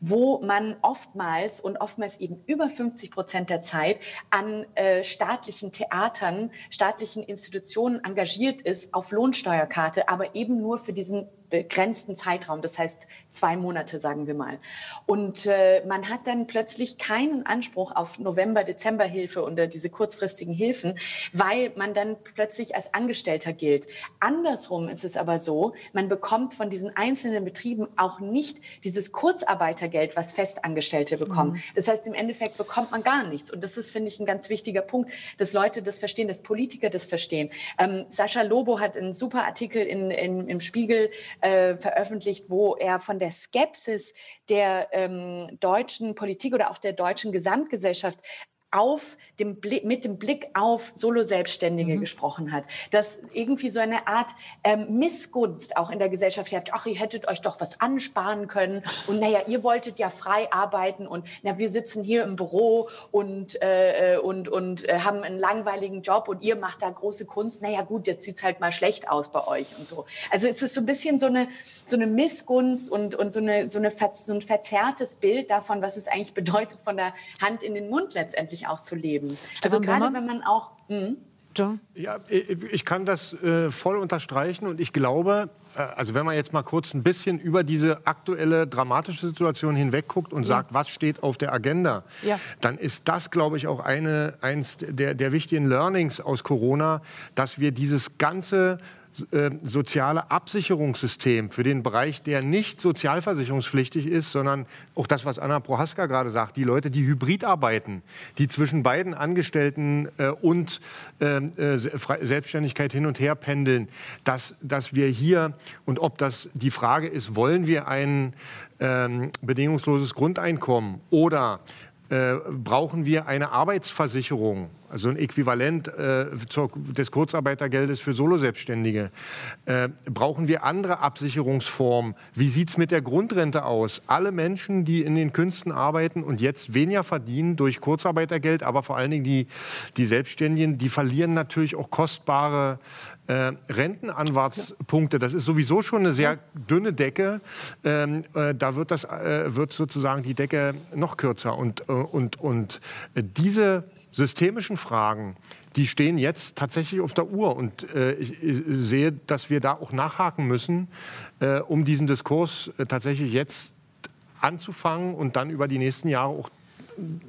wo man oftmals und oftmals eben über 50 Prozent der Zeit an äh, staatlichen Theatern, staatlichen Institutionen engagiert ist auf Lohnsteuerkarte, aber eben nur für diesen begrenzten Zeitraum, das heißt zwei Monate, sagen wir mal. Und äh, man hat dann plötzlich keinen Anspruch auf November, Dezember Hilfe oder diese kurzfristigen Hilfen, weil man dann plötzlich als Angestellter gilt. Andersrum ist es aber so, man bekommt von diesen einzelnen Betrieben auch nicht dieses Kurzarbeitergeld, was Festangestellte bekommen. Mhm. Das heißt, im Endeffekt bekommt man gar nichts. Und das ist, finde ich, ein ganz wichtiger Punkt, dass Leute das verstehen, dass Politiker das verstehen. Ähm, Sascha Lobo hat einen super Artikel in, in, im Spiegel äh, veröffentlicht, wo er von der Skepsis der ähm, deutschen Politik oder auch der deutschen Gesamtgesellschaft auf dem Blick, mit dem Blick auf Solo-Selbstständige mhm. gesprochen hat. Dass irgendwie so eine Art ähm, Missgunst auch in der Gesellschaft herrscht. Ach, ihr hättet euch doch was ansparen können. Und naja, ihr wolltet ja frei arbeiten und na, wir sitzen hier im Büro und, äh, äh, und, und äh, haben einen langweiligen Job und ihr macht da große Kunst. Naja, gut, jetzt sieht's halt mal schlecht aus bei euch und so. Also es ist so ein bisschen so eine, so eine Missgunst und, und so, eine, so, eine, so ein verzerrtes Bild davon, was es eigentlich bedeutet, von der Hand in den Mund letztendlich wirklich auch zu leben. Also gerade wenn man auch... Mh. Ja, ich kann das äh, voll unterstreichen und ich glaube, äh, also wenn man jetzt mal kurz ein bisschen über diese aktuelle dramatische Situation hinweg guckt und ja. sagt, was steht auf der Agenda, ja. dann ist das, glaube ich, auch eine, eins der, der wichtigen Learnings aus Corona, dass wir dieses ganze äh, soziale Absicherungssystem für den Bereich, der nicht sozialversicherungspflichtig ist, sondern auch das, was Anna Prohaska gerade sagt, die Leute, die hybrid arbeiten, die zwischen beiden Angestellten äh, und ähm, äh, Selbstständigkeit hin und her pendeln, dass, dass wir hier und ob das die Frage ist, wollen wir ein ähm, bedingungsloses Grundeinkommen oder äh, brauchen wir eine Arbeitsversicherung, also ein Äquivalent äh, zur, des Kurzarbeitergeldes für Soloselbstständige. Äh, brauchen wir andere Absicherungsformen? Wie sieht es mit der Grundrente aus? Alle Menschen, die in den Künsten arbeiten und jetzt weniger verdienen durch Kurzarbeitergeld, aber vor allen Dingen die, die Selbstständigen, die verlieren natürlich auch kostbare äh, Rentenanwartspunkte, das ist sowieso schon eine sehr dünne Decke. Ähm, äh, da wird, das, äh, wird sozusagen die Decke noch kürzer. Und, äh, und, und diese systemischen Fragen, die stehen jetzt tatsächlich auf der Uhr. Und äh, ich, ich, sehe, dass wir da auch nachhaken müssen, äh, um diesen Diskurs tatsächlich jetzt anzufangen und dann über die nächsten Jahre auch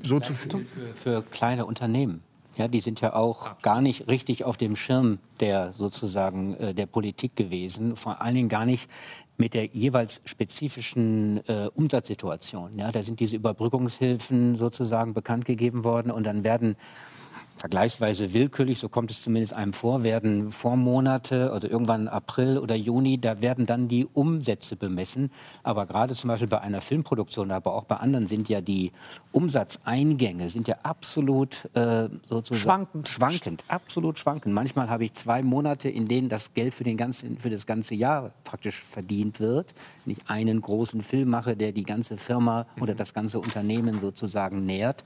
so zu führen. Für, für kleine Unternehmen ja, die sind ja auch gar nicht richtig auf dem Schirm der sozusagen äh, der Politik gewesen, vor allen Dingen gar nicht mit der jeweils spezifischen äh, Umsatzsituation. Ja, da sind diese Überbrückungshilfen sozusagen bekannt gegeben worden und dann werden vergleichsweise willkürlich, so kommt es zumindest einem vor, werden Vormonate oder irgendwann April oder Juni, da werden dann die Umsätze bemessen. Aber gerade zum Beispiel bei einer Filmproduktion, aber auch bei anderen sind ja die Umsatzeingänge sind ja absolut äh, sozusagen schwankend. schwankend, absolut schwankend. Manchmal habe ich zwei Monate, in denen das Geld für, den ganzen, für das ganze Jahr praktisch verdient wird. Wenn ich einen großen Film mache, der die ganze Firma oder das ganze Unternehmen sozusagen nährt.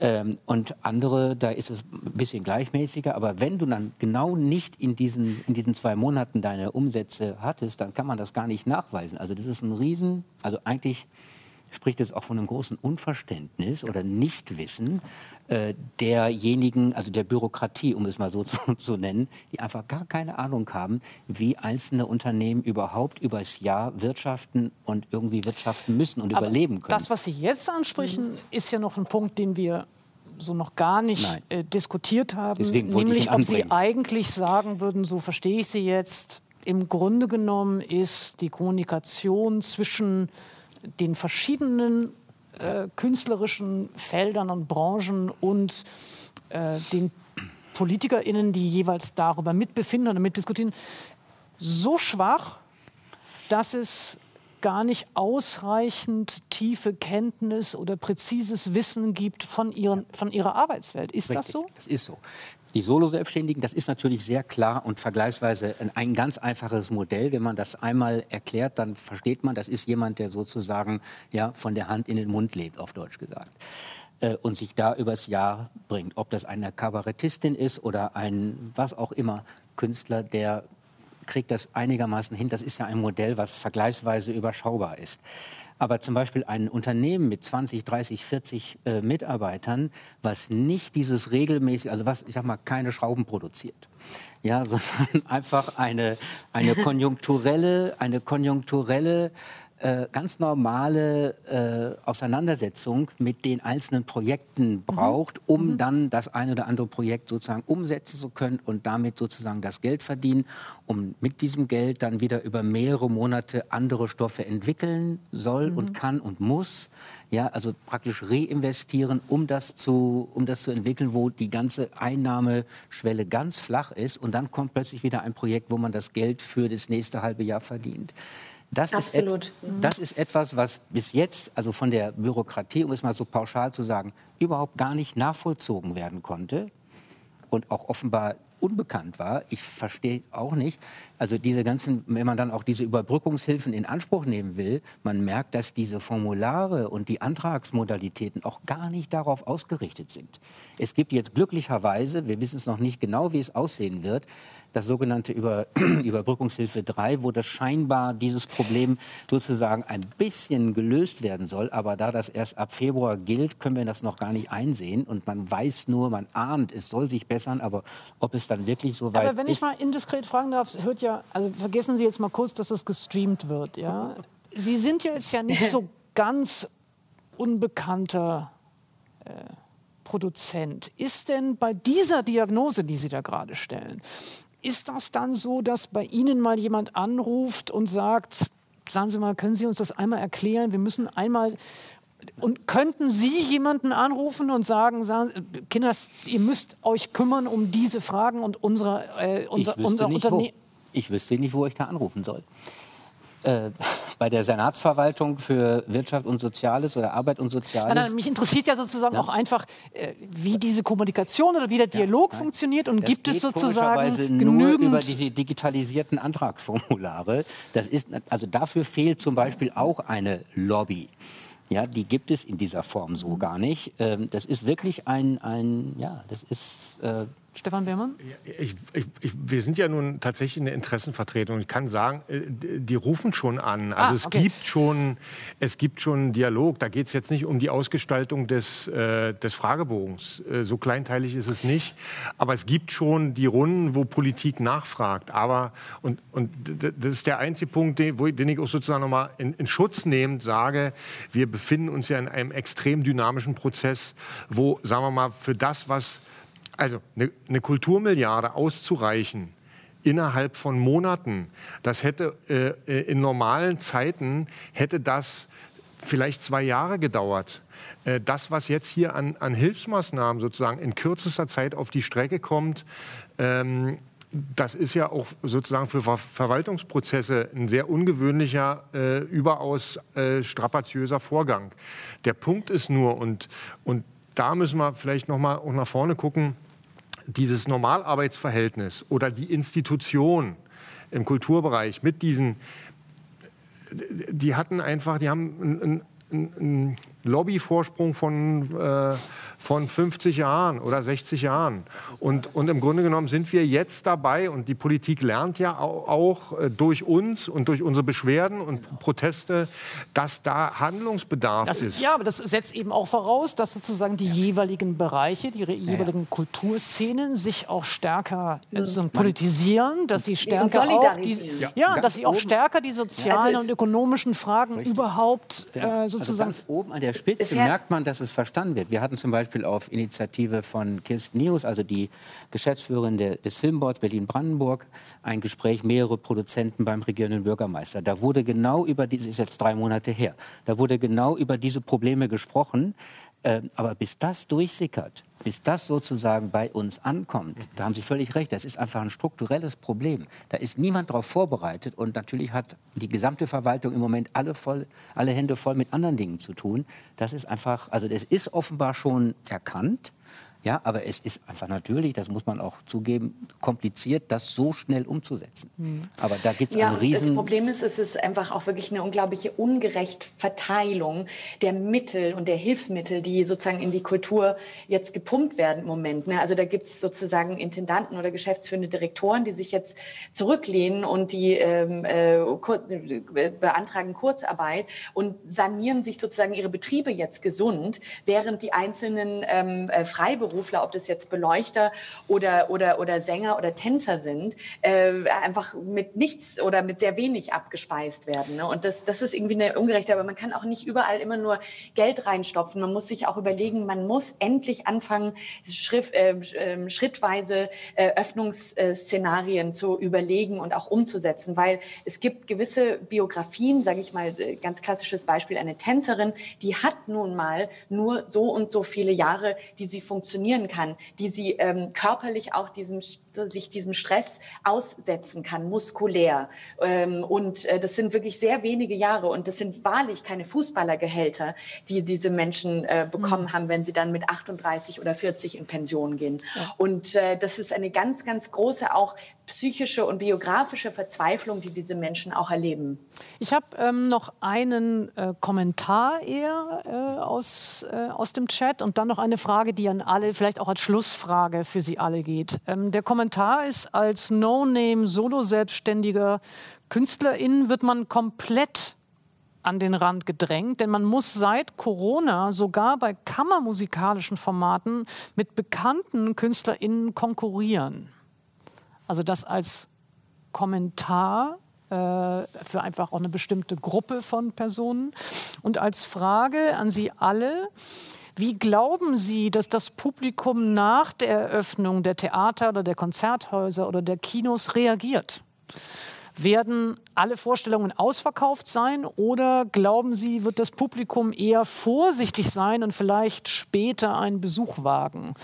Ähm, und andere, da ist es ein bisschen gleichmäßiger. Aber wenn du dann genau nicht in diesen, in diesen zwei Monaten deine Umsätze hattest, dann kann man das gar nicht nachweisen. Also das ist ein Riesen, also eigentlich spricht es auch von einem großen Unverständnis oder Nichtwissen äh, derjenigen, also der Bürokratie, um es mal so zu, zu, nennen, die einfach gar keine Ahnung haben, wie einzelne Unternehmen überhaupt übers Jahr wirtschaften und irgendwie wirtschaften müssen und Aber überleben können. Das, was Sie jetzt ansprechen, ist ja noch ein Punkt, den wir so noch gar nicht äh, diskutiert haben, nämlich ob Sie eigentlich sagen würden, so verstehe ich Sie jetzt, im Grunde genommen ist die Kommunikation zwischen den verschiedenen äh, künstlerischen Feldern und Branchen und äh, den PolitikerInnen, die jeweils darüber mitbefinden oder mitdiskutieren, so schwach, dass es gar nicht ausreichend tiefe Kenntnis oder präzises Wissen gibt von, ihren, von ihrer Arbeitswelt. Ist Richtig, das so? Das ist so. Die Solo-Selbstständigen, das ist natürlich sehr klar und vergleichsweise ein ganz einfaches Modell. Wenn man das einmal erklärt, dann versteht man, das ist jemand, der sozusagen ja, von der Hand in den Mund lebt, auf Deutsch gesagt. Äh, und sich da übers Jahr bringt. Ob das eine Kabarettistin ist oder ein was auch immer Künstler, der kriegt das einigermaßen hin. Das ist ja ein Modell, was vergleichsweise überschaubar ist. Aber zum Beispiel ein Unternehmen mit 20, 30, 40 äh, Mitarbeitern, was nicht dieses regelmäßig, also was, ich sag mal, keine Schrauben produziert, ja, sondern einfach eine, eine konjunkturelle, eine konjunkturelle äh, ganz normale äh, Auseinandersetzung mit den einzelnen Projekten mhm. braucht, um mhm. dann das eine oder andere Projekt sozusagen umsetzen zu können und damit sozusagen das Geld verdienen, um mit diesem Geld dann wieder über mehrere Monate andere Stoffe entwickeln soll mhm. und kann und muss. Ja, also praktisch reinvestieren, um das zu, um das zu entwickeln, wo die ganze Einnahmeschwelle ganz flach ist und dann kommt plötzlich wieder ein Projekt, wo man das Geld für das nächste halbe Jahr verdient. Das Absolut. Ist et, das ist etwas, was bis jetzt, also von der Bürokratie, um es mal so pauschal zu sagen, überhaupt gar nicht nachvollzogen werden konnte und auch offenbar unbekannt war. Ich verstehe auch nicht, also diese ganzen, wenn man dann auch diese Überbrückungshilfen in Anspruch nehmen will, man merkt, dass diese Formulare und die Antragsmodalitäten auch gar nicht darauf ausgerichtet sind. Es gibt jetzt glücklicherweise, wir wissen es noch nicht genau, wie es aussehen wird, das sogenannte Über Überbrückungshilfe 3, wo das scheinbar dieses Problem sozusagen ein bisschen gelöst werden soll. Aber da das erst ab Februar gilt, können wir das noch gar nicht einsehen. Und man weiß nur, man ahnt, es soll sich bessern, aber ob es dann wirklich so weit ist. Aber wenn ich mal indiskret fragen darf, hört ja, also vergessen Sie jetzt mal kurz, dass es gestreamt wird. Ja? Sie sind ja jetzt ja nicht so ganz unbekannter. Äh, Produzent. Ist denn bei dieser Diagnose, die Sie da gerade stellen, ist das dann so, dass bei Ihnen mal jemand anruft und sagt, sagen Sie mal, können Sie uns das einmal erklären? Wir müssen einmal und könnten Sie jemanden anrufen und sagen, sagen Kinders, ihr müsst euch kümmern um diese Fragen und unsere, äh, unser, unser Unternehmen? Ich wüsste nicht, wo ich da anrufen soll. Äh, bei der Senatsverwaltung für Wirtschaft und Soziales oder Arbeit und Soziales. Nein, nein, mich interessiert ja sozusagen ja. auch einfach, äh, wie diese Kommunikation oder wie der Dialog ja, funktioniert und das gibt es sozusagen genügend nur über diese digitalisierten Antragsformulare. Das ist also dafür fehlt zum Beispiel auch eine Lobby. Ja, die gibt es in dieser Form so gar nicht. Ähm, das ist wirklich ein, ein ja, das ist äh, Stefan Beermann? Ich, ich, ich, wir sind ja nun tatsächlich eine Interessenvertretung. Ich kann sagen, äh, die rufen schon an. Also ah, es, okay. gibt schon, es gibt schon einen Dialog. Da geht es jetzt nicht um die Ausgestaltung des, äh, des Fragebogens. Äh, so kleinteilig ist es nicht. Aber es gibt schon die Runden, wo Politik nachfragt. Aber, und, und das ist der einzige Punkt, den, wo, den ich auch sozusagen nochmal in, in Schutz nehmend sage, wir befinden uns ja in einem extrem dynamischen Prozess, wo, sagen wir mal, für das, was also eine, eine Kulturmilliarde auszureichen innerhalb von Monaten, das hätte äh, äh, in normalen Zeiten hätte das vielleicht zwei Jahre gedauert. Äh, das, was jetzt hier an, an, Hilfsmaßnahmen sozusagen in kürzester Zeit auf die Strecke kommt, ähm, das ist ja auch sozusagen für Ver Verwaltungsprozesse ein sehr ungewöhnlicher, äh, überaus äh, strapaziöser Vorgang. Der Punkt ist nur, und, und da müssen wir vielleicht noch mal auch nach vorne gucken, dieses Normalarbeitsverhältnis oder die Institution im Kulturbereich mit diesen, die hatten einfach, die haben einen, einen Lobbyvorsprung von äh, von 50 Jahren oder 60 Jahren. Und, und im Grunde genommen sind wir jetzt dabei, und die Politik lernt ja auch, auch äh, durch uns und durch unsere Beschwerden und Proteste, dass da Handlungsbedarf das, ist. Ja, aber das setzt eben auch voraus, dass sozusagen die jeweiligen Bereiche, die jeweiligen ja. Kulturszenen sich auch stärker also politisieren, dass sie stärker auch die, ja, ja dass sie auch stärker die sozialen also und ökonomischen Fragen richtig. überhaupt äh, sozusagen. Also ganz oben an der Spitze merkt man, dass es verstanden wird. Wir hatten zum Beispiel Beispiel auf Initiative von Kirsten News, also die Geschäftsführerin des Filmboards Berlin-Brandenburg, ein Gespräch mehrere Produzenten beim regierenden Bürgermeister. Da wurde genau über diese, ist jetzt drei Monate her, da wurde genau über diese Probleme gesprochen. Ähm, aber bis das durchsickert, bis das sozusagen bei uns ankommt, da haben Sie völlig recht, das ist einfach ein strukturelles Problem. Da ist niemand darauf vorbereitet und natürlich hat die gesamte Verwaltung im Moment alle, voll, alle Hände voll mit anderen Dingen zu tun. Das ist einfach, also das ist offenbar schon erkannt. Ja, aber es ist einfach natürlich, das muss man auch zugeben, kompliziert, das so schnell umzusetzen. Mhm. Aber da gibt es ja, einen riesen... Das Problem ist, es ist einfach auch wirklich eine unglaubliche ungerecht Verteilung der Mittel und der Hilfsmittel, die sozusagen in die Kultur jetzt gepumpt werden im Moment. Ne? Also da gibt es sozusagen Intendanten oder geschäftsführende Direktoren, die sich jetzt zurücklehnen und die ähm, äh, beantragen Kurzarbeit und sanieren sich sozusagen ihre Betriebe jetzt gesund, während die einzelnen ähm, äh, Freiberufler Freiberufler, ob das jetzt Beleuchter oder, oder, oder Sänger oder Tänzer sind, äh, einfach mit nichts oder mit sehr wenig abgespeist werden. Ne? Und das, das ist irgendwie eine ungerechte, aber man kann auch nicht überall immer nur Geld reinstopfen. Man muss sich auch überlegen, man muss endlich anfangen, Schrift, äh, äh, schrittweise äh, Öffnungsszenarien zu überlegen und auch umzusetzen, weil es gibt gewisse Biografien, sage ich mal, äh, ganz klassisches Beispiel, eine Tänzerin, die hat nun mal nur so und so viele Jahre, die sie funktioniert funktionieren kann, die sie ähm, körperlich auch diesem, sich diesem Stress aussetzen kann, muskulär. Ähm, und äh, das sind wirklich sehr wenige Jahre und das sind wahrlich keine Fußballergehälter, die diese Menschen äh, bekommen mhm. haben, wenn sie dann mit 38 oder 40 in Pension gehen. Ja. Und äh, das ist eine ganz, ganz große auch psychische und biografische Verzweiflung, die diese Menschen auch erleben. Ich habe ähm, noch einen äh, Kommentar eher äh, aus, äh, aus dem Chat und dann noch eine Frage, die an alle, vielleicht auch als Schlussfrage für Sie alle geht. Ähm, der Kommentar ist, als No-Name-Solo-Selbstständiger Künstlerin wird man komplett an den Rand gedrängt, denn man muss seit Corona sogar bei kammermusikalischen Formaten mit bekannten KünstlerInnen konkurrieren. Also das als Kommentar äh, für einfach auch eine bestimmte Gruppe von Personen. Und als Frage an Sie alle, Wie glauben Sie, dass das Publikum nach der Eröffnung der Theater oder der Konzerthäuser oder der Kinos reagiert? Werden alle Vorstellungen ausverkauft sein oder glauben Sie, wird das Publikum eher vorsichtig sein und vielleicht später einen Besuch wagen?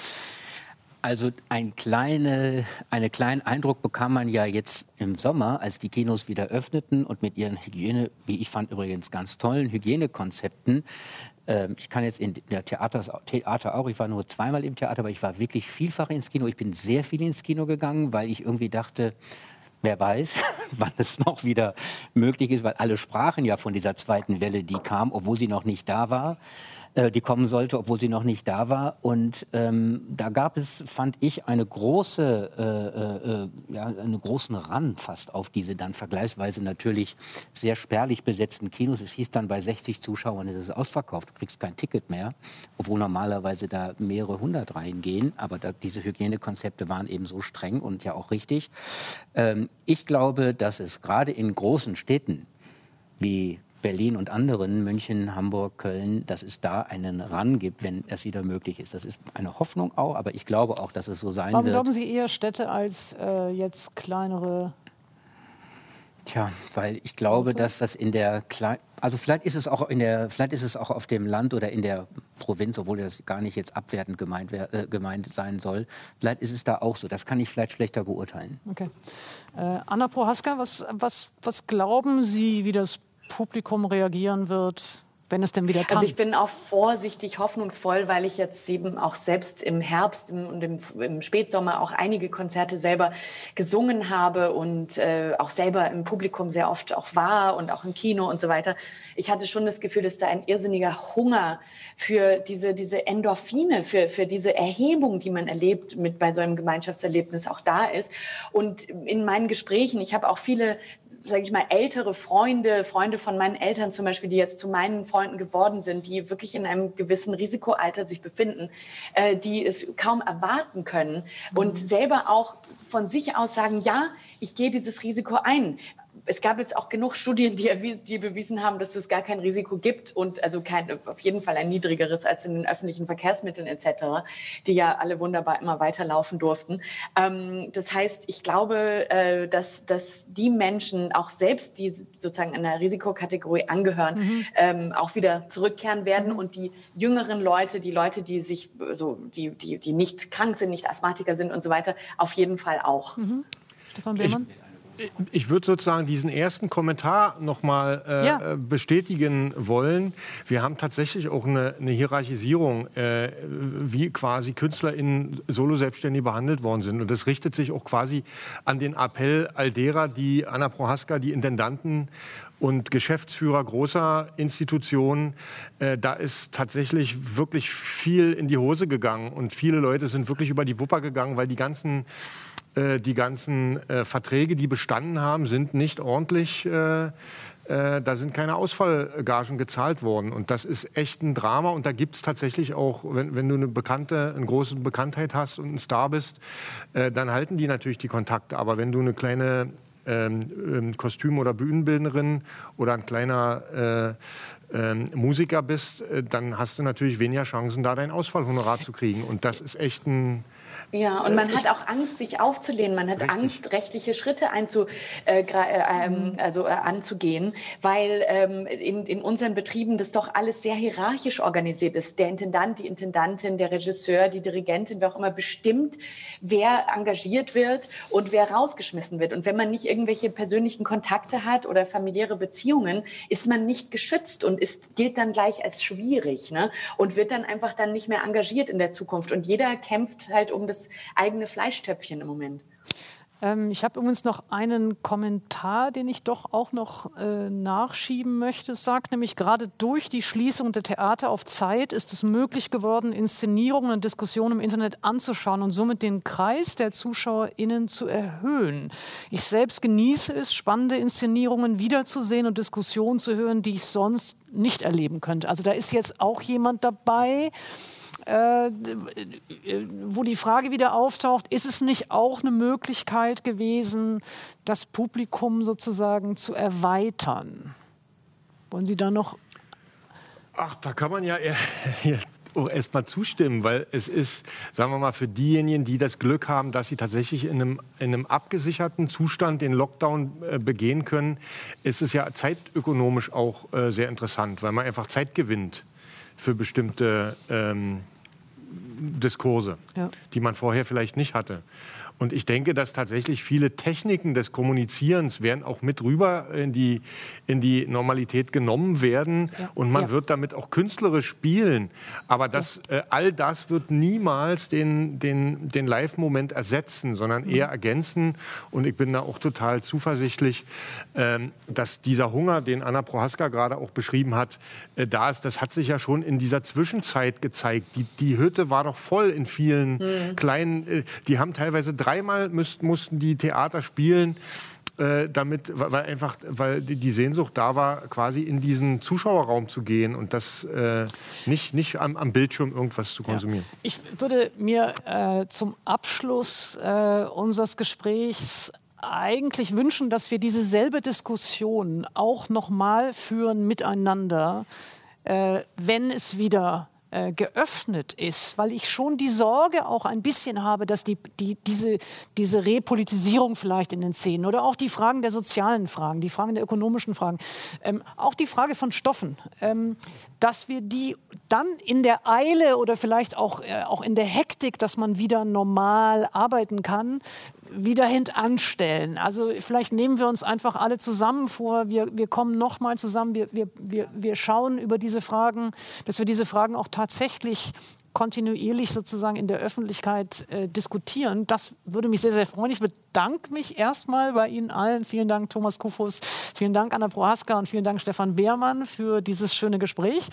Also ein kleine, einen kleinen Eindruck bekam man ja jetzt im Sommer, als die Kinos wieder öffneten und mit ihren Hygiene, wie ich fand übrigens ganz tollen Hygienekonzepten. Ähm, ich kann jetzt in der Theater, Theater auch, ich war nur zweimal im Theater, aber ich war wirklich vielfach ins Kino. Ich bin sehr viel ins Kino gegangen, weil ich irgendwie dachte, Wer weiß, wann es noch wieder möglich ist, weil alle sprachen ja von dieser zweiten Welle, die kam, obwohl sie noch nicht da war äh, die kommen sollte, obwohl sie noch nicht da war. Und ähm, da gab es, fand ich, eine große, äh, äh, ja, einen großen Rand fast auf diese dann vergleichsweise natürlich sehr spärlich besetzten Kinos. Es hieß dann, bei 60 Zuschauern ist es ausverkauft, du kriegst kein Ticket mehr, obwohl normalerweise da mehrere hundert reingehen. Aber da, diese Hygienekonzepte waren eben so streng und ja auch richtig. Ähm, ich glaube, dass es gerade in großen Städten wie Berlin und anderen, München, Hamburg, Köln, dass es da einen Ran gibt, wenn es wieder möglich ist. Das ist eine Hoffnung auch, aber ich glaube auch, dass es so sein Warum wird. glauben Sie eher Städte als äh, jetzt kleinere Tja, weil ich glaube, dass das in der Kle also vielleicht ist es auch in der, vielleicht ist es auch auf dem Land oder in der Provinz, obwohl das gar nicht jetzt abwertend gemeint, äh, gemeint sein soll. Vielleicht ist es da auch so. Das kann ich vielleicht schlechter beurteilen. Okay. Äh, Anna Prohaska, was, was, was glauben Sie, wie das Publikum reagieren wird, wenn es denn wieder kann? Also ich bin auch vorsichtig hoffnungsvoll, weil ich jetzt eben auch selbst im Herbst und im, im Spätsommer auch einige Konzerte selber gesungen habe und äh, auch selber im Publikum sehr oft auch war und auch im Kino und so weiter. Ich hatte schon das Gefühl, dass da ein irrsinniger Hunger für diese, diese Endorphine, für, für diese Erhebung, die man erlebt mit bei so einem Gemeinschaftserlebnis auch da ist. Und in meinen Gesprächen, ich habe auch viele sage ich mal, ältere Freunde, Freunde von meinen Eltern zum Beispiel, die jetzt zu meinen Freunden geworden sind, die wirklich in einem gewissen Risikoalter sich befinden, äh, die es kaum erwarten können mhm. und selber auch von sich aus sagen, ja, ich gehe dieses Risiko ein es gab jetzt auch genug Studien, die, die, bewiesen haben, dass es gar kein Risiko gibt und also kein, auf jeden Fall ein niedrigeres als in den öffentlichen Verkehrsmitteln etc., die ja alle wunderbar immer weiterlaufen durften. Ähm, das heißt, ich glaube, äh, dass, dass die Menschen, auch selbst die sozusagen einer Risikokategorie angehören, mhm. ähm, auch wieder zurückkehren werden mhm. und die jüngeren Leute, die Leute, die sich so, die, die, die nicht krank sind, nicht Asthmatiker sind und so weiter, auf jeden Fall auch. Mhm. Stefan Behrmann? Ich ich würde sozusagen diesen ersten Kommentar noch mal äh, ja. bestätigen wollen. Wir haben tatsächlich auch eine, eine Hierarchisierung, äh, wie quasi KünstlerInnen Solo-Selbstständig behandelt worden sind. Und das richtet sich auch quasi an den Appell all derer, die Anna Prohaska, die Intendanten und Geschäftsführer großer Institutionen, äh, da ist tatsächlich wirklich viel in die Hose gegangen. Und viele Leute sind wirklich über die Wupper gegangen, weil die ganzen die ganzen äh, Verträge, die bestanden haben, sind nicht ordentlich. Äh, äh, da sind keine Ausfallgagen gezahlt worden. Und das ist echt ein Drama. Und da gibt es tatsächlich auch, wenn, wenn, du eine bekannte, eine große Bekanntheit hast und ein Star bist, äh, dann halten die natürlich die Kontakte. Aber wenn du eine kleine ähm, ähm Kostüm- oder Bühnenbildnerin oder ein kleiner äh, ähm, Musiker bist, dann hast du natürlich weniger Chancen, da dein Ausfallhonorar zu kriegen. Und das ist echt ein ja, und man hat auch Angst, sich aufzulehnen. Man hat Richtig. Angst, rechtliche Schritte einzu, äh, äh, ähm, mhm. also, äh, anzugehen, weil ähm, in, in unseren Betrieben das doch alles sehr hierarchisch organisiert ist. Der Intendant, die Intendantin, der Regisseur, die Dirigentin, wer auch immer bestimmt, wer engagiert wird und wer rausgeschmissen wird. Und wenn man nicht irgendwelche persönlichen Kontakte hat oder familiäre Beziehungen, ist man nicht geschützt und ist, gilt dann gleich als schwierig ne? und wird dann einfach dann nicht mehr engagiert in der Zukunft. Und jeder kämpft halt um das eigene Fleischtöpfchen im Moment. Ähm, ich habe übrigens noch einen Kommentar, den ich doch auch noch äh, nachschieben möchte. Es sagt nämlich, gerade durch die Schließung der Theater auf Zeit ist es möglich geworden, Inszenierungen und Diskussionen im Internet anzuschauen und somit den Kreis der ZuschauerInnen zu erhöhen. Ich selbst genieße es, spannende Inszenierungen wiederzusehen und Diskussionen zu hören, die ich sonst nicht erleben könnte. Also da ist jetzt auch jemand dabei, äh, wo die Frage wieder auftaucht, ist es nicht auch eine Möglichkeit gewesen, das Publikum sozusagen zu erweitern? Wollen Sie da noch? Ach, da kann man ja auch erstmal zustimmen, weil es ist, sagen wir mal, für diejenigen, die das Glück haben, dass sie tatsächlich in einem, in einem abgesicherten Zustand den Lockdown äh, begehen können, ist es ja zeitökonomisch auch äh, sehr interessant, weil man einfach Zeit gewinnt für bestimmte ähm, Diskurse, ja. die man vorher vielleicht nicht hatte. Und ich denke, dass tatsächlich viele Techniken des Kommunizierens werden auch mit rüber in die, in die Normalität genommen werden. Ja. Und man ja. wird damit auch künstlerisch spielen. Aber das, äh, all das wird niemals den, den, den Live-Moment ersetzen, sondern mhm. eher ergänzen. Und ich bin da auch total zuversichtlich, ähm, dass dieser Hunger, den Anna Prohaska gerade auch beschrieben hat, äh, da ist. Das hat sich ja schon in dieser Zwischenzeit gezeigt. Die, die Hütte war doch voll in vielen mhm. kleinen, äh, die haben teilweise dreimal müsst, mussten die Theater spielen. Äh, damit, weil einfach, weil die Sehnsucht da war, quasi in diesen Zuschauerraum zu gehen und das äh, nicht, nicht am, am, Bildschirm irgendwas zu konsumieren. Ja. Ich würde mir äh, zum Abschluss äh, unseres Gesprächs eigentlich wünschen, dass wir diese selbe Diskussion auch noch mal führen miteinander, äh, wenn es wieder äh, geöffnet ist, weil ich schon die Sorge auch ein bisschen habe, dass die, die, diese, diese Repolitisierung vielleicht in den Szenen oder auch die Fragen der sozialen Fragen, die Fragen der ökonomischen Fragen, ähm, auch die Frage von Stoffen, ähm, dass wir die dann in der Eile oder vielleicht auch, äh, auch in der Hektik, dass man wieder normal arbeiten kann, wieder hintanstellen. Also vielleicht nehmen wir uns einfach alle zusammen vor, wir, wir kommen nochmal zusammen, wir, wir, wir, wir schauen über diese Fragen, dass wir diese Fragen auch tatsächlich kontinuierlich sozusagen in der Öffentlichkeit äh, diskutieren. Das würde mich sehr, sehr freuen. Ich bedanke mich erstmal bei Ihnen allen. Vielen Dank, Thomas Kufus. Vielen Dank, Anna Prohaska und vielen Dank, Stefan Beermann, für dieses schöne Gespräch.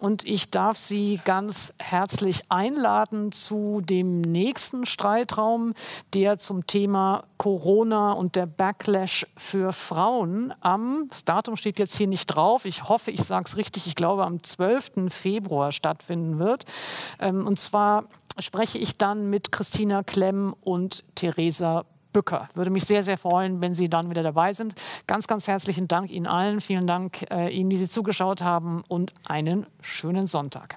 Und ich darf Sie ganz herzlich einladen zu dem nächsten Streitraum, der zum Thema Corona und der Backlash für Frauen am, das Datum steht jetzt hier nicht drauf, ich hoffe, ich sage es richtig, ich glaube am 12. Februar stattfinden wird. Ähm, und zwar spreche ich dann mit Christina Klemm und Theresa Bücker. Würde mich sehr, sehr freuen, wenn Sie dann wieder dabei sind. Ganz, ganz herzlichen Dank Ihnen allen. Vielen Dank äh, Ihnen, die Sie zugeschaut haben und einen schönen Sonntag.